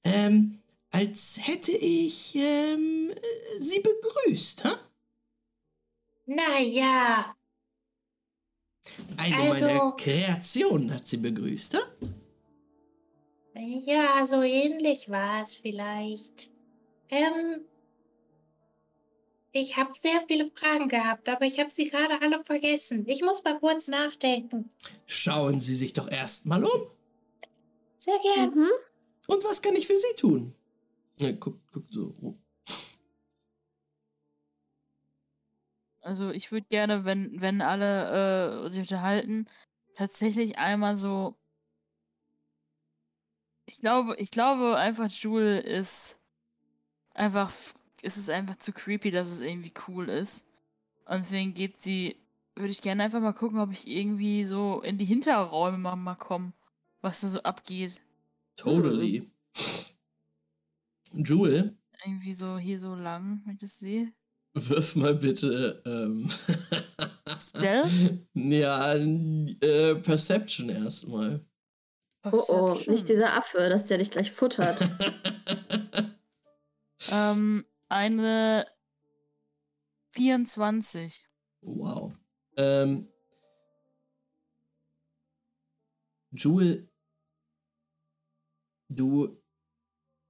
S1: Ähm, als hätte ich ähm, äh, Sie begrüßt, ha?
S2: Naja,
S1: Eine
S2: Also-
S1: meiner Kreationen hat Sie begrüßt, ha?
S2: ja, so ähnlich war es vielleicht. Ähm, ich habe sehr viele Fragen gehabt, aber ich habe sie gerade alle vergessen. Ich muss mal kurz nachdenken.
S1: Schauen Sie sich doch erst mal um.
S2: Sehr gern.
S5: Mhm.
S1: Und was kann ich für Sie tun? Ja, guck, guck so. rum.
S3: Also ich würde gerne, wenn, wenn alle äh, sich unterhalten, tatsächlich einmal so. Ich glaube, ich glaube einfach, Jule ist einfach, ist es einfach zu creepy, dass es irgendwie cool ist. Und deswegen geht sie, würde ich gerne einfach mal gucken, ob ich irgendwie so in die Hinterräume mal, mal komme, was da so abgeht.
S1: Totally. Jewel,
S3: Irgendwie so hier so lang, wenn ich das sehe.
S1: Wirf mal bitte. Ähm,
S3: Stealth?
S1: ja, äh, Perception erstmal.
S5: Oh oh, nicht dieser Affe, dass der dich gleich futtert.
S3: Ähm, eine 24.
S1: Wow. Ähm, Jewel, du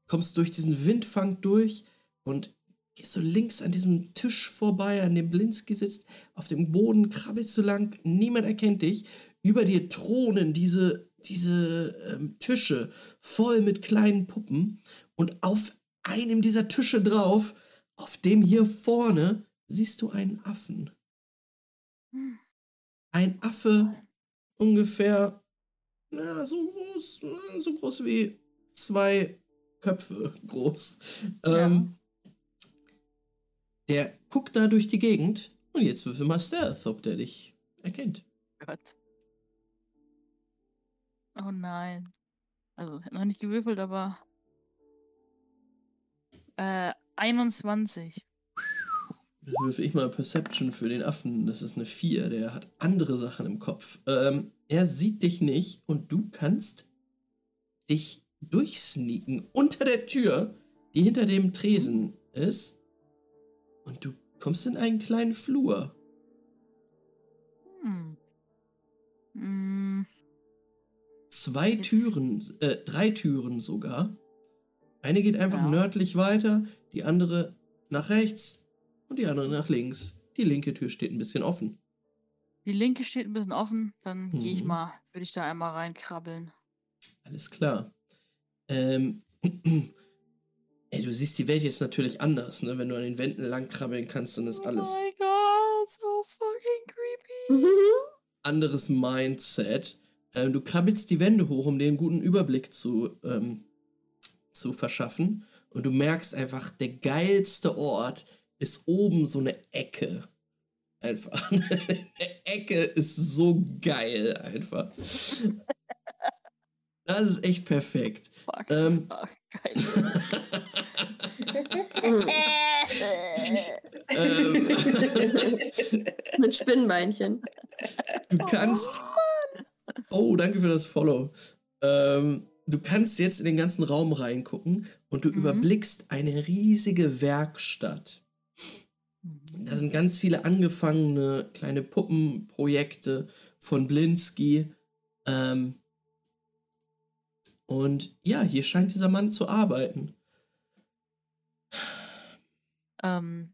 S1: kommst durch diesen Windfang durch und gehst so links an diesem Tisch vorbei, an dem Blinski sitzt. Auf dem Boden krabbelst du lang, niemand erkennt dich. Über dir thronen diese, diese ähm, Tische voll mit kleinen Puppen. Und auf einem dieser Tische drauf, auf dem hier vorne, siehst du einen Affen. Ein Affe, ungefähr na, so groß, so groß wie zwei Köpfe groß. Ähm, Der guckt da durch die Gegend und jetzt würfel mal Stealth, ob der dich erkennt.
S3: Gott. Oh nein. Also, hab noch nicht gewürfelt, aber. Äh, 21.
S1: Dann würfel ich mal Perception für den Affen. Das ist eine 4. Der hat andere Sachen im Kopf. Ähm, er sieht dich nicht und du kannst dich durchsneaken unter der Tür, die hinter dem Tresen ist. Und du kommst in einen kleinen Flur.
S3: Hm. Hm.
S1: Zwei
S3: Jetzt-
S1: Türen, äh, drei Türen sogar. Eine geht einfach
S3: Ja.
S1: nördlich weiter, die andere nach rechts und die andere nach links. Die linke Tür steht ein bisschen offen.
S3: Die linke steht ein bisschen offen. Dann gehe ich
S1: Mhm.
S3: mal, würde ich da einmal reinkrabbeln.
S1: Alles klar. Ähm, ey, du siehst die Welt jetzt natürlich anders, ne? Wenn du an den Wänden lang krabbeln kannst, dann ist alles
S3: Oh mein Gott, so fucking creepy.
S1: Anderes Mindset. Ähm, du krabbelst die Wände hoch, um dir einen guten Überblick zu, ähm, zu verschaffen. Und du merkst einfach, der geilste Ort ist oben so eine Ecke. Einfach. eine Ecke ist so geil, einfach. Das ist echt perfekt.
S3: Fuck, das ist
S1: Ähm.
S5: Mhm.
S1: ähm,
S5: Mit Spinnbeinchen.
S1: du kannst. Oh, danke für das Follow. Ähm, du kannst jetzt in den ganzen Raum reingucken und du
S3: Mhm.
S1: überblickst eine riesige Werkstatt. Da sind ganz viele angefangene kleine Puppenprojekte von Blinsky. Ähm, und ja, hier scheint dieser Mann zu arbeiten.
S3: Ähm,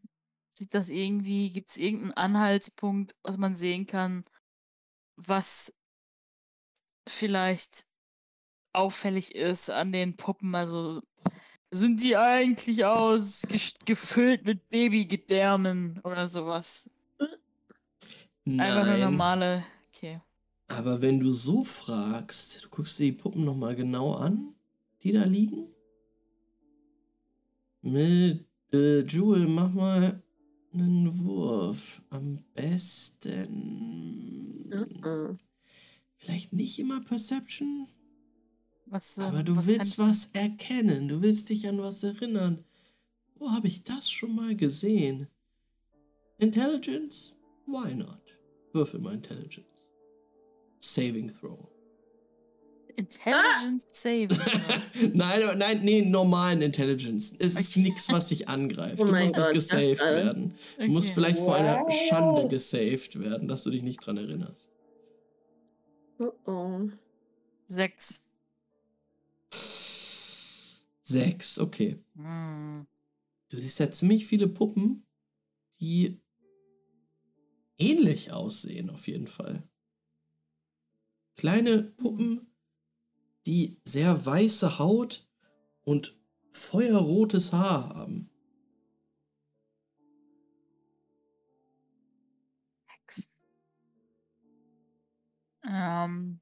S3: sieht das irgendwie, gibt es irgendeinen Anhaltspunkt, was man sehen kann, was vielleicht auffällig ist an den Puppen? Also sind die eigentlich aus gefüllt mit Babygedärmen oder sowas? Einfach eine
S1: Nein,
S3: normale. Okay.
S1: aber wenn du so fragst, du guckst dir die Puppen nochmal genau an, die da liegen. Mit äh, Jewel, mach mal einen Wurf. Am besten.
S5: Mhm.
S1: Vielleicht nicht immer Perception,
S3: Was, äh,
S1: aber du
S3: was
S1: willst was erkennen. Du willst dich an was erinnern. Wo habe ich das schon mal gesehen? Intelligence? Why not? Würfel mal Intelligence. Saving Throw.
S3: Intelligence Saving. Throw.
S1: nein, nein, nee, normalen Intelligence. Es ist
S3: Okay.
S1: nichts, was dich angreift.
S5: Oh
S1: du musst nicht
S5: Gott,
S1: gesaved
S5: das, äh,
S1: werden. Du musst
S3: Okay.
S1: vielleicht vor einer
S6: Wow.
S1: Schande gesaved werden, dass du dich nicht dran erinnerst.
S5: Oh oh.
S3: Sechs.
S1: Sechs, okay.
S3: Hm.
S1: Du siehst ja ziemlich viele Puppen, die ähnlich aussehen, auf jeden Fall. Kleine Puppen, die sehr weiße Haut und feuerrotes Haar haben.
S3: Hexen. Ähm.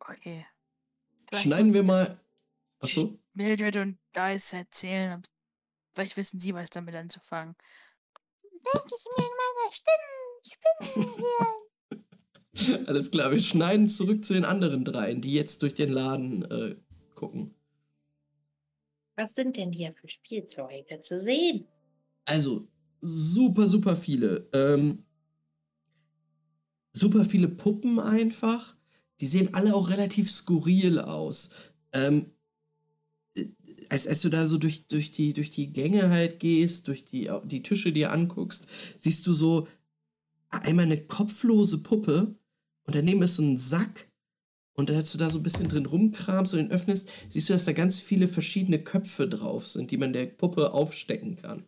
S3: Okay. Vielleicht
S1: Schneiden wir mal. Achso.
S3: Mildred und Dice erzählen. Vielleicht wissen sie was damit anzufangen. Denke ich mir in meiner Stimme. Spinnen hier.
S1: Alles klar, wir schneiden zurück zu den anderen dreien, die jetzt durch den Laden äh, gucken.
S6: Was sind denn hier für Spielzeuge zu sehen?
S1: Also, super, super viele. Ähm, super viele Puppen einfach. Die sehen alle auch relativ skurril aus. Ähm, äh, als, als du da so durch, durch, die, durch die Gänge halt gehst, durch die, die Tische dir anguckst, siehst du so einmal eine kopflose Puppe und daneben ist so ein Sack und als du da so ein bisschen drin rumkramst und ihn öffnest, siehst du, dass da ganz viele verschiedene Köpfe drauf sind, die man der Puppe aufstecken kann.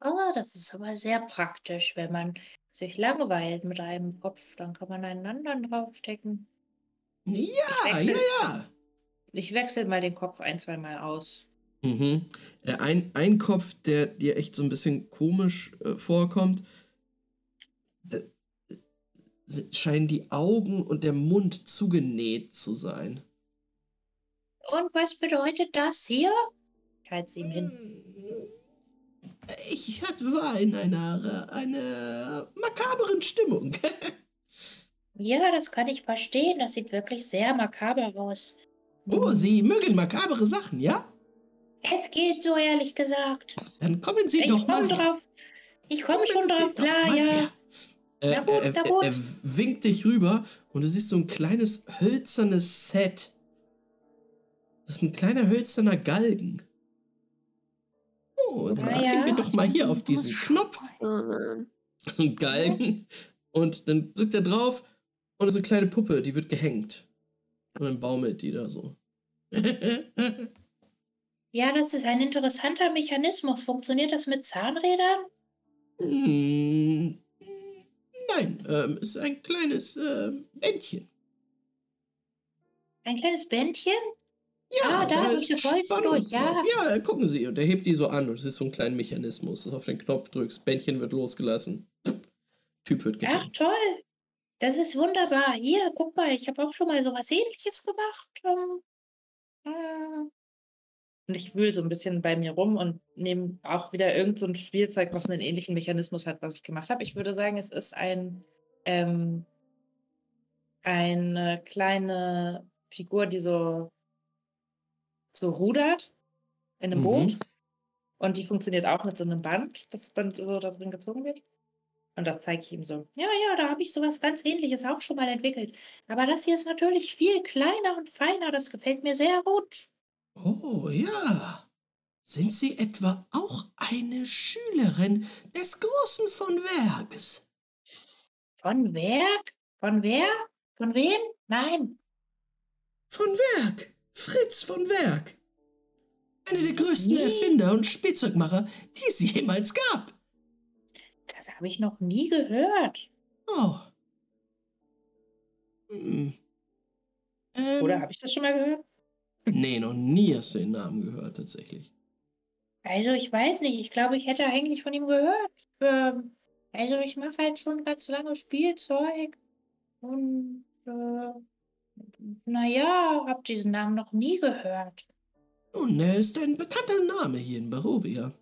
S2: Oh, das ist aber sehr praktisch, wenn man sich langweilt mit einem Kopf, dann kann man einen anderen draufstecken.
S1: Ja, ja, ja.
S2: Ich wechsle mal den Kopf ein, zwei Mal aus.
S1: Mhm. Äh, ein, ein Kopf, der dir echt so ein bisschen komisch äh, vorkommt, äh, scheinen die Augen und der Mund zugenäht zu sein.
S2: Und was bedeutet das hier? Ich halte sie ihm hin.
S1: Ich hatte, war in einer, einer makaberen Stimmung.
S2: Ja, das kann ich verstehen. Das sieht wirklich sehr makaber aus.
S1: oh, Sie mögen makabere Sachen, ja?
S2: Es geht so, ehrlich gesagt.
S1: Dann kommen Sie
S2: Ich
S1: doch mal.
S2: komme
S1: her.
S2: drauf. Ich komme schon
S1: Sie
S2: drauf klar,
S1: mal
S2: ja.
S1: her. Äh,
S2: Na gut,
S1: er,
S2: na
S1: er,
S2: gut.
S1: er winkt dich rüber und du siehst so ein kleines hölzernes Set. Das ist ein kleiner hölzerner Galgen. Oh, dann drücken
S2: ja.
S1: wir doch mal hier auf diesen Knopf.
S5: Oh.
S1: So ein Galgen. Und dann drückt er drauf und so eine kleine Puppe, die wird gehängt. Und dann baumelt die da so.
S2: Ja, das ist ein interessanter Mechanismus. Funktioniert das mit Zahnrädern?
S1: Hm, Nein, ähm, ist ein kleines ähm, Bändchen.
S2: Ein kleines Bändchen?
S1: Ja,
S2: Ah, da hab
S1: ist
S2: ich das Holz
S1: Spannung
S2: durch, ja.
S1: drauf. Ja, gucken Sie. Und er hebt die so an und es ist so ein kleiner Mechanismus. dass du auf den Knopf drückst, Bändchen wird losgelassen. Typ wird
S2: Ach,
S1: gehängt.
S2: toll. Das ist wunderbar. Hier, guck mal, ich habe auch schon mal sowas ähnliches gemacht. Ähm, äh. Und ich wühle so ein bisschen bei mir rum und nehme auch wieder irgend so ein Spielzeug, was einen ähnlichen Mechanismus hat, was ich gemacht habe. Ich würde sagen, es ist ein ähm, eine kleine Figur, die so, so rudert in einem
S1: Mhm.
S2: Boot. Und die funktioniert auch mit so einem Band, das Band so da drin gezogen wird. Und das zeige ich ihm so. Ja, ja, da habe ich sowas ganz ähnliches auch schon mal entwickelt. Aber das hier ist natürlich viel kleiner und feiner. Das gefällt mir sehr gut.
S1: Oh ja. Sind Sie etwa auch eine Schülerin des Großen von Werks?
S2: Von Werk? Von wer? Von wem? Nein.
S1: Von Werk! Fritz von Werk! Einer der größten. Erfinder und Spielzeugmacher, die es jemals gab.
S2: Das habe ich noch nie gehört.
S1: Oh. Hm. Ähm,
S2: Oder habe ich das schon mal gehört?
S1: Nee, noch nie hast du den Namen gehört, tatsächlich.
S2: Also, ich weiß nicht. Ich glaube, ich hätte eigentlich von ihm gehört. Ähm, also, ich mache halt schon ganz lange Spielzeug. Und, äh, naja, habe diesen Namen noch nie gehört.
S1: Nun, er ist ein bekannter Name hier in Barovia.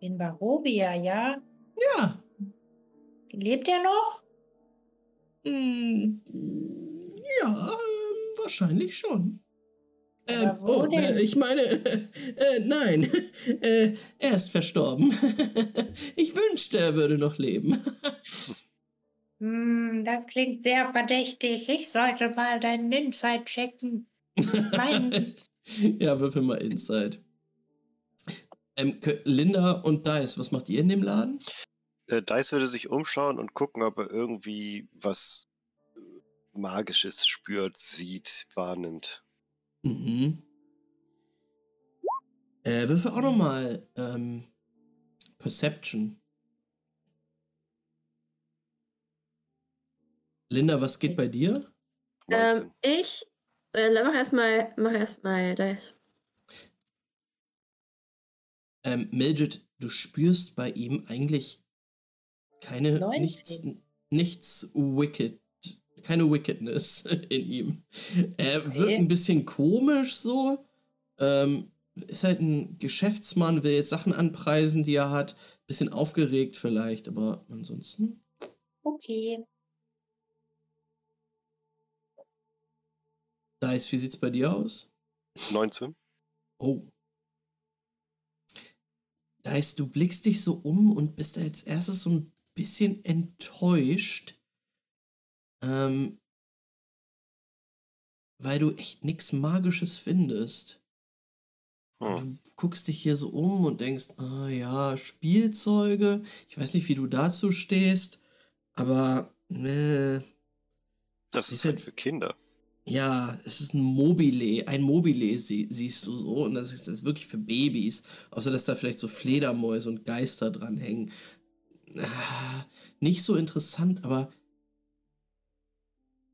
S2: In Barovia, ja.
S1: Ja.
S2: Lebt er noch?
S1: Hm, ja, ähm, wahrscheinlich schon. Ähm, oh, äh, ich meine, äh, nein, äh, er ist verstorben. ich wünschte, er würde noch leben.
S2: Hm, das klingt sehr verdächtig. Ich sollte mal deinen Inside checken. Mein,
S1: ja, würfel mal Insight. Ähm, Linda und Dice, was macht ihr in dem Laden?
S4: Äh, Dice würde sich umschauen und gucken, ob er irgendwie was äh, Magisches spürt, sieht, wahrnimmt.
S1: Mhm. Äh, würfel auch nochmal ähm, Perception. Linda, was geht bei dir?
S4: 19.
S5: Ähm, ich äh, mach erstmal, mach erstmal das.
S1: Ähm, Mildred, du spürst bei ihm eigentlich keine,
S2: 19.
S1: nichts, nichts wicked, keine Wickedness in ihm. Er wirkt
S2: Okay.
S1: ein bisschen komisch so. Ähm, ist halt ein Geschäftsmann, will jetzt Sachen anpreisen, die er hat. Bisschen aufgeregt vielleicht, aber ansonsten.
S2: okay.
S1: Dice, wie sieht's bei dir aus?
S4: 19.
S1: Oh. Dice, du blickst dich so um und bist als erstes so ein bisschen enttäuscht. Ähm, weil du echt nichts Magisches findest.
S4: Hm.
S1: Du guckst dich hier so um und denkst, ah ja, Spielzeuge. Ich weiß nicht, wie du dazu stehst, aber äh,
S4: Das
S1: Ist
S4: halt für Kinder.
S1: ja, es ist ein Mobile. Ein Mobile sie, siehst du so und das ist, das ist wirklich für Babys. Außer, dass da vielleicht so Fledermäuse und Geister dran hängen. Ah, nicht so interessant, aber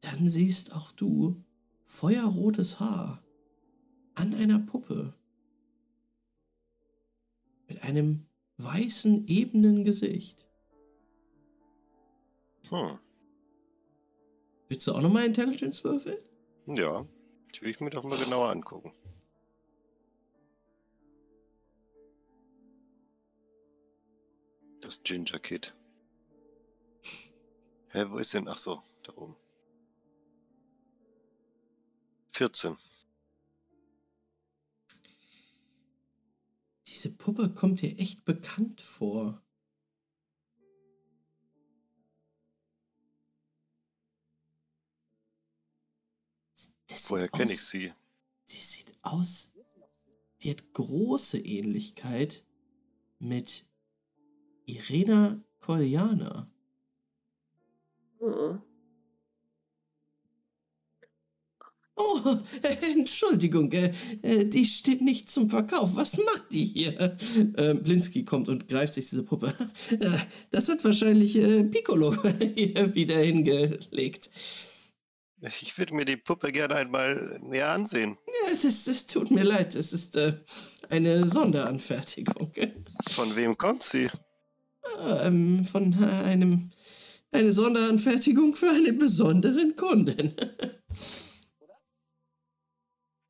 S1: dann siehst auch du feuerrotes Haar an einer Puppe. Mit einem weißen, ebenen Gesicht.
S4: Hm.
S1: Willst du auch nochmal Intelligence würfeln?
S4: Ja, die will ich mir doch mal genauer angucken. Das Ginger Kid. Hä, wo ist denn? Ach so, da oben. 14.
S1: Diese Puppe kommt dir echt bekannt vor.
S4: Woher kenne ich sie?
S1: Sie sieht aus. Die hat große Ähnlichkeit mit Irena Koljana.
S5: Mhm.
S1: Oh, Entschuldigung, äh, äh, die steht nicht zum Verkauf. Was macht die hier? Äh, Blinski kommt und greift sich diese Puppe. Äh, das hat wahrscheinlich äh, Piccolo hier wieder hingelegt.
S4: Ich würde mir die Puppe gerne einmal näher ansehen.
S1: Ja, das, das tut mir leid, das ist äh, eine Sonderanfertigung.
S4: Von wem kommt sie?
S1: Ähm, von einem eine Sonderanfertigung für einen besonderen Kunden.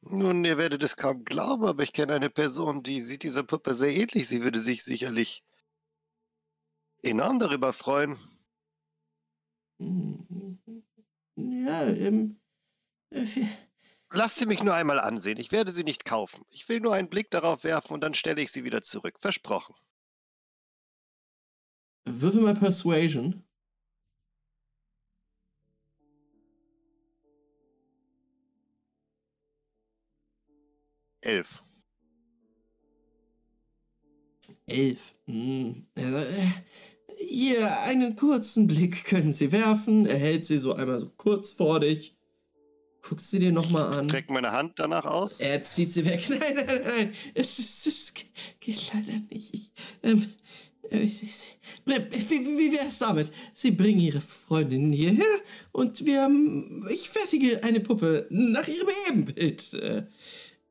S4: Nun, ihr werdet es kaum glauben, aber ich kenne eine Person, die sieht dieser Puppe sehr ähnlich. Sie würde sich sicherlich enorm darüber freuen.
S1: Ja, ähm. äh,
S4: Lasst sie mich nur einmal ansehen. Ich werde sie nicht kaufen. Ich will nur einen Blick darauf werfen und dann stelle ich sie wieder zurück. Versprochen.
S1: Würfel mal Persuasion.
S4: Elf.
S1: Elf. Hm. Äh, hier, einen kurzen Blick können Sie werfen. Er hält sie so einmal so kurz vor dich. Guckst sie dir nochmal an.
S4: Streck meine Hand danach aus.
S1: Er zieht sie weg. Nein, nein, nein. Es, es, es geht leider nicht. Ich, ähm, äh, wie, wie wär's damit? Sie bringen Ihre Freundin hierher und wir, ich fertige eine Puppe nach ihrem Ebenbild. Äh,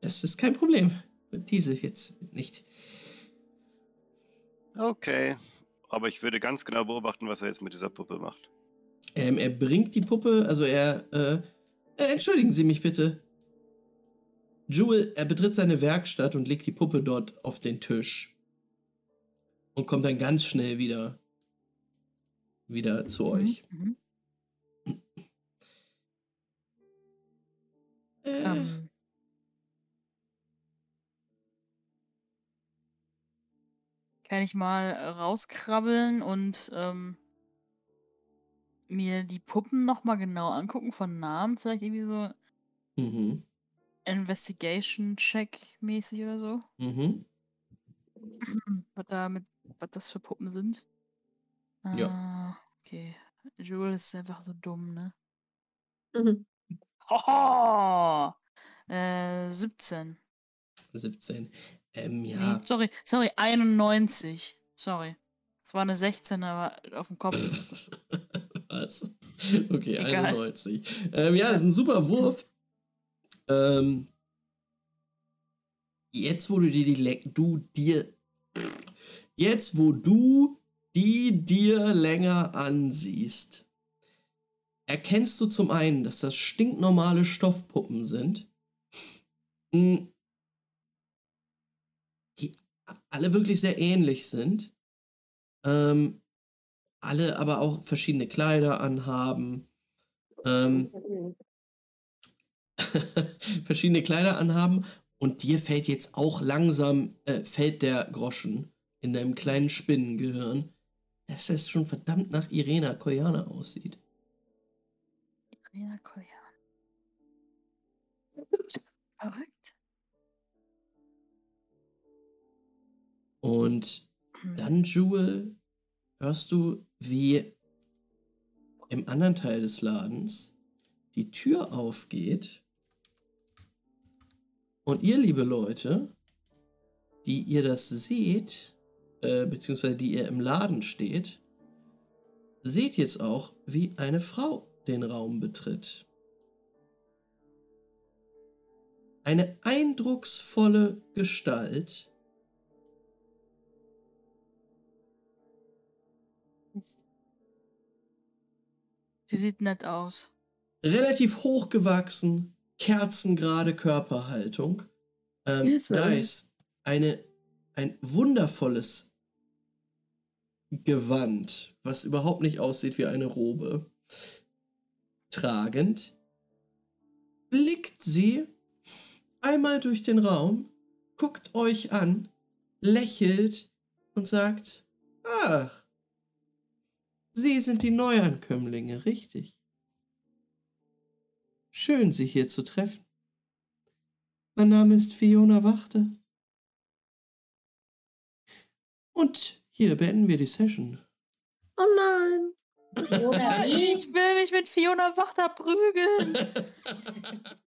S1: Das ist kein Problem. Diese jetzt nicht.
S4: Okay. Aber ich würde ganz genau beobachten, was er jetzt mit dieser Puppe macht.
S1: Ähm, er bringt die Puppe, also er, äh, äh, entschuldigen Sie mich bitte. Jewel, er betritt seine Werkstatt und legt die Puppe dort auf den Tisch. Und kommt dann ganz schnell wieder, wieder zu euch.
S3: Mhm.
S1: Äh,
S3: Ähm, kann ich mal rauskrabbeln und ähm, mir die Puppen nochmal genau angucken von Namen? Vielleicht irgendwie so
S1: mhm,
S3: Investigation-Check-mäßig oder so?
S1: mhm.
S3: Was da mit, was das für Puppen sind?
S1: Ja.
S3: Ah, okay. Jules ist einfach so dumm, ne?
S5: Mhm.
S3: Hoho! Äh, 17.
S1: 17. Ähm,
S3: Nee,
S1: ja.
S3: sorry, sorry, 91. Sorry. Es war eine 16, aber auf dem Kopf.
S1: Was? Okay,
S3: Egal.
S1: 91. Ähm, ja, ist ein super Wurf. Ähm, jetzt, wo du dir die Le du dir jetzt, wo du die dir länger ansiehst, erkennst du zum einen, dass das stinknormale Stoffpuppen sind, mm, die alle wirklich sehr ähnlich sind. Ähm, alle aber auch verschiedene Kleider anhaben. Ähm, verschiedene Kleider anhaben und dir fällt jetzt auch langsam, äh, fällt der Groschen. In deinem kleinen Spinnengehirn, dass es schon verdammt nach Irena Koyana aussieht.
S3: Irena Koyan. Verrückt.
S1: Und dann, Jewel, hörst du, wie im anderen Teil des Ladens die Tür aufgeht und ihr, liebe Leute, die ihr das seht, äh, beziehungsweise die ihr im Laden steht, seht jetzt auch, wie eine Frau den Raum betritt. Eine eindrucksvolle Gestalt,
S3: Sie sieht nett aus.
S1: relativ hochgewachsen, kerzengerade Körperhaltung. Ähm, da ist eine, ein wundervolles Gewand, was überhaupt nicht aussieht wie eine Robe, tragend, blickt sie einmal durch den Raum, guckt euch an, lächelt und sagt, ach, Sie sind die Neuankömmlinge, richtig. Schön, Sie hier zu treffen. Mein Name ist Fiona Wachter. Und hier beenden wir die Session.
S5: Oh nein.
S2: Oder wie?
S3: Ich will mich mit Fiona Wachter prügeln.